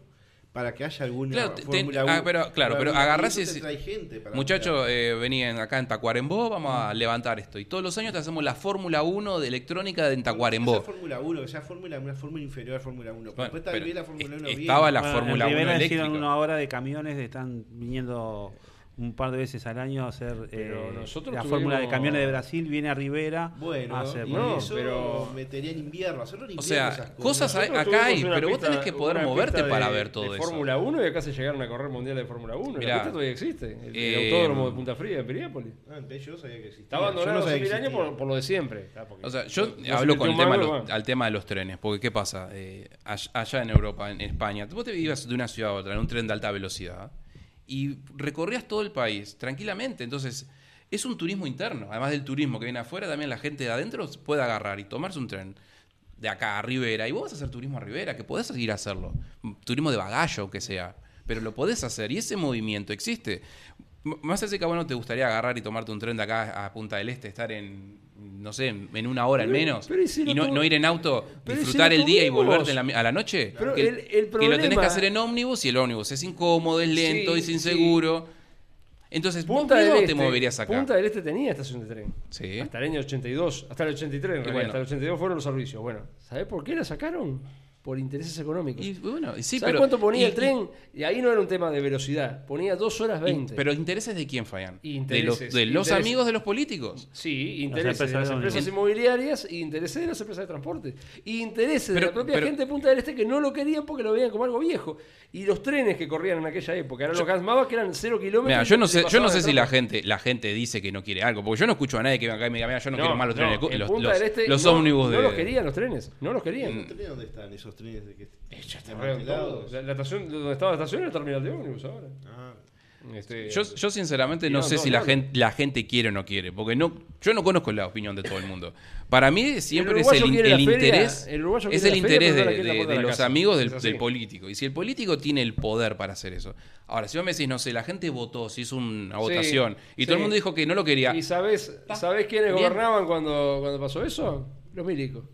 para que haya alguna Claro, Fórmula te- ah, 1. pero- claro, pero agarrás y Muchachos, eh, venían acá en Tacuarembó, vamos a levantar esto. Y todos los años te hacemos la Fórmula 1 de electrónica de en Que sea Tacuarembó. Fórmula 1, que sea Fórmula, una Fórmula inferior a Fórmula 1. Bueno, Después la Fórmula 1 es- bien. estaba la Bueno, Fórmula en 1 Rivera eléctrica. una hora de camiones, están viniendo un par de veces al año a hacer Pero eh, nosotros la tuvimos- fórmula de camiones de Brasil, viene a Rivera Bueno, a hacer. no, eso pero- metería en invierno, hacerlo en O invierno. sea, esas cosas acá hay, pero vos tenés que poder moverte para ver todo de eso. Fórmula 1 y acá se llegaron a correr mundial de Fórmula 1. Mirá. la pista todavía existe. El, el Eh, autódromo de Punta Fría, de Piriápolis. Ah, yo sabía que existía. Está abandonado no hace mil años por, por lo de siempre. Ah, O sea, yo no hablo con el tema, los- al tema de los trenes, porque ¿qué pasa? Eh, all- allá en Europa, en España, vos te ibas de una ciudad a otra en un tren de alta velocidad y recorrías todo el país tranquilamente. Entonces, es un turismo interno. Además del turismo que viene afuera, también la gente de adentro puede agarrar y tomarse un tren de acá a Rivera. Y vos vas a hacer turismo a Rivera, que podés ir a hacerlo. Turismo de bagallo, que sea. Pero lo podés hacer y ese movimiento existe. Más así que bueno, te gustaría agarrar y tomarte un tren de acá a Punta del Este, estar en, no sé, en una hora al Pero- menos, pero ¿y no, no ir en auto, pero ¿y si disfrutar el día y volverte la a la noche. Pero que, el- el que lo tenés que hacer en ómnibus y el ómnibus es incómodo, es lento, Sí, es sí. inseguro. Entonces, Punta ¿vos del Este, te moverías acá? Punta del Este tenía estación de tren. Sí. Hasta el año 82, hasta el 83 en realidad, bueno. hasta el 82 fueron los servicios. Bueno, ¿sabés por qué la sacaron? Por intereses económicos. Y bueno, y sí, ¿Sabés pero, cuánto ponía y- el tren? Y ahí no era un tema de velocidad, ponía 2 horas y- 20. pero intereses de quién de intereses, los, de los intereses. amigos de los políticos. Sí, intereses de las empresas inmobiliarias y intereses de las empresas de transporte. Y intereses de la propia pero- gente de Punta del Este que no lo querían porque lo veían como algo viejo. Y los trenes que corrían en aquella época eran los Gasmaba que eran 0 kilómetros. Mira, yo no sé, yo no sé si la gente, la gente dice que no quiere algo, porque yo no escucho a nadie que venga acá y me diga, mira, yo no, No, quiero más los no, trenes, en los, Punta los- del Este los no- ómnibus de. No los querían los trenes, no los querían. ¿Los trenes dónde están esos trenes de que Ya están Corrieron todos. La, la estación, donde estaba la estación era el terminal de ómnibus ahora. Ah, Este, Yo, yo sinceramente no sé si la gente, la gente quiere o no quiere, porque no, yo no conozco la opinión de todo el mundo. Para mí siempre es el, feria, interés, el es el feria, interés de, los casa. amigos del, político. Y si el político tiene el poder para hacer eso. Ahora, si vos me decís, no sé, la gente votó, se hizo una Sí, votación y todo el mundo dijo que no lo quería. ¿Y sabés, sabés quiénes Bien. gobernaban cuando, cuando pasó eso? Los milicos.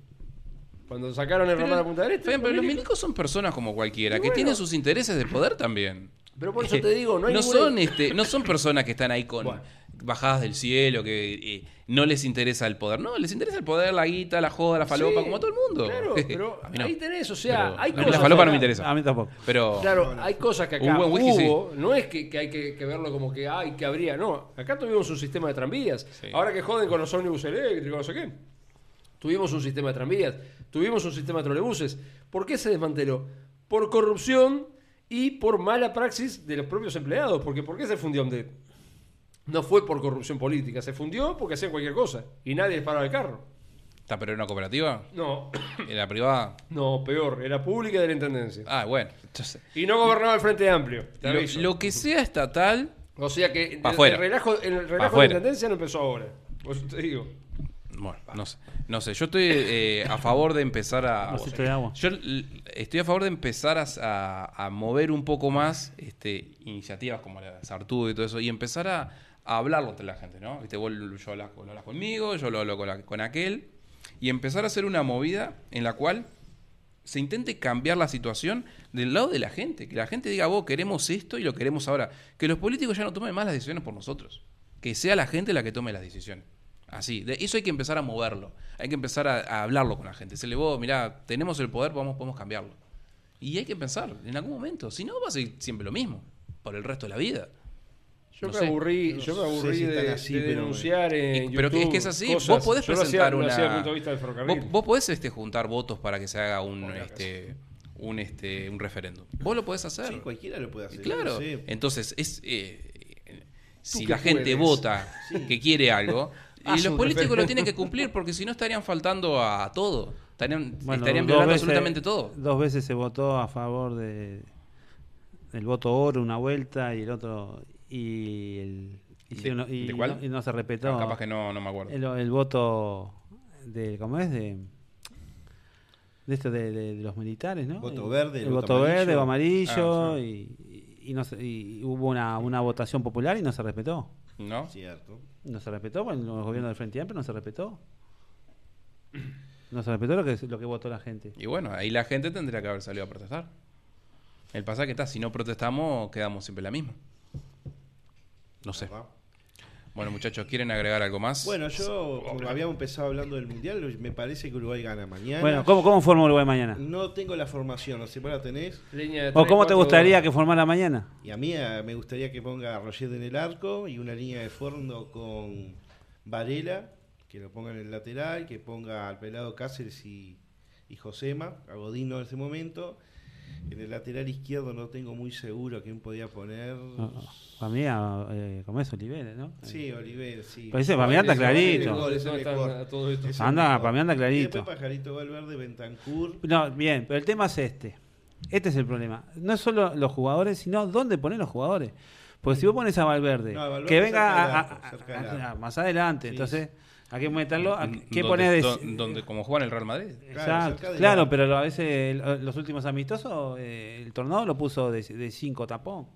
Cuando sacaron el Pero, ramal a Punta del Este. Pero los milicos. son personas como cualquiera, Y que bueno. tienen sus intereses de poder también. Pero por eso te digo, no hay ninguna- son este, no son personas que están ahí con Bueno. bajadas del cielo, que eh, no les interesa el poder. No, les interesa el poder, la guita, la joda, la falopa, Sí, como a todo el mundo. Claro, pero A mí no. ahí tenés, o sea, Pero hay a mí cosas. la falopa no me interesa. A mí tampoco. Pero Claro, hay cosas que acá Un buen whisky, sí. hubo, no es que, que hay que, que verlo como que hay, que habría, no. Acá tuvimos un sistema de tranvías. Sí. Ahora que joden con los ómnibus eléctricos, no sé qué. Tuvimos un sistema de tranvías, tuvimos un sistema de trolebuses. ¿Por qué se desmanteló? Por corrupción y por mala praxis de los propios empleados. Porque ¿por qué se fundió AMDET? No fue por corrupción política, se fundió porque hacían cualquier cosa y nadie les paraba el carro. ¿Está pero en una cooperativa? No, ¿En la privada? no, peor, era pública de la intendencia. Ah, bueno. entonces, Y no gobernaba el Frente Amplio. lo, que sea estatal, O sea que el, el relajo, el relajo de la intendencia no empezó ahora. Por eso te digo. Bueno, no sé. No sé, yo estoy eh, a favor de empezar a... Vasito de agua. Yo estoy a favor de empezar a, a- a mover un poco más este, iniciativas como la de Sartudo y todo eso y empezar a, a hablarlo entre la gente, ¿no? Viste, vos lo, yo hablas, lo hablas conmigo, yo lo hablo con, la- con aquel, y empezar a hacer una movida en la cual se intente cambiar la situación del lado de la gente. Que la gente diga, vos queremos esto y lo queremos ahora. Que los políticos ya no tomen más las decisiones por nosotros. Que sea la gente la que tome las decisiones. Así. De eso hay que empezar a moverlo. Hay que empezar a, a hablarlo con la gente. Se le vos, mirá, tenemos el poder, podemos, podemos cambiarlo. Y hay que pensar, en algún momento. Si no, va a ser siempre lo mismo. Por el resto de la vida. Yo No me sé. aburrí, No yo me sé aburrí si de, así, de pero- denunciar en Y- pero que es que es así, cosas. vos podés Yo lo hacía- presentar lo una. hacía vos, podés este, juntar votos para que se haga un, este, un, este, un referéndum. Vos lo podés hacer. Sí, cualquiera lo puede hacer. Claro. Entonces, es eh, si la gente puedes. vota que quiere algo, y los políticos lo tienen que cumplir porque si no estarían faltando a todo. Estarían, Bueno, estarían violando veces- absolutamente todo. Dos veces se votó a favor de del voto oro una vuelta y el otro y el hicieron- ¿De- y, de cuál? No, y no se respetó Capaz que no, no me acuerdo. el, el voto de cómo es de de esto de, de- de los militares, ¿no? Voto El- verde, el, el voto voto verde o amarillo. amarillo Ah, y, y no se- y hubo una, una votación popular y no se respetó. ¿No? Cierto. No se respetó, bueno, los gobiernos del Frente Amplio no se respetó. No se respetó lo que, lo que votó la gente. Y bueno, ahí la gente tendría que haber salido a protestar. El pasa que está, si no protestamos, quedamos siempre la misma. No sé. ¿verdad? Bueno, muchachos, ¿quieren agregar algo más? Bueno, yo, como habíamos empezado hablando del Mundial, me parece que Uruguay gana mañana. Bueno, ¿cómo, cómo forma Uruguay mañana? No tengo la formación, no sé, vos la tenés. Línea de ¿O tres, cómo te cuatro, gustaría dos. que formara mañana? Y a mí eh, me gustaría que ponga a Roger en el arco y una línea de fondo con Varela, que lo ponga en el lateral, que ponga al pelado Cáceres y, y Josema, a Godino en ese momento. En el lateral izquierdo no tengo muy seguro quién podía poner. No, Para mí, a- eh, como es Oliveres, ¿no? Sí, Oliver, sí. Ese para mí anda clarito. gol, ese ¿Dónde mejor. está todo esto? Ese Anda, mejor. para mí anda Y clarito. después Pajarito Valverde, Bentancur. No, bien, pero el tema es este. Este es el problema. No es solo los jugadores, sino dónde poner los jugadores. Porque si vos pones a Valverde, No, a Valverde que venga a- a- a- más adelante, Sí, entonces hay que meterlo. a- ¿Qué ¿Dónde- pones de.? donde, como juega en el Real Madrid. Claro, Exacto. Claro, pero a veces los últimos amistosos, eh, el tornado lo puso de, de cinco tapón.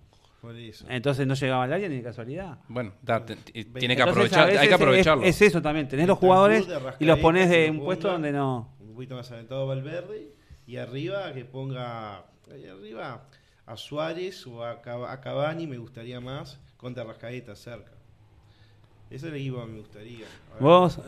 Por eso. Entonces no llegaba al área ni de casualidad. Bueno, da- tiene que Entonces, a aprovechar, hay que aprovecharlo. Es, eso también, tenés los jugadores y los pones de un puesto donde no. un poquito más aventado Valverde y arriba que ponga ahí arriba a Suárez o a, Cava- a Cavani me gustaría más con Terrascaeta cerca ese es el equipo que me gustaría. Vos,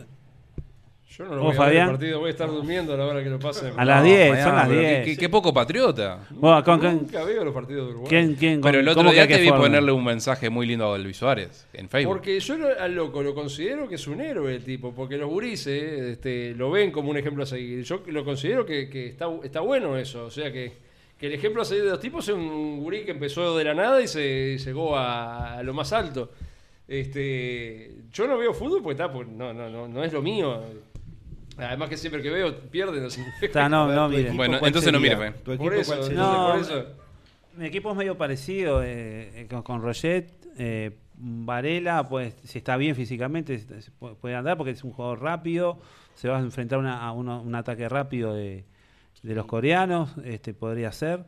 Yo no lo ¿Vos, voy a ver el Fabián? partido, voy a estar durmiendo a la hora que lo pasen. A las No, 10, Fabián, son las pero 10. Qué, poco patriota. vos, con- con- Nunca veo los partidos de Uruguay. ¿quién, quién, Pero el otro día te vi ponerle un mensaje muy lindo a Luis Suárez en Facebook. Porque yo lo- al loco lo considero que es un héroe el tipo, porque los gurises este, lo ven como un ejemplo a seguir. Yo lo considero que, que está, está bueno eso, o sea que, que el ejemplo a seguir de los tipos es un gurí que empezó de la nada y se llegó a, a lo más alto. Este, yo no veo fútbol porque está, pues, no, no, no, no es lo mío. Además que siempre que veo pierden. no significa Está, no, no, equipo, Bueno, ¿cuál entonces no mire, fe. ¿Tu equipo Por eso, cuál sería? No, por eso. Mi equipo es medio parecido eh, eh, con, con Roget. eh, Varela, pues, si está bien físicamente, puede puede andar porque es un jugador rápido. Se va a enfrentar una- a uno- un ataque rápido de, de los coreanos. Este, podría ser.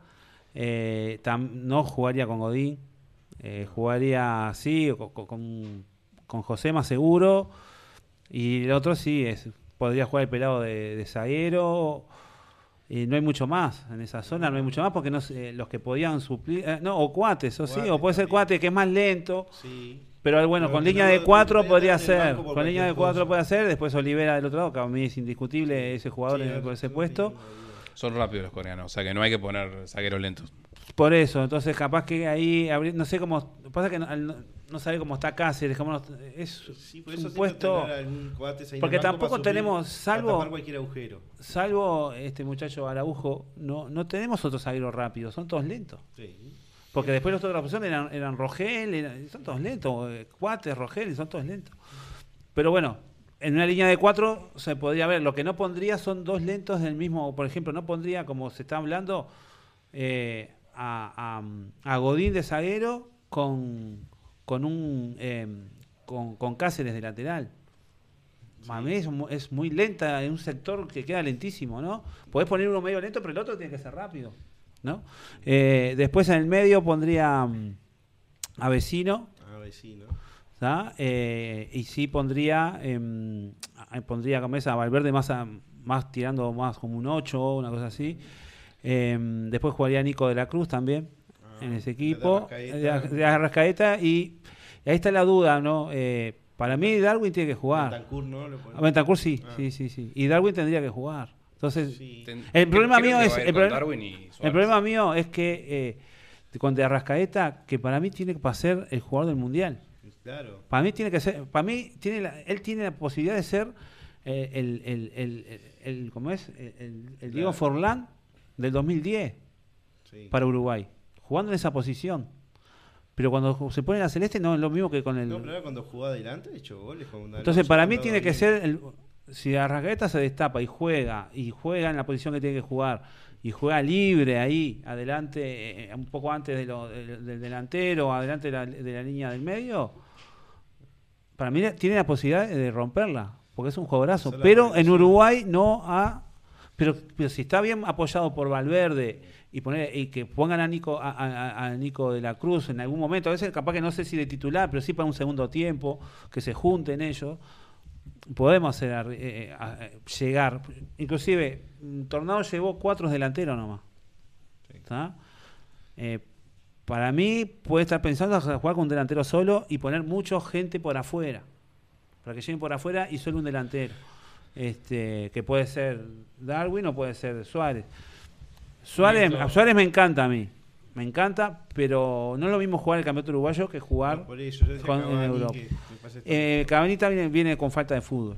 Eh, tam- no jugaría con Godín. Eh, jugaría así, con, con, con José más seguro. Y el otro sí, es, podría jugar el pelado de, de zaguero. Y no hay mucho más en esa zona, no hay mucho más porque no sé, los que podían suplir. eh, no, o cuates, o sí, Cuates o puede ser cuate que es más lento. sí Pero bueno, Pero con línea no de cuatro podría ser. Con línea de cuatro puede ser. Después Olivera del otro lado, que a mí es indiscutible ese jugador Sí, en el- por ese puesto. Son rápidos los coreanos, o sea que no hay que poner zagueros lentos. Por eso, entonces capaz que ahí, no sé cómo. Pasa que no, no, no sabe cómo está Cáceres, cómo no- es, Sí, por es eso un siempre puesto. tener algún Coates ahí en porque tampoco tenemos, salvo- agujero Salvo este muchacho Araujo, no, no tenemos otros zagueros rápidos, son todos lentos. sí Porque después las otras opciones eran, eran Rogel, eran- son todos lentos, Cuates, Rogel, son todos lentos. Pero bueno, en una línea de cuatro se podría ver. Lo que no pondría son dos lentos del mismo, por ejemplo, no pondría, como se está hablando, eh, a, a- a Godín de zaguero con, con un eh, con, con Cáceres de lateral. A mí es, mu- es muy lenta en un sector que queda lentísimo, ¿no? Podés poner uno medio lento, pero el otro tiene que ser rápido, ¿no? Eh, después en el medio pondría mm, a Vecino, a ver sí no ¿tá? Eh, y sí pondría, em, pondría a Valverde más, a- más tirando más como un 8, una cosa así. Em, después jugaría Nico de la Cruz también Ah, en ese de equipo. Arrascaeta. De, de Arrascaeta y, y ahí está la duda, ¿no? Eh, para mí Darwin tiene que jugar. Bentancur, ¿no? Lo A. Bentancur sí, Ah. sí, sí, sí. Y Darwin tendría que jugar. Entonces, Sí. El problema creo mío es- el el problema mío es que eh, con De Arrascaeta, que para mí tiene que ser el jugador del Mundial. Claro. Para mí tiene que ser, para mí tiene la- él tiene la posibilidad de ser eh, el, el, el, el- el- ¿cómo es? El, el- el Diego Claro. Forlán del 2010 Sí. para Uruguay, jugando en esa posición. Pero cuando se pone la celeste no es lo mismo que con el. No, pero cuando jugaba adelante, hecho goles con una Entonces para mí tiene que bien. ser el, si Arrascaeta se destapa y juega y juega en la posición que tiene que jugar y juega libre ahí adelante eh, un poco antes de lo- del, del delantero adelante de la, de la línea del medio para mí tiene la posibilidad de romperla porque es un jugadorazo pero en. Uruguay no ha pero, pero si está bien apoyado por Valverde y poner y que pongan a Nico a, a- a Nico de la Cruz en algún momento a veces capaz que no sé si de titular pero sí para un segundo tiempo que se junten ellos podemos hacer eh, eh, llegar. Inclusive Tornado llevó cuatro delanteros nomás. Eh, para mí puede estar pensando jugar con un delantero solo y poner mucha gente por afuera para que lleguen por afuera y solo un delantero este que puede ser Darwin o puede ser Suárez Suárez, a Suárez me encanta a mí me encanta pero no es lo mismo jugar el campeonato uruguayo que jugar No, por eso, yo decía con- en Europa. eh, Cabanita viene, viene con falta de fútbol.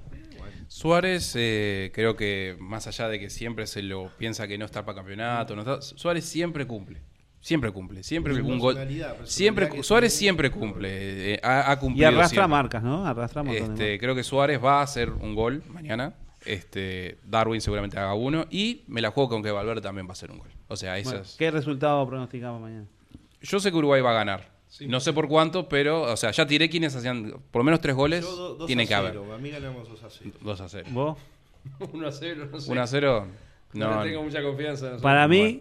Suárez, eh, creo que más allá de que siempre se lo piensa que no está para campeonato, no está- Suárez siempre cumple. Siempre cumple. Siempre un gol. Siempre, Suárez siempre cumple. eh, ha, ha y cumplido arrastra siempre. marcas ¿no? arrastra Este, marcas. creo que Suárez va a hacer un gol mañana. Este, Darwin seguramente haga uno. Y me la juego con que Valverde también va a hacer un gol. O sea, Bueno, esas. ¿qué resultado pronosticamos mañana? Yo sé que Uruguay va a ganar. no sé por cuánto, pero, o sea, ya tiré quienes hacían por lo menos tres goles. Yo do- dos Tiene a que haber. A mí ganamos 2 a 0. 2 a 0. ¿Vos? 1 a 0, no sé. 1 a 0. No, tengo mucha confianza. en. Para mí, Bueno.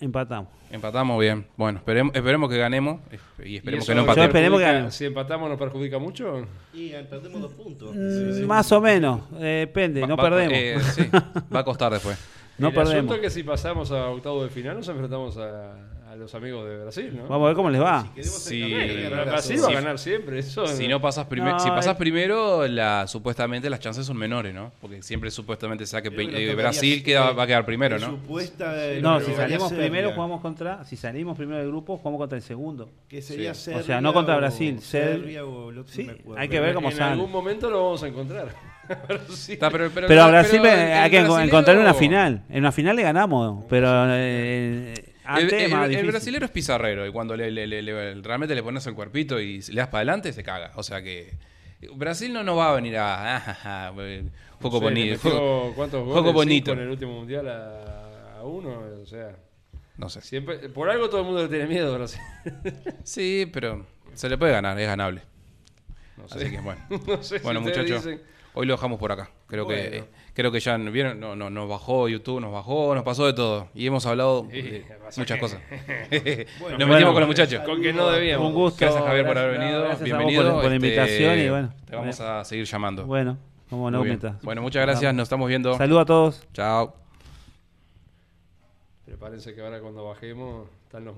Empatamos. empatamos bien. Bueno, esperemos, esperemos que ganemos eh, y ¿Y esperemos eso que no empatemos. esperemos que ganemos. Si empatamos, ¿nos perjudica mucho? Y perdemos dos puntos. Mm, Más o menos, eh, depende, no Va- va- perdemos. eh, sí, va a costar después. no el asunto perdemos. es que si pasamos a octavo de final, nos enfrentamos a los amigos de Brasil, ¿no? Vamos a ver cómo les va. Si Brasil va a ganar siempre. Eso Si no pasas primero, No, si pasas primero, la, supuestamente las chances son menores, ¿no? Porque siempre supuestamente sea que Creo que nos eh, Brasil queda, va a quedar primero, en ¿no? Supuesta, No, si salimos primero jugamos contra, si salimos primero del grupo jugamos contra el segundo. Que sería Sí. Serbia O sea, no contra o Brasil, Ser- Serbia o el otro, Sí, hay que ver cómo en sale. algún momento lo vamos a encontrar. Está, pero, pero- Pero a Brasil pero hay que encontrar una final. En una final le ganamos, pero eh, El, brasilero es pizarrero y cuando le, le- le- le- realmente le pones el cuerpito y le das para adelante, se caga. O sea que Brasil no nos va a venir a... poco No bonito. ¿Cuántos goles? Cinco bonito. en el último mundial a, a uno. O sea, No sé. siempre, por algo todo el mundo le tiene miedo a Brasil. Sí, pero se le puede ganar, es ganable. No sé. Así que bueno. No sé Bueno, muchachos, hoy lo dejamos por acá. Creo Bueno. que creo que ya vieron, no, no, nos bajó YouTube, nos bajó, nos pasó de todo. Y hemos hablado Sí, de pasa muchas que- cosas. Bueno, nos bueno, metimos con los muchachos. Con que no debíamos. Un gusto. Gracias Javier por haber venido. gracias a vos Bienvenido. por- por la Este, invitación y bueno. Te vamos a seguir llamando. Bueno, como no metas. Bueno, muchas gracias, nos estamos viendo. Saludos a todos. Chao. Prepárense que ahora cuando bajemos están los